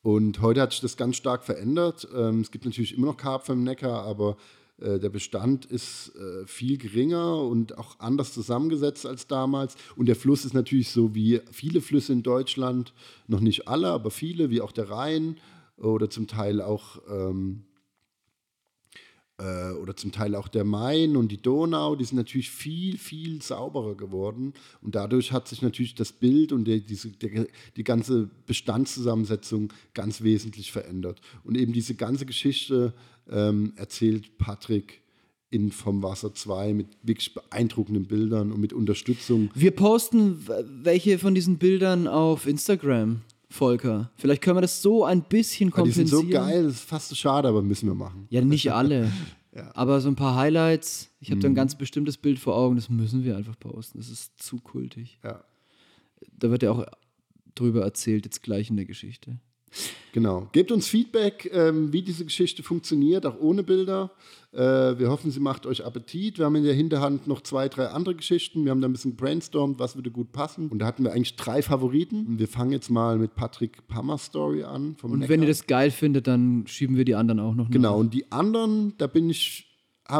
Und heute hat sich das ganz stark verändert. Ähm, es gibt natürlich immer noch Karpfen im Neckar, aber äh, der Bestand ist äh, viel geringer und auch anders zusammengesetzt als damals. Und der Fluss ist natürlich so wie viele Flüsse in Deutschland, noch nicht alle, aber viele, wie auch der Rhein oder zum Teil auch ähm, äh, oder zum Teil auch der Main und die Donau, die sind natürlich viel, viel sauberer geworden. Und dadurch hat sich natürlich das Bild und die, diese, die, die ganze Bestandszusammensetzung ganz wesentlich verändert. Und eben diese ganze Geschichte ähm, erzählt Patrick in Vom Wasser 2 mit wirklich beeindruckenden Bildern und mit Unterstützung. Wir posten welche von diesen Bildern auf Instagram. Volker. Vielleicht können wir das so ein bisschen kompensieren. Die sind so geil, das ist fast so schade, aber müssen wir machen. Ja, nicht alle. ja. Aber so ein paar Highlights. Ich habe mhm. da ein mhm. ganz bestimmtes Bild vor Augen, das müssen wir einfach posten. Das ist zu kultig. Ja. Da wird ja auch drüber erzählt, jetzt gleich in der Geschichte. Genau. Gebt uns Feedback, ähm, wie diese Geschichte funktioniert, auch ohne Bilder. Äh, wir hoffen, sie macht euch Appetit. Wir haben in der Hinterhand noch zwei, drei andere Geschichten. Wir haben da ein bisschen brainstormt, was würde gut passen. Und da hatten wir eigentlich drei Favoriten. Und wir fangen jetzt mal mit Patrick Pammer Story an. und Neckar. wenn ihr das geil findet, dann schieben wir die anderen auch noch. Genau. Nach. Und die anderen, da bin ich,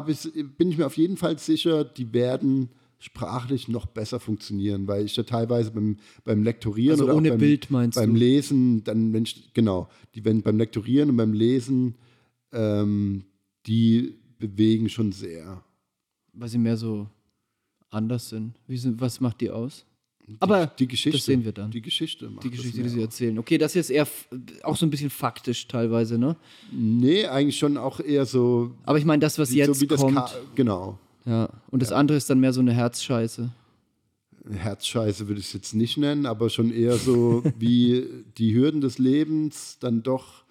ich, bin ich mir auf jeden Fall sicher, die werden sprachlich noch besser funktionieren, weil ich da teilweise beim, beim Lektorieren also oder ohne beim, Bild meinst beim du? Lesen, dann, wenn ich, genau, die, wenn, beim Lektorieren und beim Lesen, ähm, die bewegen schon sehr. Weil sie mehr so anders sind. Sind was macht die aus? Die, Aber die Geschichte, das sehen wir dann. Die Geschichte Die Geschichte, die sie erzählen. Okay, das ist jetzt eher auch so ein bisschen faktisch teilweise, ne? Nee, eigentlich schon auch eher so. Aber ich meine, das, was jetzt so kommt. genau. Ja, und das ja. andere ist dann mehr so eine Herzscheiße. Herzscheiße würde ich es jetzt nicht nennen, aber schon eher so wie die Hürden des Lebens dann doch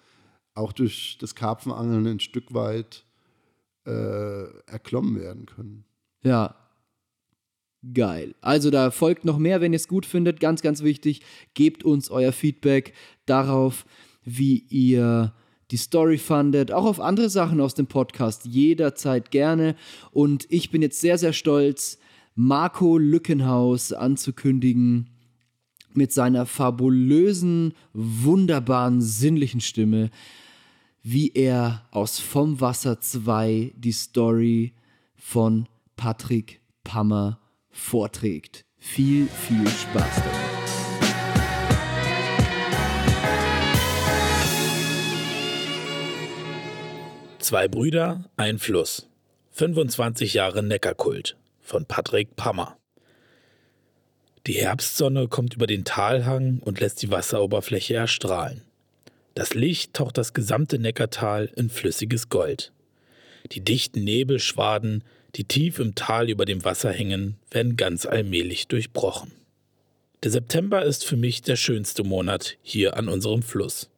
auch durch das Karpfenangeln ein Stück weit äh, erklommen werden können. Ja. Geil. Also da folgt noch mehr, wenn ihr es gut findet. Ganz, ganz wichtig, gebt uns euer Feedback darauf, wie ihr die Story fandet, auch auf andere Sachen aus dem Podcast, jederzeit gerne. Und ich bin jetzt sehr, sehr stolz, Marco Lückenhaus anzukündigen mit seiner fabulösen, wunderbaren, sinnlichen Stimme, wie er aus Vom Wasser 2 die Story von Patrick Pammer vorträgt. Viel, viel Spaß dabei. Zwei Brüder, ein Fluss. 25 Jahre Neckarkult von Patrick Pammer. Die Herbstsonne kommt über den Talhang und lässt die Wasseroberfläche erstrahlen. Das Licht taucht das gesamte Neckartal in flüssiges Gold. Die dichten Nebelschwaden, die tief im Tal über dem Wasser hängen, werden ganz allmählich durchbrochen. Der September ist für mich der schönste Monat hier an unserem Fluss.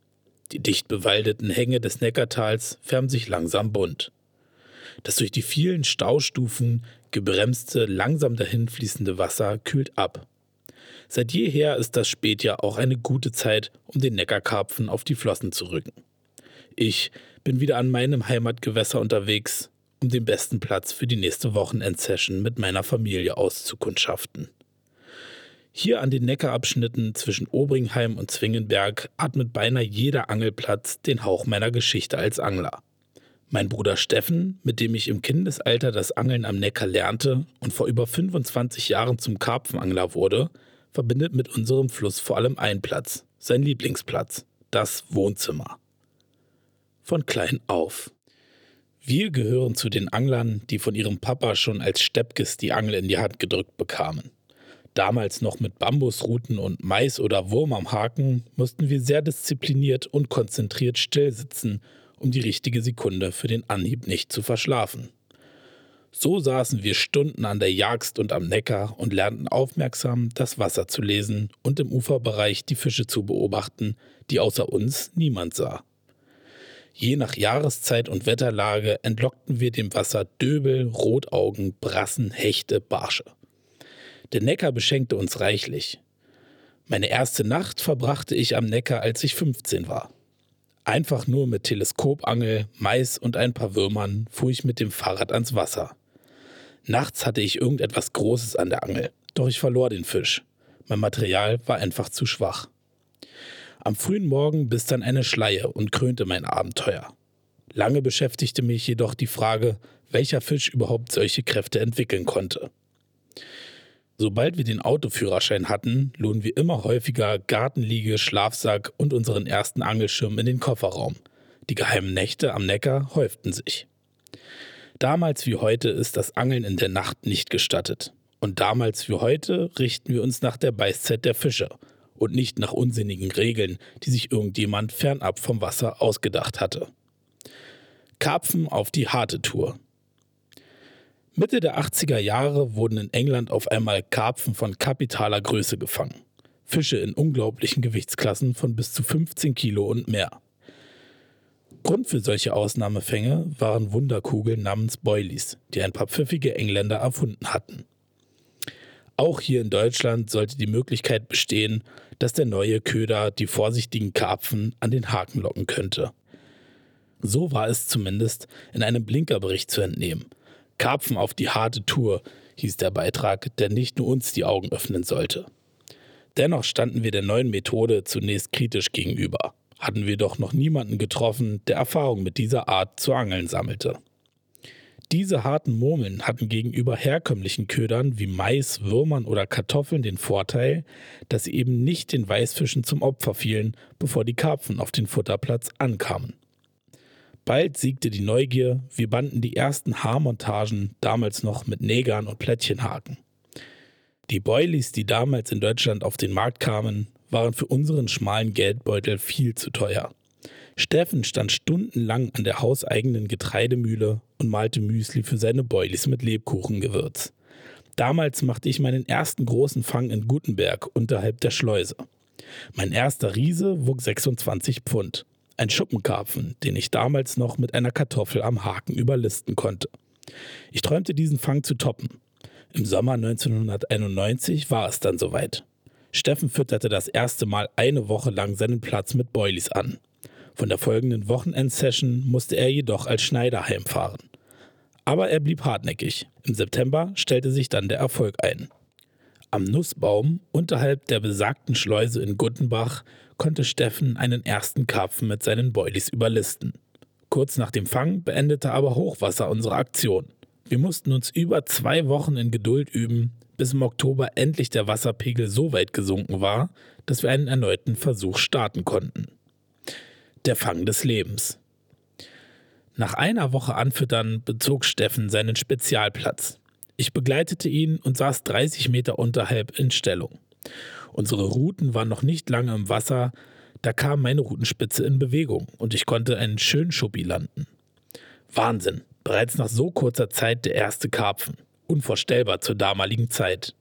Die dicht bewaldeten Hänge des Neckartals färben sich langsam bunt. Das durch die vielen Staustufen gebremste, langsam dahinfließende Wasser kühlt ab. Seit jeher ist das Spätjahr auch eine gute Zeit, um den Neckarkarpfen auf die Flossen zu rücken. Ich bin wieder an meinem Heimatgewässer unterwegs, um den besten Platz für die nächste Wochenendsession mit meiner Familie auszukundschaften. Hier an den Neckarabschnitten zwischen Obringheim und Zwingenberg atmet beinahe jeder Angelplatz den Hauch meiner Geschichte als Angler. Mein Bruder Steffen, mit dem ich im Kindesalter das Angeln am Neckar lernte und vor über 25 Jahren zum Karpfenangler wurde, verbindet mit unserem Fluss vor allem ein Platz, sein Lieblingsplatz, das Wohnzimmer. Von klein auf. Wir gehören zu den Anglern, die von ihrem Papa schon als Steppkes die Angel in die Hand gedrückt bekamen. Damals noch mit Bambusruten und Mais oder Wurm am Haken, mussten wir sehr diszipliniert und konzentriert stillsitzen, um die richtige Sekunde für den Anhieb nicht zu verschlafen. So saßen wir Stunden an der Jagst und am Neckar und lernten aufmerksam, das Wasser zu lesen und im Uferbereich die Fische zu beobachten, die außer uns niemand sah. Je nach Jahreszeit und Wetterlage entlockten wir dem Wasser Döbel, Rotaugen, Brassen, Hechte, Barsche. Der Neckar beschenkte uns reichlich. Meine erste Nacht verbrachte ich am Neckar, als ich 15 war. Einfach nur mit Teleskopangel, Mais und ein paar Würmern fuhr ich mit dem Fahrrad ans Wasser. Nachts hatte ich irgendetwas Großes an der Angel, doch ich verlor den Fisch. Mein Material war einfach zu schwach. Am frühen Morgen biss dann eine Schleie und krönte mein Abenteuer. Lange beschäftigte mich jedoch die Frage, welcher Fisch überhaupt solche Kräfte entwickeln konnte. Sobald wir den Autoführerschein hatten, luden wir immer häufiger Gartenliege, Schlafsack und unseren ersten Angelschirm in den Kofferraum. Die geheimen Nächte am Neckar häuften sich. Damals wie heute ist das Angeln in der Nacht nicht gestattet. Und damals wie heute richten wir uns nach der Beißzeit der Fische und nicht nach unsinnigen Regeln, die sich irgendjemand fernab vom Wasser ausgedacht hatte. Karpfen auf die harte Tour. Mitte der 80er Jahre wurden in England auf einmal Karpfen von kapitaler Größe gefangen. Fische in unglaublichen Gewichtsklassen von bis zu 15 Kilo und mehr. Grund für solche Ausnahmefänge waren Wunderkugeln namens Boilies, die ein paar pfiffige Engländer erfunden hatten. Auch hier in Deutschland sollte die Möglichkeit bestehen, dass der neue Köder die vorsichtigen Karpfen an den Haken locken könnte. So war es zumindest in einem Blinkerbericht zu entnehmen – Karpfen auf die harte Tour hieß der Beitrag, der nicht nur uns die Augen öffnen sollte. Dennoch standen wir der neuen Methode zunächst kritisch gegenüber, hatten wir doch noch niemanden getroffen, der Erfahrung mit dieser Art zu angeln sammelte. Diese harten Murmeln hatten gegenüber herkömmlichen Ködern wie Mais, Würmern oder Kartoffeln den Vorteil, dass sie eben nicht den Weißfischen zum Opfer fielen, bevor die Karpfen auf den Futterplatz ankamen. Bald siegte die Neugier, wir banden die ersten Haarmontagen, damals noch mit Negern und Plättchenhaken. Die Boilies, die damals in Deutschland auf den Markt kamen, waren für unseren schmalen Geldbeutel viel zu teuer. Steffen stand stundenlang an der hauseigenen Getreidemühle und malte Müsli für seine Boilies mit Lebkuchengewürz. Damals machte ich meinen ersten großen Fang in Gutenberg unterhalb der Schleuse. Mein erster Riese wog 26 Pfund. Ein Schuppenkarpfen, den ich damals noch mit einer Kartoffel am Haken überlisten konnte. Ich träumte diesen Fang zu toppen. Im Sommer 1991 war es dann soweit. Steffen fütterte das erste Mal eine Woche lang seinen Platz mit Boilies an. Von der folgenden Wochenendsession musste er jedoch als Schneider heimfahren. Aber er blieb hartnäckig. Im September stellte sich dann der Erfolg ein. Am Nussbaum unterhalb der besagten Schleuse in Guttenbach konnte Steffen einen ersten Karpfen mit seinen Boilies überlisten. Kurz nach dem Fang beendete aber Hochwasser unsere Aktion. Wir mussten uns über zwei Wochen in Geduld üben, bis im Oktober endlich der Wasserpegel so weit gesunken war, dass wir einen erneuten Versuch starten konnten. Der Fang des Lebens. Nach einer Woche Anfüttern bezog Steffen seinen Spezialplatz. Ich begleitete ihn und saß 30 Meter unterhalb in Stellung. Unsere Routen waren noch nicht lange im Wasser, da kam meine Routenspitze in Bewegung und ich konnte einen schönen Schuppi landen. Wahnsinn, bereits nach so kurzer Zeit der erste Karpfen. Unvorstellbar zur damaligen Zeit.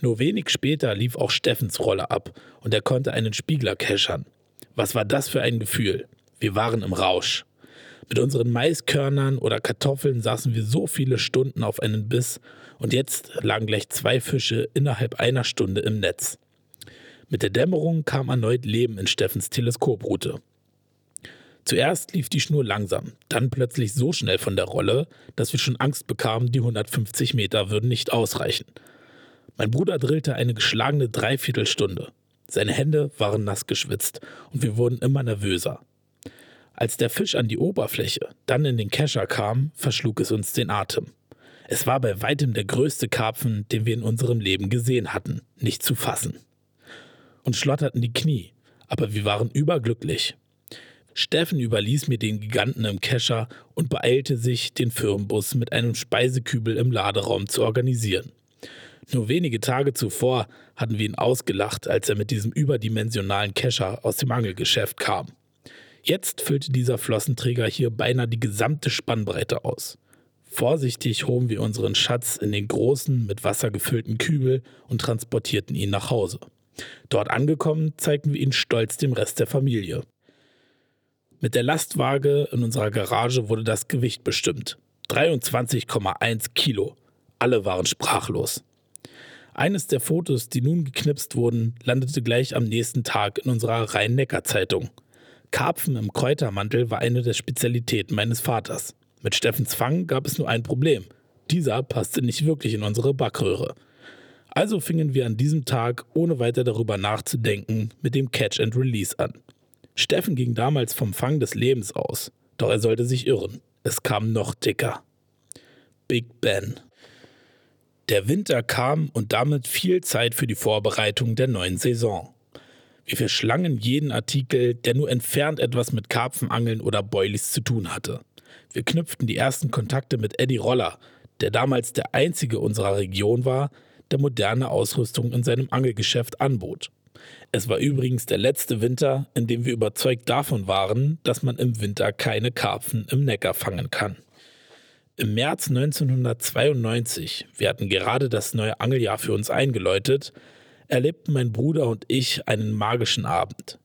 Nur wenig später lief auch Steffens Rolle ab und er konnte einen Spiegler keschern. Was war das für ein Gefühl? Wir waren im Rausch. Mit unseren Maiskörnern oder Kartoffeln saßen wir so viele Stunden auf einen Biss und jetzt lagen gleich zwei Fische innerhalb einer Stunde im Netz. Mit der Dämmerung kam erneut Leben in Steffens Teleskoproute. Zuerst lief die Schnur langsam, dann plötzlich so schnell von der Rolle, dass wir schon Angst bekamen, die 150 Meter würden nicht ausreichen. Mein Bruder drillte eine geschlagene Dreiviertelstunde. Seine Hände waren nass geschwitzt und wir wurden immer nervöser. Als der Fisch an die Oberfläche, dann in den Kescher kam, verschlug es uns den Atem. Es war bei weitem der größte Karpfen, den wir in unserem Leben gesehen hatten, nicht zu fassen. Und schlotterten die Knie, aber wir waren überglücklich. Steffen überließ mir den Giganten im Kescher und beeilte sich, den Firmenbus mit einem Speisekübel im Laderaum zu organisieren. Nur wenige Tage zuvor hatten wir ihn ausgelacht, als er mit diesem überdimensionalen Kescher aus dem Angelgeschäft kam. Jetzt füllte dieser Flossenträger hier beinahe die gesamte Spannbreite aus. Vorsichtig hoben wir unseren Schatz in den großen, mit Wasser gefüllten Kübel und transportierten ihn nach Hause. Dort angekommen, zeigten wir ihn stolz dem Rest der Familie. Mit der Lastwaage in unserer Garage wurde das Gewicht bestimmt. 23,1 Kilo. Alle waren sprachlos. Eines der Fotos, die nun geknipst wurden, landete gleich am nächsten Tag in unserer Rhein-Neckar-Zeitung. Karpfen im Kräutermantel war eine der Spezialitäten meines Vaters. Mit Steffens Fang gab es nur ein Problem. Dieser passte nicht wirklich in unsere Backröhre. Also fingen wir an diesem Tag, ohne weiter darüber nachzudenken, mit dem Catch and Release an. Steffen ging damals vom Fang des Lebens aus, doch er sollte sich irren. Es kam noch dicker. Big Ben. Der Winter kam und damit viel Zeit für die Vorbereitung der neuen Saison. Wir verschlangen jeden Artikel, der nur entfernt etwas mit Karpfenangeln oder Boilies zu tun hatte. Wir knüpften die ersten Kontakte mit Eddie Roller, der damals der einzige unserer Region war, der moderne Ausrüstung in seinem Angelgeschäft anbot. Es war übrigens der letzte Winter, in dem wir überzeugt davon waren, dass man im Winter keine Karpfen im Neckar fangen kann. Im März 1992, wir hatten gerade das neue Angeljahr für uns eingeläutet, erlebten mein Bruder und ich einen magischen Abend.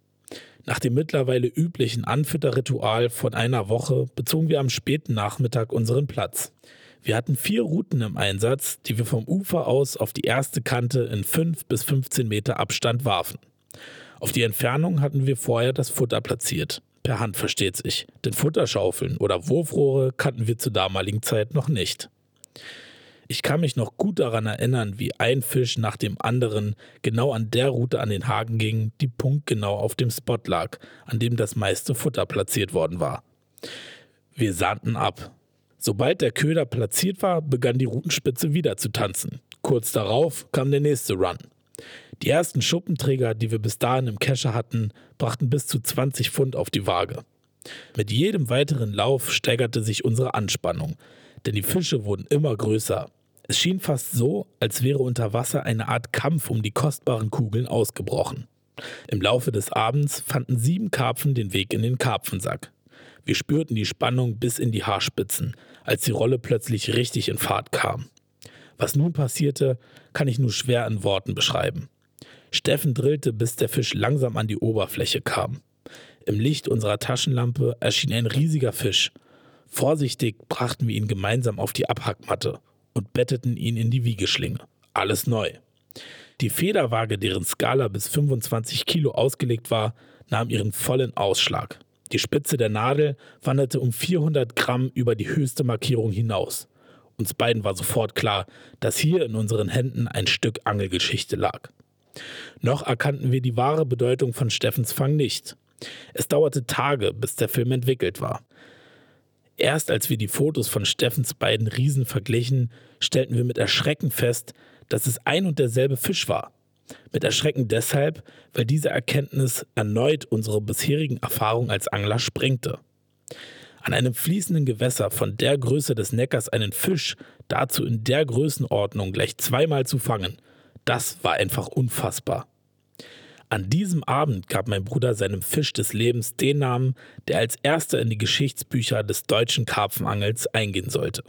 Nach dem mittlerweile üblichen Anfütterritual von einer Woche bezogen wir am späten Nachmittag unseren Platz. Wir hatten vier Routen im Einsatz, die wir vom Ufer aus auf die erste Kante in 5 bis 15 Meter Abstand warfen. Auf die Entfernung hatten wir vorher das Futter platziert. Per Hand versteht sich, denn Futterschaufeln oder Wurfrohre kannten wir zur damaligen Zeit noch nicht. Ich kann mich noch gut daran erinnern, wie ein Fisch nach dem anderen genau an der Route an den Haken ging, die punktgenau auf dem Spot lag, an dem das meiste Futter platziert worden war. Wir sandten ab. Sobald der Köder platziert war, begann die Routenspitze wieder zu tanzen. Kurz darauf kam der nächste Run. Die ersten Schuppenträger, die wir bis dahin im Kescher hatten, brachten bis zu 20 Pfund auf die Waage. Mit jedem weiteren Lauf steigerte sich unsere Anspannung, denn die Fische wurden immer größer. Es schien fast so, als wäre unter Wasser eine Art Kampf um die kostbaren Kugeln ausgebrochen. Im Laufe des Abends fanden sieben Karpfen den Weg in den Karpfensack. Wir spürten die Spannung bis in die Haarspitzen, als die Rolle plötzlich richtig in Fahrt kam. Was nun passierte, kann ich nur schwer in Worten beschreiben. Steffen drillte, bis der Fisch langsam an die Oberfläche kam. Im Licht unserer Taschenlampe erschien ein riesiger Fisch. Vorsichtig brachten wir ihn gemeinsam auf die Abhackmatte und betteten ihn in die Wiegeschlinge. Alles neu. Die Federwaage, deren Skala bis 25 Kilo ausgelegt war, nahm ihren vollen Ausschlag. Die Spitze der Nadel wanderte um 400 Gramm über die höchste Markierung hinaus. Uns beiden war sofort klar, dass hier in unseren Händen ein Stück Angelgeschichte lag. Noch erkannten wir die wahre Bedeutung von Steffens Fang nicht. Es dauerte Tage, bis der Film entwickelt war. Erst als wir die Fotos von Steffens beiden Riesen verglichen, stellten wir mit Erschrecken fest, dass es ein und derselbe Fisch war. Mit Erschrecken deshalb, weil diese Erkenntnis erneut unsere bisherigen Erfahrungen als Angler sprengte. An einem fließenden Gewässer von der Größe des Neckars einen Fisch, dazu in der Größenordnung gleich zweimal zu fangen, das war einfach unfassbar. An diesem Abend gab mein Bruder seinem Fisch des Lebens den Namen, der als erster in die Geschichtsbücher des deutschen Karpfenangels eingehen sollte.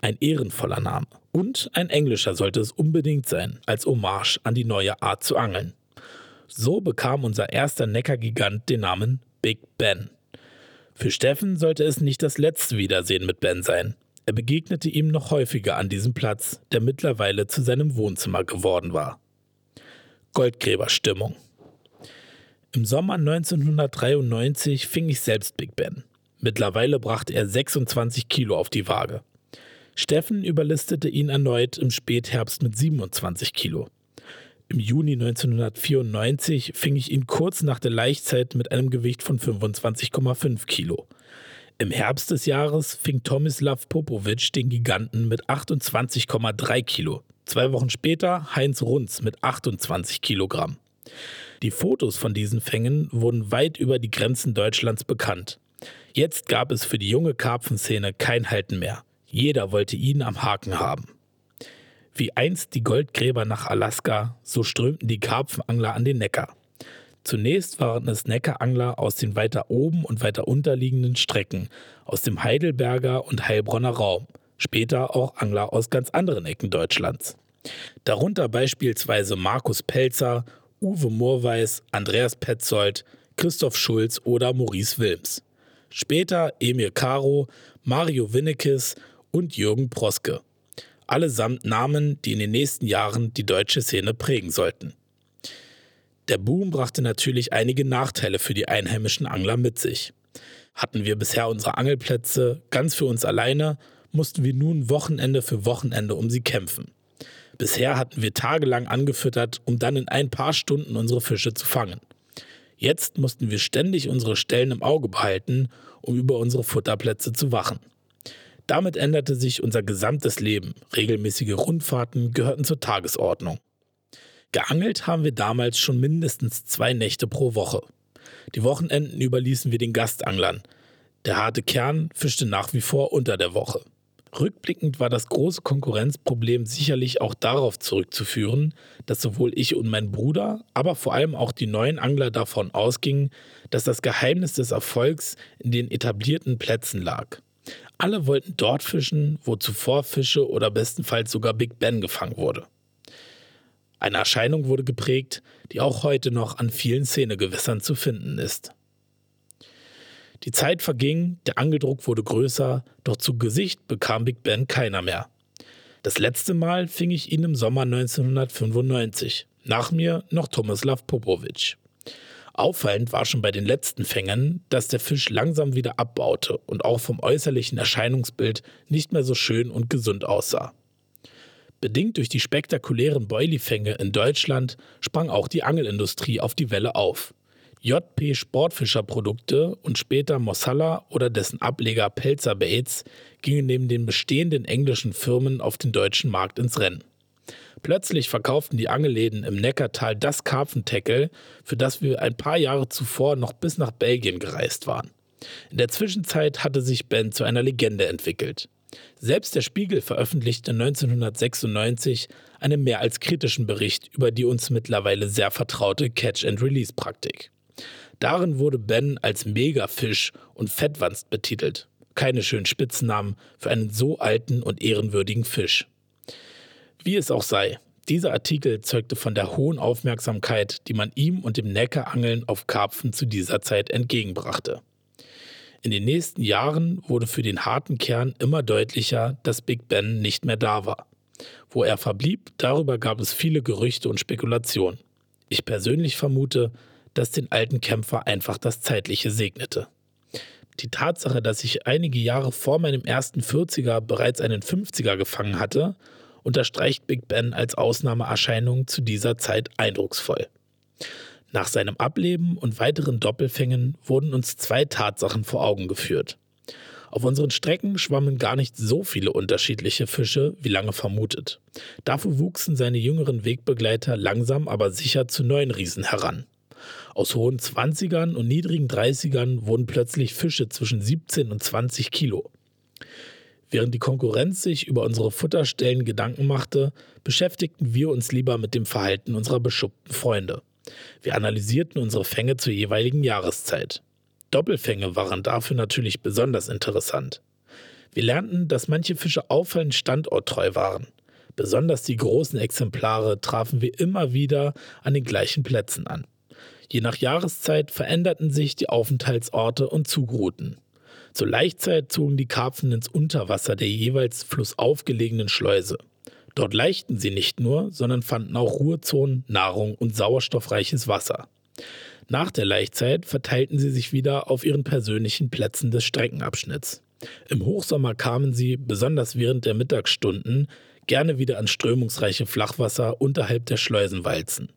Ein ehrenvoller Name und ein englischer sollte es unbedingt sein, als Hommage an die neue Art zu angeln. So bekam unser erster Neckargigant den Namen Big Ben. Für Steffen sollte es nicht das letzte Wiedersehen mit Ben sein. Er begegnete ihm noch häufiger an diesem Platz, der mittlerweile zu seinem Wohnzimmer geworden war. Goldgräberstimmung. Im Sommer 1993 fing ich selbst Big Ben. Mittlerweile brachte er 26 Kilo auf die Waage. Steffen überlistete ihn erneut im Spätherbst mit 27 Kilo. Im Juni 1994 fing ich ihn kurz nach der Laichzeit mit einem Gewicht von 25,5 Kilo. Im Herbst des Jahres fing Tomislav Popovic den Giganten mit 28,3 Kilo. Zwei Wochen später Heinz Runz mit 28 Kilogramm. Die Fotos von diesen Fängen wurden weit über die Grenzen Deutschlands bekannt. Jetzt gab es für die junge Karpfenszene kein Halten mehr. Jeder wollte ihn am Haken haben. Wie einst die Goldgräber nach Alaska, so strömten die Karpfenangler an den Neckar. Zunächst waren es Neckarangler aus den weiter oben und weiter unterliegenden Strecken, aus dem Heidelberger und Heilbronner Raum. später auch Angler aus ganz anderen Ecken Deutschlands. Darunter beispielsweise Markus Pelzer, Uwe Moorweis, Andreas Petzold, Christoph Schulz oder Maurice Wilms. Später Emil Caro, Mario Winnekes und Jürgen Proske. Allesamt Namen, die in den nächsten Jahren die deutsche Szene prägen sollten. Der Boom brachte natürlich einige Nachteile für die einheimischen Angler mit sich. Hatten wir bisher unsere Angelplätze ganz für uns alleine, mussten wir nun Wochenende für Wochenende um sie kämpfen. Bisher hatten wir tagelang angefüttert, um dann in ein paar Stunden unsere Fische zu fangen. Jetzt mussten wir ständig unsere Stellen im Auge behalten, um über unsere Futterplätze zu wachen. Damit änderte sich unser gesamtes Leben. Regelmäßige Rundfahrten gehörten zur Tagesordnung. Geangelt haben wir damals schon mindestens zwei Nächte pro Woche. Die Wochenenden überließen wir den Gastanglern. Der harte Kern fischte nach wie vor unter der Woche. Rückblickend war das große Konkurrenzproblem sicherlich auch darauf zurückzuführen, dass sowohl ich und mein Bruder, aber vor allem auch die neuen Angler davon ausgingen, dass das Geheimnis des Erfolgs in den etablierten Plätzen lag. Alle wollten dort fischen, wo zuvor Fische oder bestenfalls sogar Big Ben gefangen wurde. Eine Erscheinung wurde geprägt, die auch heute noch an vielen Szenegewässern zu finden ist. Die Zeit verging, der Angeldruck wurde größer, doch zu Gesicht bekam Big Ben keiner mehr. Das letzte Mal fing ich ihn im Sommer 1995. Nach mir noch Tomislav Popovic. Auffallend war schon bei den letzten Fängern, dass der Fisch langsam wieder abbaute und auch vom äußerlichen Erscheinungsbild nicht mehr so schön und gesund aussah. Bedingt durch die spektakulären Boilie-Fänge in Deutschland sprang auch die Angelindustrie auf die Welle auf. JP Sportfischerprodukte und später Mossala oder dessen Ableger Pelzer Baits gingen neben den bestehenden englischen Firmen auf den deutschen Markt ins Rennen. Plötzlich verkauften die Angelläden im Neckartal das Karpfenteckel, für das wir ein paar Jahre zuvor noch bis nach Belgien gereist waren. In der Zwischenzeit hatte sich Ben zu einer Legende entwickelt. Selbst der Spiegel veröffentlichte 1996 einen mehr als kritischen Bericht über die uns mittlerweile sehr vertraute Catch-and-Release-Praktik. Darin wurde Ben als Megafisch und Fettwanst betitelt. Keine schönen Spitznamen für einen so alten und ehrenwürdigen Fisch. Wie es auch sei, dieser Artikel zeugte von der hohen Aufmerksamkeit, die man ihm und dem Neckarangeln auf Karpfen zu dieser Zeit entgegenbrachte. In den nächsten Jahren wurde für den harten Kern immer deutlicher, dass Big Ben nicht mehr da war. Wo er verblieb, darüber gab es viele Gerüchte und Spekulationen. Ich persönlich vermute, dass den alten Kämpfer einfach das Zeitliche segnete. Die Tatsache, dass ich einige Jahre vor meinem ersten 40er bereits einen 50er gefangen hatte, unterstreicht Big Ben als Ausnahmeerscheinung zu dieser Zeit eindrucksvoll. Nach seinem Ableben und weiteren Doppelfängen wurden uns zwei Tatsachen vor Augen geführt. Auf unseren Strecken schwammen gar nicht so viele unterschiedliche Fische, wie lange vermutet. Dafür wuchsen seine jüngeren Wegbegleiter langsam aber sicher zu neuen Riesen heran. Aus hohen 20ern und niedrigen 30ern wurden plötzlich Fische zwischen 17 und 20 Kilo. Während die Konkurrenz sich über unsere Futterstellen Gedanken machte, beschäftigten wir uns lieber mit dem Verhalten unserer beschuppten Freunde. Wir analysierten unsere Fänge zur jeweiligen Jahreszeit. Doppelfänge waren dafür natürlich besonders interessant. Wir lernten, dass manche Fische auffallend standorttreu waren. Besonders die großen Exemplare trafen wir immer wieder an den gleichen Plätzen an. Je nach Jahreszeit veränderten sich die Aufenthaltsorte und Zugrouten. Zur Laichzeit zogen die Karpfen ins Unterwasser der jeweils flussaufgelegenen Schleuse. Dort leichten sie nicht nur, sondern fanden auch Ruhezonen, Nahrung und sauerstoffreiches Wasser. Nach der Laichzeit verteilten sie sich wieder auf ihren persönlichen Plätzen des Streckenabschnitts. Im Hochsommer kamen sie, besonders während der Mittagsstunden, gerne wieder an strömungsreiche Flachwasser unterhalb der Schleusenwalzen.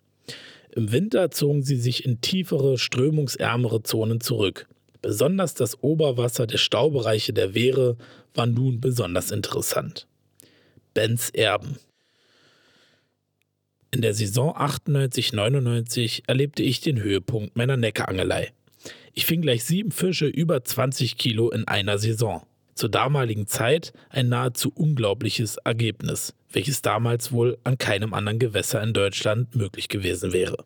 Im Winter zogen sie sich in tiefere, strömungsärmere Zonen zurück. Besonders das Oberwasser der Staubereiche der Wehre war nun besonders interessant. Bens Erben. In der Saison 98-99 erlebte ich den Höhepunkt meiner Neckarangelei. Ich fing gleich sieben Fische über 20 Kilo in einer Saison. Zur damaligen Zeit ein nahezu unglaubliches Ergebnis, welches damals wohl an keinem anderen Gewässer in Deutschland möglich gewesen wäre.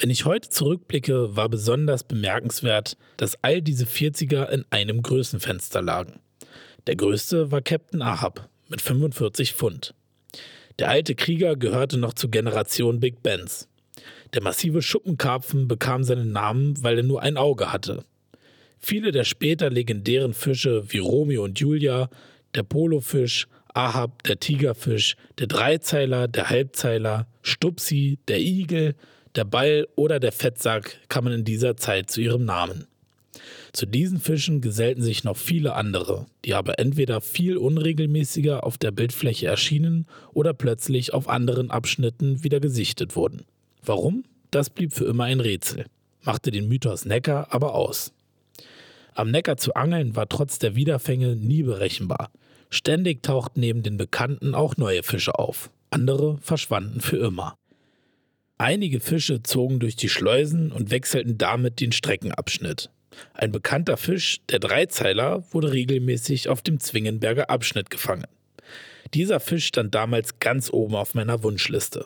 Wenn ich heute zurückblicke, war besonders bemerkenswert, dass all diese 40er in einem Größenfenster lagen. Der größte war Captain Ahab mit 45 Pfund. Der alte Krieger gehörte noch zur Generation Big Bens. Der massive Schuppenkarpfen bekam seinen Namen, weil er nur ein Auge hatte. Viele der später legendären Fische wie Romeo und Julia, der Polofisch, Ahab, der Tigerfisch, der Dreizeiler, der Halbzeiler, Stupsi, der Igel, der Ball oder der Fettsack kamen in dieser Zeit zu ihrem Namen. Zu diesen Fischen gesellten sich noch viele andere, die aber entweder viel unregelmäßiger auf der Bildfläche erschienen oder plötzlich auf anderen Abschnitten wieder gesichtet wurden. Warum? Das blieb für immer ein Rätsel, machte den Mythos Neckar aber aus. Am Neckar zu angeln war trotz der Wiederfänge nie berechenbar. Ständig tauchten neben den Bekannten auch neue Fische auf. Andere verschwanden für immer. Einige Fische zogen durch die Schleusen und wechselten damit den Streckenabschnitt. Ein bekannter Fisch, der Dreizeiler, wurde regelmäßig auf dem Zwingenberger Abschnitt gefangen. Dieser Fisch stand damals ganz oben auf meiner Wunschliste.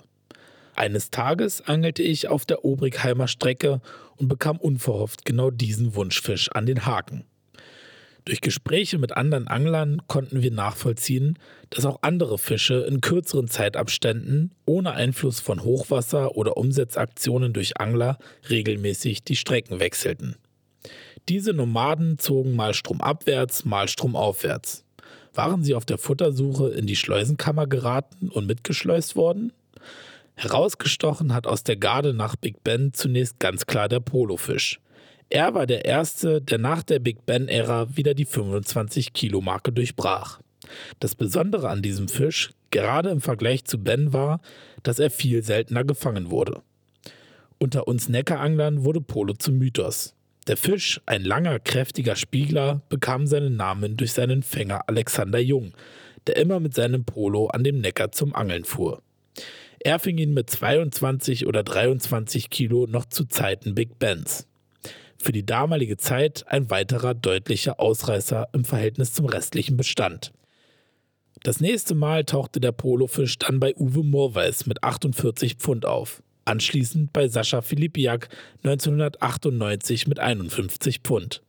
Eines Tages angelte ich auf der Obrigheimer Strecke und bekam unverhofft genau diesen Wunschfisch an den Haken. Durch Gespräche mit anderen Anglern konnten wir nachvollziehen, dass auch andere Fische in kürzeren Zeitabständen ohne Einfluss von Hochwasser oder Umsetzaktionen durch Angler regelmäßig die Strecken wechselten. Diese Nomaden zogen mal stromabwärts, mal stromaufwärts. Waren sie auf der Futtersuche in die Schleusenkammer geraten und mitgeschleust worden? Herausgestochen hat aus der Garde nach Big Ben zunächst ganz klar der Polofisch. Er war der Erste, der nach der Big Ben-Ära wieder die 25-Kilo-Marke durchbrach. Das Besondere an diesem Fisch, gerade im Vergleich zu Ben, war, dass er viel seltener gefangen wurde. Unter uns Neckaranglern wurde Polo zum Mythos. Der Fisch, ein langer, kräftiger Spiegler, bekam seinen Namen durch seinen Fänger Alexander Jung, der immer mit seinem Polo an dem Neckar zum Angeln fuhr. Er fing ihn mit 22 oder 23 Kilo noch zu Zeiten Big Bens. Für die damalige Zeit ein weiterer deutlicher Ausreißer im Verhältnis zum restlichen Bestand. Das nächste Mal tauchte der Polofisch dann bei Uwe Morweis mit 48 Pfund auf anschließend bei Sascha Filipiak 1998 mit 51 Pfund.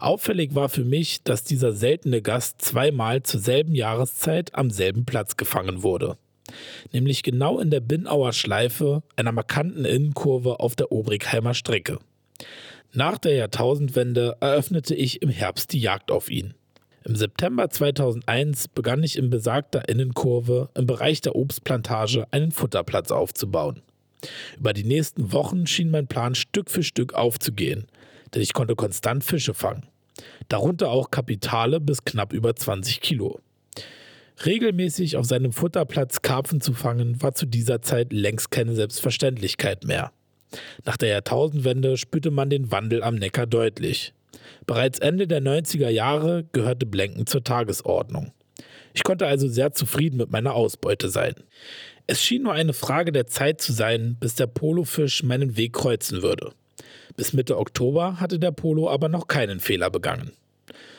Auffällig war für mich, dass dieser seltene Gast zweimal zur selben Jahreszeit am selben Platz gefangen wurde. Nämlich genau in der Binnauer Schleife, einer markanten Innenkurve auf der Obrigheimer Strecke. Nach der Jahrtausendwende eröffnete ich im Herbst die Jagd auf ihn. Im September 2001 begann ich in besagter Innenkurve im Bereich der Obstplantage einen Futterplatz aufzubauen. Über die nächsten Wochen schien mein Plan Stück für Stück aufzugehen, denn ich konnte konstant Fische fangen. Darunter auch Kapitale bis knapp über 20 Kilo. Regelmäßig auf seinem Futterplatz Karpfen zu fangen, war zu dieser Zeit längst keine Selbstverständlichkeit mehr. Nach der Jahrtausendwende spürte man den Wandel am Neckar deutlich. Bereits Ende der 90er Jahre gehörte Blenken zur Tagesordnung. Ich konnte also sehr zufrieden mit meiner Ausbeute sein. Es schien nur eine Frage der Zeit zu sein, bis der Polofisch meinen Weg kreuzen würde. Bis Mitte Oktober hatte der Polo aber noch keinen Fehler begangen.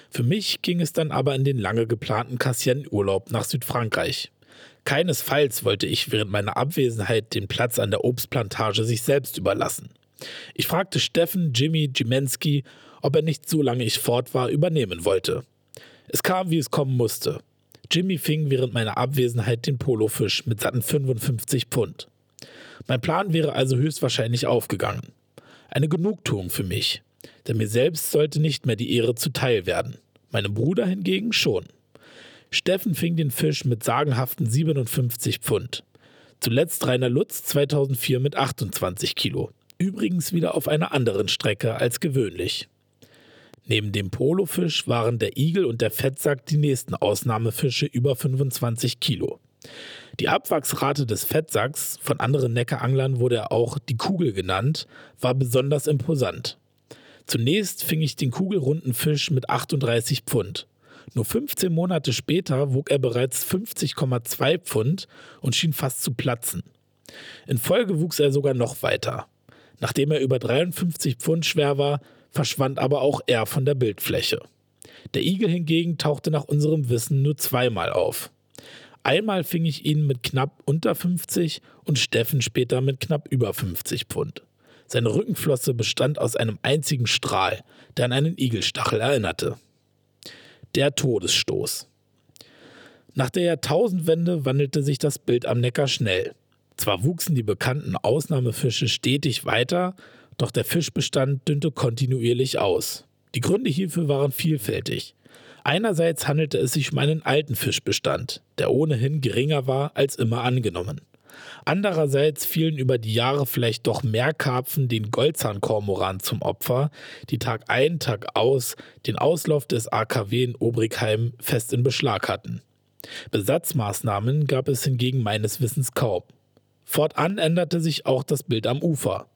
Für mich ging es dann aber in den lange geplanten Cassien-Urlaub nach Südfrankreich. Keinesfalls wollte ich während meiner Abwesenheit den Platz an der Obstplantage sich selbst überlassen. Ich fragte Steffen Jimmy Jimensky, ob er nicht so lange ich fort war übernehmen wollte. Es kam, wie es kommen musste. Jimmy fing während meiner Abwesenheit den Polofisch mit satten 55 Pfund. Mein Plan wäre also höchstwahrscheinlich aufgegangen. Eine Genugtuung für mich, denn mir selbst sollte nicht mehr die Ehre zuteil werden. Meinem Bruder hingegen schon. Steffen fing den Fisch mit sagenhaften 57 Pfund. Zuletzt Rainer Lutz 2004 mit 28 Kilo. Übrigens wieder auf einer anderen Strecke als gewöhnlich. Neben dem Polofisch waren der Igel und der Fettsack die nächsten Ausnahmefische über 25 Kilo. Die Abwachsrate des Fettsacks, von anderen Neckaranglern wurde er auch die Kugel genannt, war besonders imposant. Zunächst fing ich den kugelrunden Fisch mit 38 Pfund. Nur 15 Monate später wog er bereits 50,2 Pfund und schien fast zu platzen. In Folge wuchs er sogar noch weiter. Nachdem er über 53 Pfund schwer war, verschwand aber auch er von der Bildfläche. Der Igel hingegen tauchte nach unserem Wissen nur zweimal auf. Einmal fing ich ihn mit knapp unter 50 und Steffen später mit knapp über 50 Pfund. Seine Rückenflosse bestand aus einem einzigen Strahl, der an einen Igelstachel erinnerte. Der Todesstoß. Nach der Jahrtausendwende wandelte sich das Bild am Neckar schnell. Zwar wuchsen die bekannten Ausnahmefische stetig weiter, doch der Fischbestand dünnte kontinuierlich aus. Die Gründe hierfür waren vielfältig. Einerseits handelte es sich um einen alten Fischbestand, der ohnehin geringer war als immer angenommen. Andererseits fielen über die Jahre vielleicht doch mehr Karpfen den Goldzahnkormoran zum Opfer, die Tag ein, Tag aus den Auslauf des AKW in Obrigheim fest in Beschlag hatten. Besatzmaßnahmen gab es hingegen meines Wissens kaum. Fortan änderte sich auch das Bild am Ufer.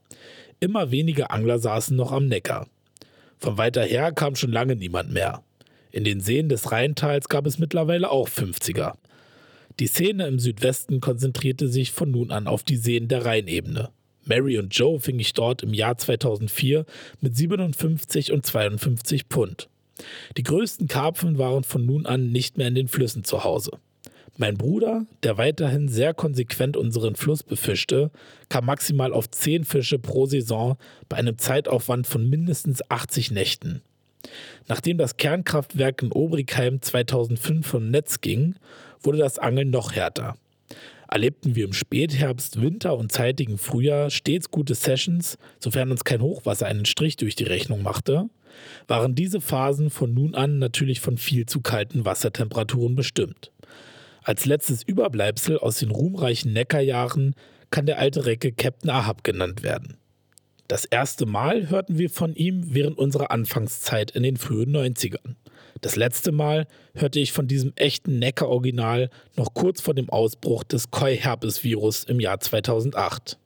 Immer weniger Angler saßen noch am Neckar. Von weiter her kam schon lange niemand mehr. In den Seen des Rheintals gab es mittlerweile auch 50er. Die Szene im Südwesten konzentrierte sich von nun an auf die Seen der Rheinebene. Mary und Joe fing ich dort im Jahr 2004 mit 57 und 52 Pfund. Die größten Karpfen waren von nun an nicht mehr in den Flüssen zu Hause. Mein Bruder, der weiterhin sehr konsequent unseren Fluss befischte, kam maximal auf 10 Fische pro Saison bei einem Zeitaufwand von mindestens 80 Nächten. Nachdem das Kernkraftwerk in Obrigheim 2005 vom Netz ging, wurde das Angeln noch härter. Erlebten wir im Spätherbst, Winter und zeitigen Frühjahr stets gute Sessions, sofern uns kein Hochwasser einen Strich durch die Rechnung machte, waren diese Phasen von nun an natürlich von viel zu kalten Wassertemperaturen bestimmt. Als letztes Überbleibsel aus den ruhmreichen Neckarjahren kann der alte Recke Captain Ahab genannt werden. Das erste Mal hörten wir von ihm während unserer Anfangszeit in den frühen 90ern. Das letzte Mal hörte ich von diesem echten Neckar-Original noch kurz vor dem Ausbruch des Koi-Herpes-Virus im Jahr 2008.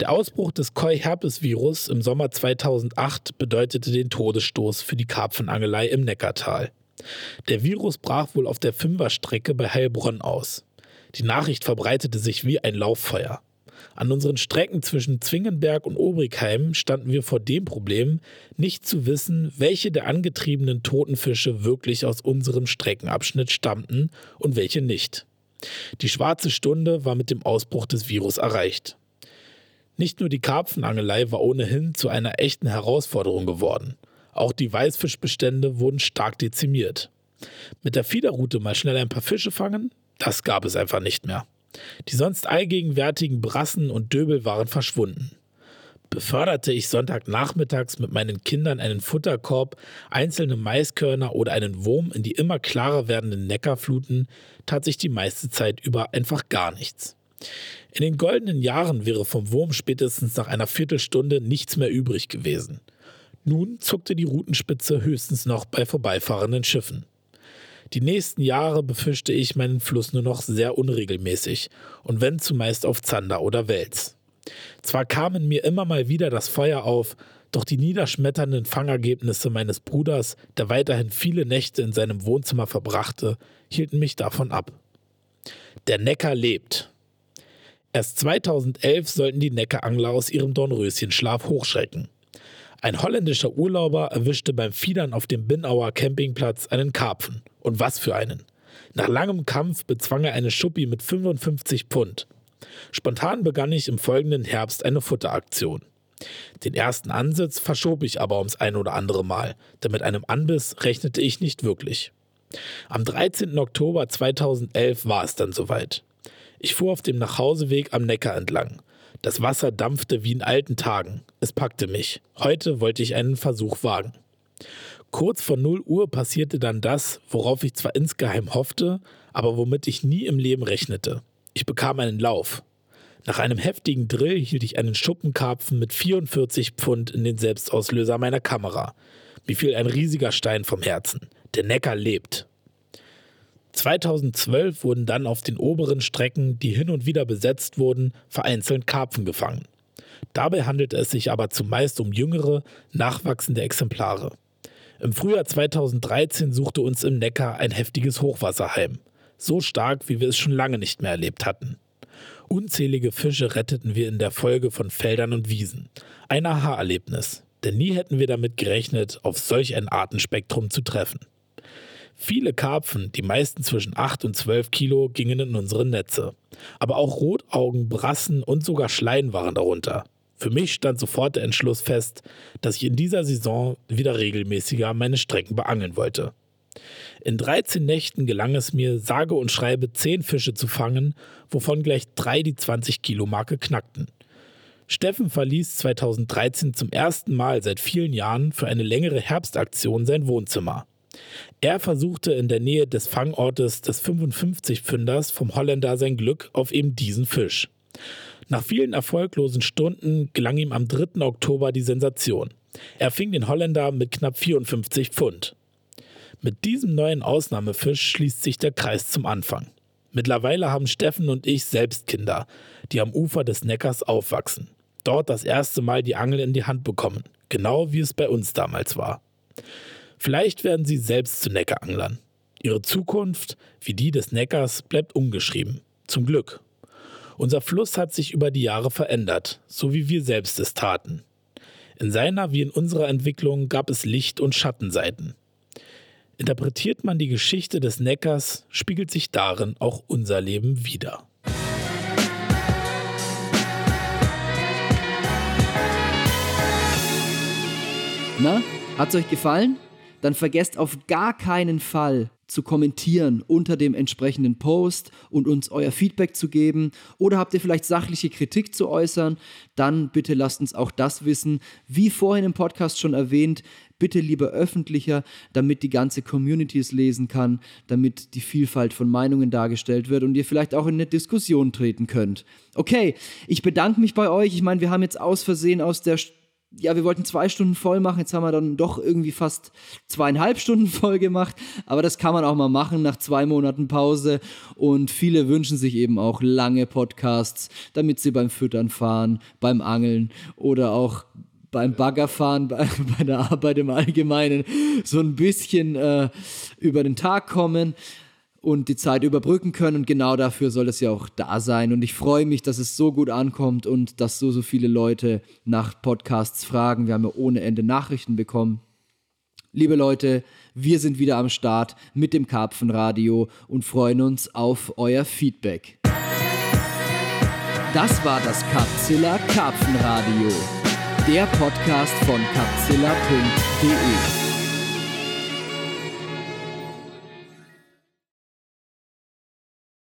Der Ausbruch des Koi-Herpes-Virus im Sommer 2008 bedeutete den Todesstoß für die Karpfenangelei im Neckartal. Der Virus brach wohl auf der Fünferstrecke bei Heilbronn aus. Die Nachricht verbreitete sich wie ein Lauffeuer. An unseren Strecken zwischen Zwingenberg und Obrigheim standen wir vor dem Problem, nicht zu wissen, welche der angetriebenen toten Fische wirklich aus unserem Streckenabschnitt stammten und welche nicht. Die schwarze Stunde war mit dem Ausbruch des Virus erreicht. Nicht nur die Karpfenangelei war ohnehin zu einer echten Herausforderung geworden. Auch die Weißfischbestände wurden stark dezimiert. Mit der Fiederroute mal schnell ein paar Fische fangen, das gab es einfach nicht mehr. Die sonst allgegenwärtigen Brassen und Döbel waren verschwunden. Beförderte ich Sonntagnachmittags mit meinen Kindern einen Futterkorb, einzelne Maiskörner oder einen Wurm in die immer klarer werdenden Neckarfluten, tat sich die meiste Zeit über einfach gar nichts. In den goldenen Jahren wäre vom Wurm spätestens nach einer Viertelstunde nichts mehr übrig gewesen. Nun zuckte die Rutenspitze höchstens noch bei vorbeifahrenden Schiffen. Die nächsten Jahre befischte ich meinen Fluss nur noch sehr unregelmäßig und wenn zumeist auf Zander oder Wels. Zwar kamen mir immer mal wieder das Feuer auf, doch die niederschmetternden Fangergebnisse meines Bruders, der weiterhin viele Nächte in seinem Wohnzimmer verbrachte, hielten mich davon ab. Der Neckar lebt. Erst 2011 sollten die Neckarangler aus ihrem Dornröschenschlaf hochschrecken. Ein holländischer Urlauber erwischte beim Fiedern auf dem Binnauer Campingplatz einen Karpfen. Und was für einen. Nach langem Kampf bezwang er eine Schuppi mit 55 Pfund. Spontan begann ich im folgenden Herbst eine Futteraktion. Den ersten Ansitz verschob ich aber ums ein oder andere Mal, denn mit einem Anbiss rechnete ich nicht wirklich. Am 13. Oktober 2011 war es dann soweit. Ich fuhr auf dem Nachhauseweg am Neckar entlang. Das Wasser dampfte wie in alten Tagen. Es packte mich. Heute wollte ich einen Versuch wagen. Kurz vor 0 Uhr passierte dann das, worauf ich zwar insgeheim hoffte, aber womit ich nie im Leben rechnete. Ich bekam einen Lauf. Nach einem heftigen Drill hielt ich einen Schuppenkarpfen mit 44 Pfund in den Selbstauslöser meiner Kamera. Mir fiel ein riesiger Stein vom Herzen. Der Neckar lebt. 2012 wurden dann auf den oberen Strecken, die hin und wieder besetzt wurden, vereinzelt Karpfen gefangen. Dabei handelte es sich aber zumeist um jüngere, nachwachsende Exemplare. Im Frühjahr 2013 suchte uns im Neckar ein heftiges Hochwasser heim. So stark, wie wir es schon lange nicht mehr erlebt hatten. Unzählige Fische retteten wir in der Folge von Feldern und Wiesen. Ein Aha-Erlebnis, denn nie hätten wir damit gerechnet, auf solch ein Artenspektrum zu treffen. Viele Karpfen, die meisten zwischen 8 und 12 Kilo, gingen in unsere Netze. Aber auch Rotaugen, Brassen und sogar Schleien waren darunter. Für mich stand sofort der Entschluss fest, dass ich in dieser Saison wieder regelmäßiger meine Strecken beangeln wollte. In 13 Nächten gelang es mir, sage und schreibe 10 Fische zu fangen, wovon gleich drei die 20-Kilo-Marke knackten. Steffen verließ 2013 zum ersten Mal seit vielen Jahren für eine längere Herbstaktion sein Wohnzimmer. Er versuchte in der Nähe des Fangortes des 55-Pfünders vom Holländer sein Glück auf eben diesen Fisch. Nach vielen erfolglosen Stunden gelang ihm am 3. Oktober die Sensation. Er fing den Holländer mit knapp 54 Pfund. Mit diesem neuen Ausnahmefisch schließt sich der Kreis zum Anfang. Mittlerweile haben Steffen und ich selbst Kinder, die am Ufer des Neckars aufwachsen. Dort das erste Mal die Angel in die Hand bekommen, genau wie es bei uns damals war. Vielleicht werden sie selbst zu Neckaranglern. Ihre Zukunft, wie die des Neckars, bleibt ungeschrieben. Zum Glück. Unser Fluss hat sich über die Jahre verändert, so wie wir selbst es taten. In seiner wie in unserer Entwicklung gab es Licht- und Schattenseiten. Interpretiert man die Geschichte des Neckars, spiegelt sich darin auch unser Leben wider. Na, hat's euch gefallen? Dann vergesst auf gar keinen Fall zu kommentieren unter dem entsprechenden Post und uns euer Feedback zu geben. Oder habt ihr vielleicht sachliche Kritik zu äußern? Dann bitte lasst uns auch das wissen. Wie vorhin im Podcast schon erwähnt, bitte lieber öffentlicher, damit die ganze Community es lesen kann, damit die Vielfalt von Meinungen dargestellt wird und ihr vielleicht auch in eine Diskussion treten könnt. Okay, ich bedanke mich bei euch. Ich meine, wir haben jetzt aus Versehen aus der ja, wir wollten zwei Stunden voll machen, jetzt haben wir dann doch irgendwie fast zweieinhalb Stunden voll gemacht, aber das kann man auch mal machen nach zwei Monaten Pause. Und viele wünschen sich eben auch lange Podcasts, damit sie beim Füttern fahren, beim Angeln oder auch beim Baggerfahren, bei, bei der Arbeit im Allgemeinen so ein bisschen äh, über den Tag kommen und die Zeit überbrücken können. Und genau dafür soll es ja auch da sein. Und ich freue mich, dass es so gut ankommt und dass so, so viele Leute nach Podcasts fragen. Wir haben ja ohne Ende Nachrichten bekommen. Liebe Leute, wir sind wieder am Start mit dem Karpfenradio und freuen uns auf euer Feedback. Das war das Karpzilla Karpfenradio, der Podcast von karpzilla.de.